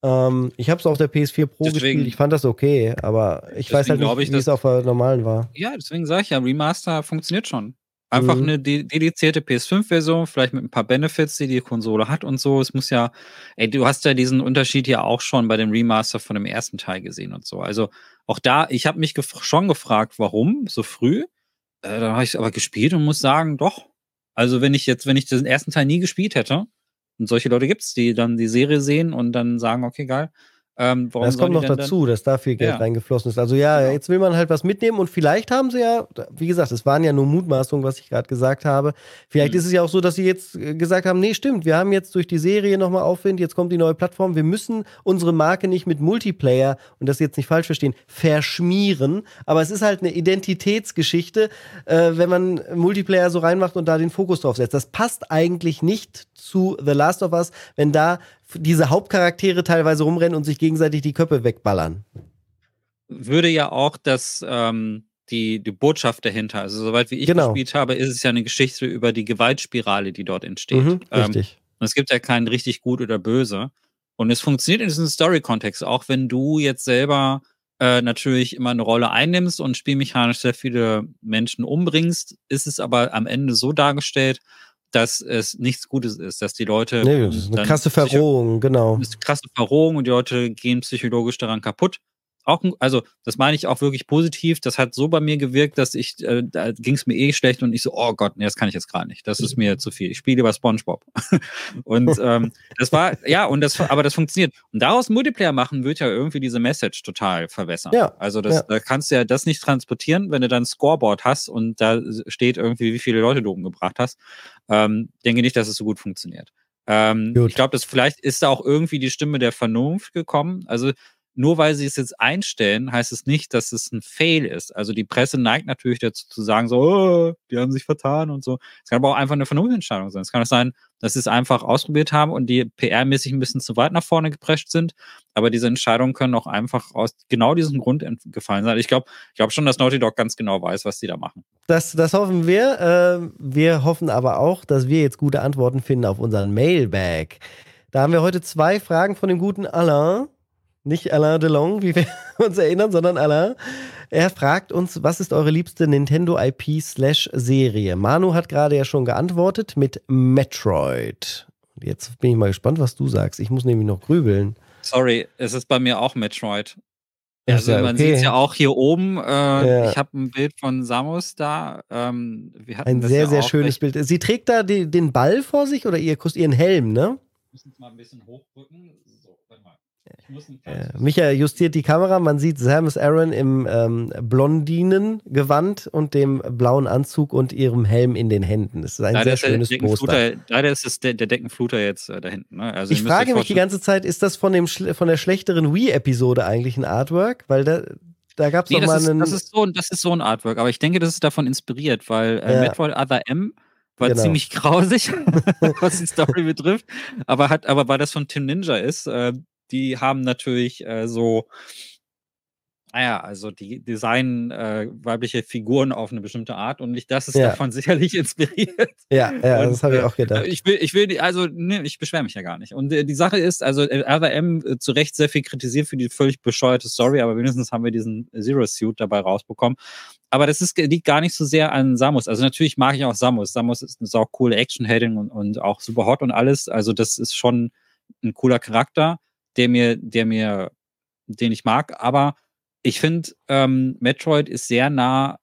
Ähm, ich habe es auf der PS4 Pro deswegen, gespielt, ich fand das okay, aber ich weiß halt nicht, wie es auf der normalen war. Ja, deswegen sage ich ja, Remaster funktioniert schon. Einfach mhm. eine dedizierte PS5-Version, vielleicht mit ein paar Benefits, die die Konsole hat und so. Es muss ja, ey, du hast ja diesen Unterschied ja auch schon bei dem Remaster von dem ersten Teil gesehen und so. Also auch da, ich habe mich gef schon gefragt, warum so früh. Äh, da habe ich aber gespielt und muss sagen, doch. Also wenn ich jetzt, wenn ich den ersten Teil nie gespielt hätte, und solche Leute gibt es, die dann die Serie sehen und dann sagen, okay, geil, ähm, das kommt noch dazu, dass da viel Geld ja. reingeflossen ist. Also ja, genau. jetzt will man halt was mitnehmen und vielleicht haben sie ja, wie gesagt, es waren ja nur Mutmaßungen, was ich gerade gesagt habe. Vielleicht mhm. ist es ja auch so, dass sie jetzt äh, gesagt haben, nee, stimmt, wir haben jetzt durch die Serie nochmal Aufwind, jetzt kommt die neue Plattform, wir müssen unsere Marke nicht mit Multiplayer, und das jetzt nicht falsch verstehen, verschmieren. Aber es ist halt eine Identitätsgeschichte, äh, wenn man Multiplayer so reinmacht und da den Fokus drauf setzt. Das passt eigentlich nicht zu The Last of Us, wenn da diese Hauptcharaktere teilweise rumrennen und sich gegenseitig die Köpfe wegballern. Würde ja auch das, ähm, die, die Botschaft dahinter, also soweit wie ich genau. gespielt habe, ist es ja eine Geschichte über die Gewaltspirale, die dort entsteht. Mhm, ähm, richtig. Und es gibt ja keinen richtig gut oder böse. Und es funktioniert in diesem Story-Kontext, auch wenn du jetzt selber äh, natürlich immer eine Rolle einnimmst und spielmechanisch sehr viele Menschen umbringst, ist es aber am Ende so dargestellt, dass es nichts Gutes ist, dass die Leute. Nee, das ist eine krasse Verrohung, genau. Das ist eine krasse Verrohung und die Leute gehen psychologisch daran kaputt auch, also das meine ich auch wirklich positiv. Das hat so bei mir gewirkt, dass ich, äh, da ging es mir eh schlecht und ich so, oh Gott, nee, das kann ich jetzt gerade nicht. Das ist mir zu viel. Ich spiele lieber SpongeBob. <laughs> und ähm, das war, ja, und das, aber das funktioniert. Und daraus Multiplayer machen, wird ja irgendwie diese Message total verwässern. Ja, also das, ja. da kannst du ja das nicht transportieren, wenn du dann ein Scoreboard hast und da steht irgendwie, wie viele Leute du umgebracht hast. Ähm, denke nicht, dass es so gut funktioniert. Ähm, ich glaube, dass vielleicht ist da auch irgendwie die Stimme der Vernunft gekommen. Also nur weil sie es jetzt einstellen, heißt es nicht, dass es ein Fail ist. Also die Presse neigt natürlich dazu zu sagen, so, oh, die haben sich vertan und so. Es kann aber auch einfach eine Vernunftentscheidung sein. Es kann auch sein, dass sie es einfach ausprobiert haben und die PR-mäßig ein bisschen zu weit nach vorne geprescht sind. Aber diese Entscheidungen können auch einfach aus genau diesem Grund gefallen sein. Ich glaube ich glaube schon, dass Naughty Dog ganz genau weiß, was die da machen. Das, das hoffen wir. Äh, wir hoffen aber auch, dass wir jetzt gute Antworten finden auf unseren Mailbag. Da haben wir heute zwei Fragen von dem guten Alain. Nicht Alain Delon, wie wir <laughs> uns erinnern, sondern Alain. Er fragt uns, was ist eure liebste Nintendo IP slash Serie? Manu hat gerade ja schon geantwortet mit Metroid. Jetzt bin ich mal gespannt, was du sagst. Ich muss nämlich noch grübeln. Sorry, es ist bei mir auch Metroid. Also ja, man okay. sieht es ja auch hier oben. Äh, ja. Ich habe ein Bild von Samus da. Ähm, ein sehr, ja sehr schönes Bild. Sie trägt da die, den Ball vor sich oder ihr ihren Helm, ne? Wir müssen es mal ein bisschen hochdrücken. Äh, Micha justiert die Kamera. Man sieht Samus Aaron im ähm, Blondinengewand und dem blauen Anzug und ihrem Helm in den Händen. Das ist ein leider sehr schönes Poster. Leider ist es der, der Deckenfluter jetzt äh, da hinten. Ne? Also ich frage mich die ganze Zeit, ist das von, dem, von der schlechteren Wii-Episode eigentlich ein Artwork? Weil da, da gab es nee, mal einen. Das ist, so, das ist so ein Artwork, aber ich denke, das ist davon inspiriert, weil äh, ja. Metroid Other M war genau. ziemlich <laughs> grausig, <laughs> was die Story betrifft. Aber hat, aber weil das von Tim Ninja ist, äh, die haben natürlich äh, so, naja, also die designen äh, weibliche Figuren auf eine bestimmte Art und nicht das ist ja. davon <laughs> sicherlich inspiriert. Ja, ja, und, das habe ich äh, auch gedacht. Ich will, ich will, also ne, ich beschwere mich ja gar nicht. Und äh, die Sache ist, also äh, RWM zu Recht sehr viel kritisiert für die völlig bescheuerte Story, aber wenigstens haben wir diesen Zero Suit dabei rausbekommen. Aber das ist, liegt gar nicht so sehr an Samus. Also natürlich mag ich auch Samus. Samus ist eine sau coole Action-Heldin und, und auch super hot und alles. Also das ist schon ein cooler Charakter der mir, der mir, den ich mag. Aber ich finde, ähm, Metroid ist sehr nah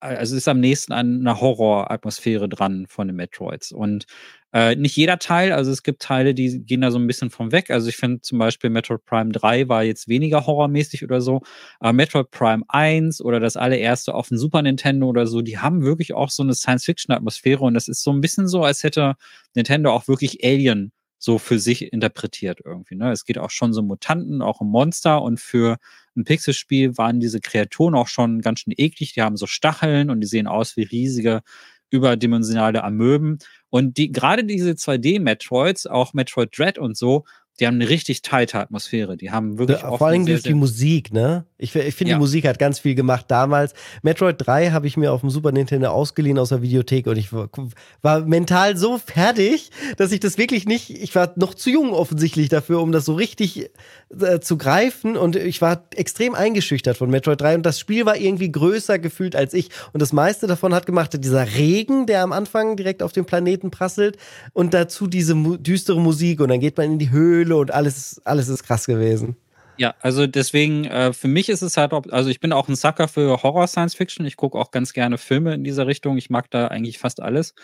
also ist am nächsten an einer Horroratmosphäre dran von den Metroids. Und äh, nicht jeder Teil, also es gibt Teile, die gehen da so ein bisschen von weg. Also ich finde zum Beispiel Metroid Prime 3 war jetzt weniger horrormäßig oder so, aber Metroid Prime 1 oder das allererste auf dem Super Nintendo oder so, die haben wirklich auch so eine Science-Fiction-Atmosphäre und das ist so ein bisschen so, als hätte Nintendo auch wirklich Alien so für sich interpretiert irgendwie. Ne? Es geht auch schon so Mutanten, auch um Monster und für ein Pixelspiel waren diese Kreaturen auch schon ganz schön eklig. Die haben so Stacheln und die sehen aus wie riesige überdimensionale Amöben. Und die, gerade diese 2D-Metroids, auch Metroid Dread und so, die haben eine richtig teilte Atmosphäre. Die haben wirklich ja, Vor allem durch die Musik, ne? Ich, ich finde, ja. die Musik hat ganz viel gemacht damals. Metroid 3 habe ich mir auf dem Super Nintendo ausgeliehen aus der Videothek und ich war, war, mental so fertig, dass ich das wirklich nicht, ich war noch zu jung offensichtlich dafür, um das so richtig äh, zu greifen und ich war extrem eingeschüchtert von Metroid 3 und das Spiel war irgendwie größer gefühlt als ich und das meiste davon hat gemacht dieser Regen, der am Anfang direkt auf den Planeten prasselt und dazu diese mu düstere Musik und dann geht man in die Höhle und alles, alles ist krass gewesen. Ja, also deswegen, äh, für mich ist es halt, also ich bin auch ein Sucker für Horror-Science-Fiction. Ich gucke auch ganz gerne Filme in dieser Richtung. Ich mag da eigentlich fast alles.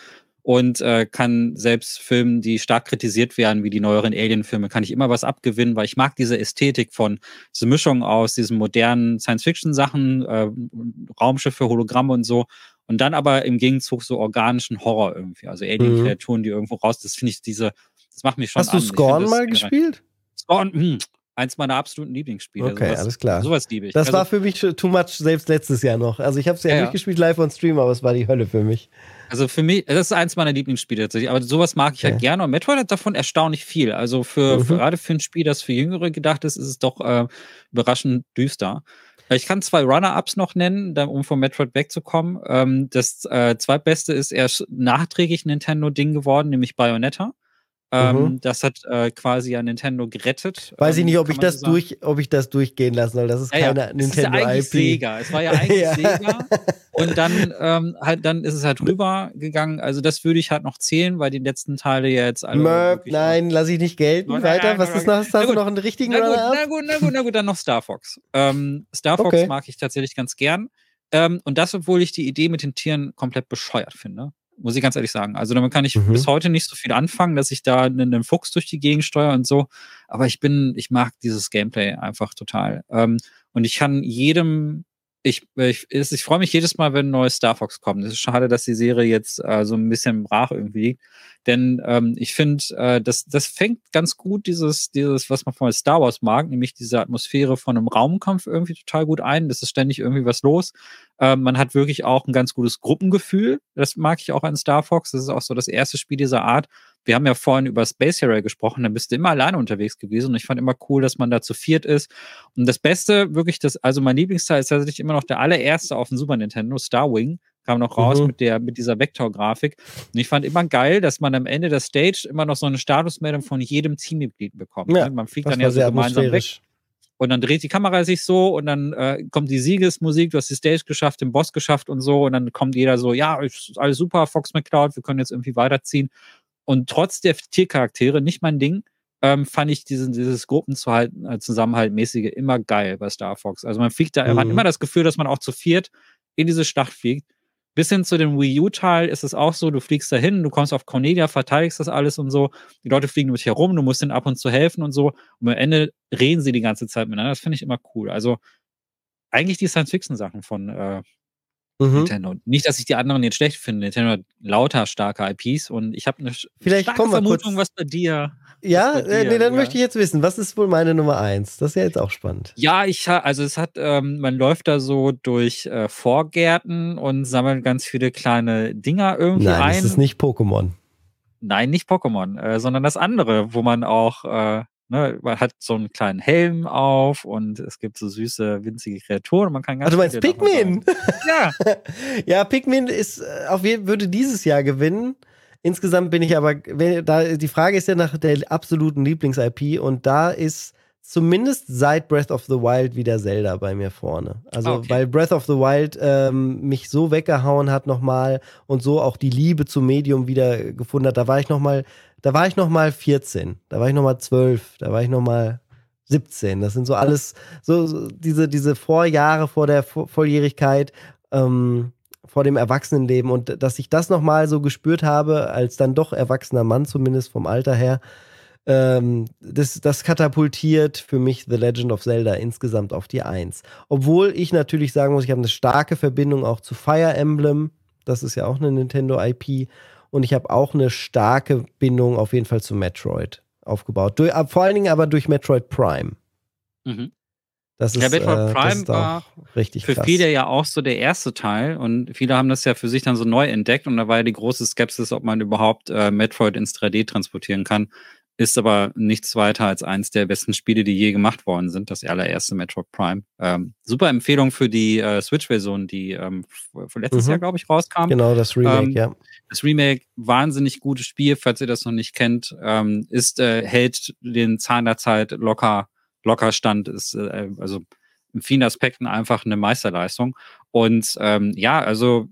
Und äh, kann selbst Filmen, die stark kritisiert werden, wie die neueren Alien-Filme, kann ich immer was abgewinnen, weil ich mag diese Ästhetik von, diese Mischung aus diesen modernen Science-Fiction-Sachen, äh, Raumschiffe, Hologramme und so. Und dann aber im Gegenzug so organischen Horror irgendwie. Also Alien-Kreaturen, die irgendwo raus, das finde ich diese, das macht mich schon Hast an. du Scorn mal gespielt? Scorn, hm, eins meiner absoluten Lieblingsspiele. Okay, sowas, alles klar. Sowas liebe ich. Das also, war für mich too much selbst letztes Jahr noch. Also ich habe es ja, ja nicht gespielt live on Stream, aber es war die Hölle für mich. Also für mich, das ist eins meiner Lieblingsspiele tatsächlich, aber sowas mag ich halt okay. halt gerne und Metroid hat davon erstaunlich viel. Also für, mhm. für, gerade für ein Spiel, das für Jüngere gedacht ist, ist es doch äh, überraschend düster. Ich kann zwei Runner-Ups noch nennen, um von Metroid wegzukommen. Ähm, das äh, zweitbeste ist erst nachträglich Nintendo-Ding geworden, nämlich Bayonetta. Ähm, mhm. Das hat äh, quasi ja Nintendo gerettet. Weiß ähm, ich nicht, ob ich das so durch, ob ich das durchgehen lassen soll. Das ist ja, keine ja. Nintendo ist ja IP. Sega. Es war ja <laughs> eigentlich ja. Sega. Und dann ähm, halt, dann ist es halt rübergegangen. Also das würde ich halt noch zählen, weil die letzten Teile ja jetzt alle. Möp, nein, lass ich nicht gelten. Nein, Weiter. Nein, Was ist noch? Hast du noch einen richtigen na gut, na gut, na gut, na gut, dann noch Star Fox. Ähm, Star Fox okay. mag ich tatsächlich ganz gern. Ähm, und das, obwohl ich die Idee mit den Tieren komplett bescheuert finde muss ich ganz ehrlich sagen. Also damit kann ich mhm. bis heute nicht so viel anfangen, dass ich da einen, Fuchs durch die Gegend steuere und so. Aber ich bin, ich mag dieses Gameplay einfach total. Ähm, und ich kann jedem, ich, ich, ich freue mich jedes Mal, wenn ein neues Star Fox kommt. Es ist schade, dass die Serie jetzt äh, so ein bisschen brach irgendwie liegt. Denn ähm, ich finde, äh, das, das fängt ganz gut dieses, dieses, was man von Star Wars mag, nämlich diese Atmosphäre von einem Raumkampf irgendwie total gut ein. Das ist ständig irgendwie was los. Ähm, man hat wirklich auch ein ganz gutes Gruppengefühl. Das mag ich auch an Star Fox. Das ist auch so das erste Spiel dieser Art. Wir haben ja vorhin über Space Harrier gesprochen, da bist du immer alleine unterwegs gewesen und ich fand immer cool, dass man da zu viert ist. Und das Beste, wirklich, das, also mein Lieblingsteil ist tatsächlich immer noch der allererste auf dem Super Nintendo, Star Wing kam noch raus mhm. mit der mit dieser Vektorgrafik. Und ich fand immer geil, dass man am Ende der Stage immer noch so eine Statusmeldung von jedem Teammitglied bekommt. Ja, ne? Man fliegt dann ja so gemeinsam weg. Und dann dreht die Kamera sich so und dann äh, kommt die Siegesmusik, du hast die Stage geschafft, den Boss geschafft und so. Und dann kommt jeder so, ja, ist alles super, Fox McCloud, wir können jetzt irgendwie weiterziehen. Und trotz der Tiercharaktere, nicht mein Ding, ähm, fand ich diesen, dieses Gruppenzusammenhaltmäßige äh, immer geil bei Star Fox. Also man fliegt da, mhm. man hat immer das Gefühl, dass man auch zu viert in diese Schlacht fliegt. Bis hin zu dem Wii U-Teil ist es auch so, du fliegst da hin, du kommst auf Cornelia, verteidigst das alles und so. Die Leute fliegen mit herum, du musst ihnen ab und zu helfen und so. Und am Ende reden sie die ganze Zeit miteinander. Das finde ich immer cool. Also eigentlich die Science-Fiction-Sachen von äh, mhm. Nintendo. Nicht, dass ich die anderen jetzt schlecht finde. Nintendo hat lauter starke IPs und ich habe eine Vielleicht starke Vermutung, was bei dir ja, äh, nee, dann ja. möchte ich jetzt wissen, was ist wohl meine Nummer eins? Das ist ja jetzt auch spannend. Ja, ich also es hat, ähm, man läuft da so durch äh, Vorgärten und sammelt ganz viele kleine Dinger irgendwie Nein, ein. Nein, das ist nicht Pokémon. Nein, nicht Pokémon, äh, sondern das andere, wo man auch, äh, ne, man hat so einen kleinen Helm auf und es gibt so süße, winzige Kreaturen man kann ganz Ach, du meinst Pikmin? ja. <laughs> ja, Pikmin ist, äh, auf jeden würde dieses Jahr gewinnen. Insgesamt bin ich aber, da, die Frage ist ja nach der absoluten Lieblings-IP und da ist zumindest seit Breath of the Wild wieder Zelda bei mir vorne. Also, okay. weil Breath of the Wild ähm, mich so weggehauen hat nochmal und so auch die Liebe zum Medium wieder gefunden hat. Da war ich nochmal, da war ich nochmal 14, da war ich nochmal 12, da war ich nochmal 17. Das sind so alles, so, so diese, diese Vorjahre vor der Volljährigkeit. Ähm, vor dem Erwachsenenleben und dass ich das nochmal so gespürt habe, als dann doch erwachsener Mann, zumindest vom Alter her, ähm, das, das katapultiert für mich The Legend of Zelda insgesamt auf die Eins. Obwohl ich natürlich sagen muss, ich habe eine starke Verbindung auch zu Fire Emblem. Das ist ja auch eine Nintendo IP. Und ich habe auch eine starke Bindung auf jeden Fall zu Metroid aufgebaut. Durch, vor allen Dingen aber durch Metroid Prime. Mhm. Das ist, ja, Metroid äh, Prime war richtig für krass. viele ja auch so der erste Teil und viele haben das ja für sich dann so neu entdeckt und da war ja die große Skepsis, ob man überhaupt äh, Metroid ins 3D transportieren kann. Ist aber nichts weiter als eins der besten Spiele, die je gemacht worden sind, das allererste Metroid Prime. Ähm, super Empfehlung für die äh, Switch-Version, die ähm, letztes mhm. Jahr, glaube ich, rauskam. Genau, das Remake, ähm, ja. Das Remake, wahnsinnig gutes Spiel, falls ihr das noch nicht kennt, ähm, ist, äh, hält den Zahn der Zeit locker, locker stand, ist äh, also in vielen Aspekten einfach eine Meisterleistung. Und ähm, ja, also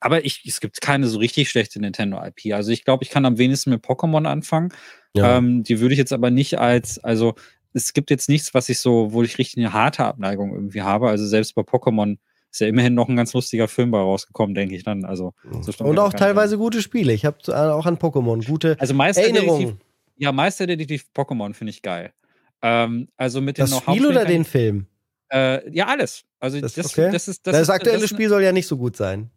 aber ich, es gibt keine so richtig schlechte Nintendo-IP. Also ich glaube, ich kann am wenigsten mit Pokémon anfangen. Ja. Ähm, die würde ich jetzt aber nicht als, also es gibt jetzt nichts, was ich so, wo ich richtig eine harte Abneigung irgendwie habe. Also selbst bei Pokémon ist ja immerhin noch ein ganz lustiger Film bei rausgekommen, denke ich dann. Also so und auch teilweise sein. gute Spiele. Ich habe äh, auch an Pokémon gute also Erinnerungen. Ja, Meisterdetektiv Pokémon finde ich geil. Ähm, also mit das Spiel oder den Film? Äh, ja, alles. Also das, das, okay. das ist das, das aktuelle das Spiel soll ja nicht so gut sein.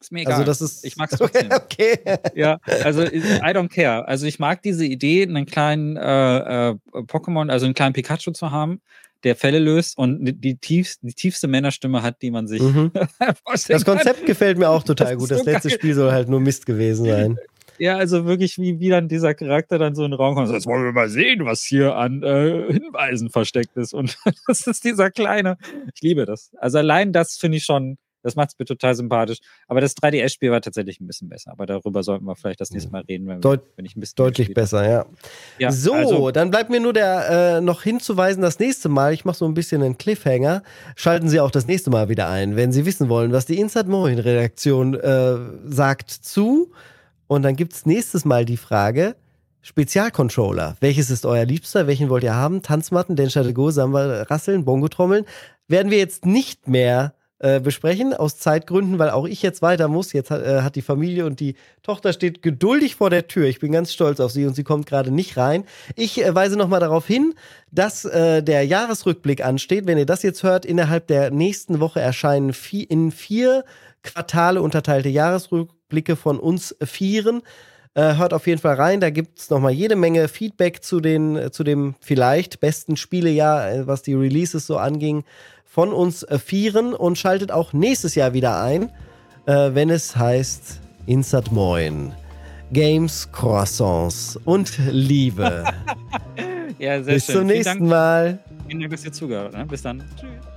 Ist mir also egal. Also das ist, ich mag es <laughs> trotzdem. Okay, okay. Ja, also I don't care. Also ich mag diese Idee, einen kleinen äh, äh, Pokémon, also einen kleinen Pikachu zu haben, der Fälle löst und die, tiefst, die tiefste Männerstimme hat, die man sich mhm. <laughs> Das Konzept kann. gefällt mir auch total das gut. Das so letzte geil. Spiel soll halt nur Mist gewesen sein. Ja, also wirklich, wie, wie dann dieser Charakter dann so in den Raum kommt. Jetzt wollen wir mal sehen, was hier an äh, Hinweisen versteckt ist. Und <laughs> das ist dieser kleine. Ich liebe das. Also allein das finde ich schon das macht es mir total sympathisch. Aber das 3DS-Spiel war tatsächlich ein bisschen besser. Aber darüber sollten wir vielleicht das nächste Mal reden, wenn, Deut wenn ich ein bisschen. Deutlich besser, ja. ja. so, also, dann bleibt mir nur der äh, noch hinzuweisen, das nächste Mal, ich mache so ein bisschen einen Cliffhanger, schalten Sie auch das nächste Mal wieder ein, wenn Sie wissen wollen, was die Inside Moin Redaktion äh, sagt zu. Und dann gibt es nächstes Mal die Frage, Spezialcontroller. Welches ist euer Liebster? Welchen wollt ihr haben? Tanzmatten, Densha de Go, Samba, Rasseln, Bongo-Trommeln. Werden wir jetzt nicht mehr äh, besprechen, aus Zeitgründen, weil auch ich jetzt weiter muss. Jetzt hat, äh, hat, die Familie und die Tochter steht geduldig vor der Tür. Ich bin ganz stolz auf sie und sie kommt gerade nicht rein. Ich äh, weise nochmal darauf hin, dass äh, der Jahresrückblick ansteht. Wenn ihr das jetzt hört, innerhalb der nächsten Woche erscheinen vier, in vier Quartale unterteilte Jahresrückblicke von uns Vieren. Äh, hört auf jeden Fall rein, da gibt es nochmal jede Menge Feedback zu, den, zu dem vielleicht besten Spielejahr, was die Releases so anging von uns äh, Vieren und schaltet auch nächstes Jahr wieder ein, äh, wenn es heißt Insert Moin. Games, Croissants und Liebe. <laughs> ja, sehr Bis schön. zum nächsten Mal. Vielen Dank, dass ihr zugehört habt. Ne? Bis dann. Tschüss.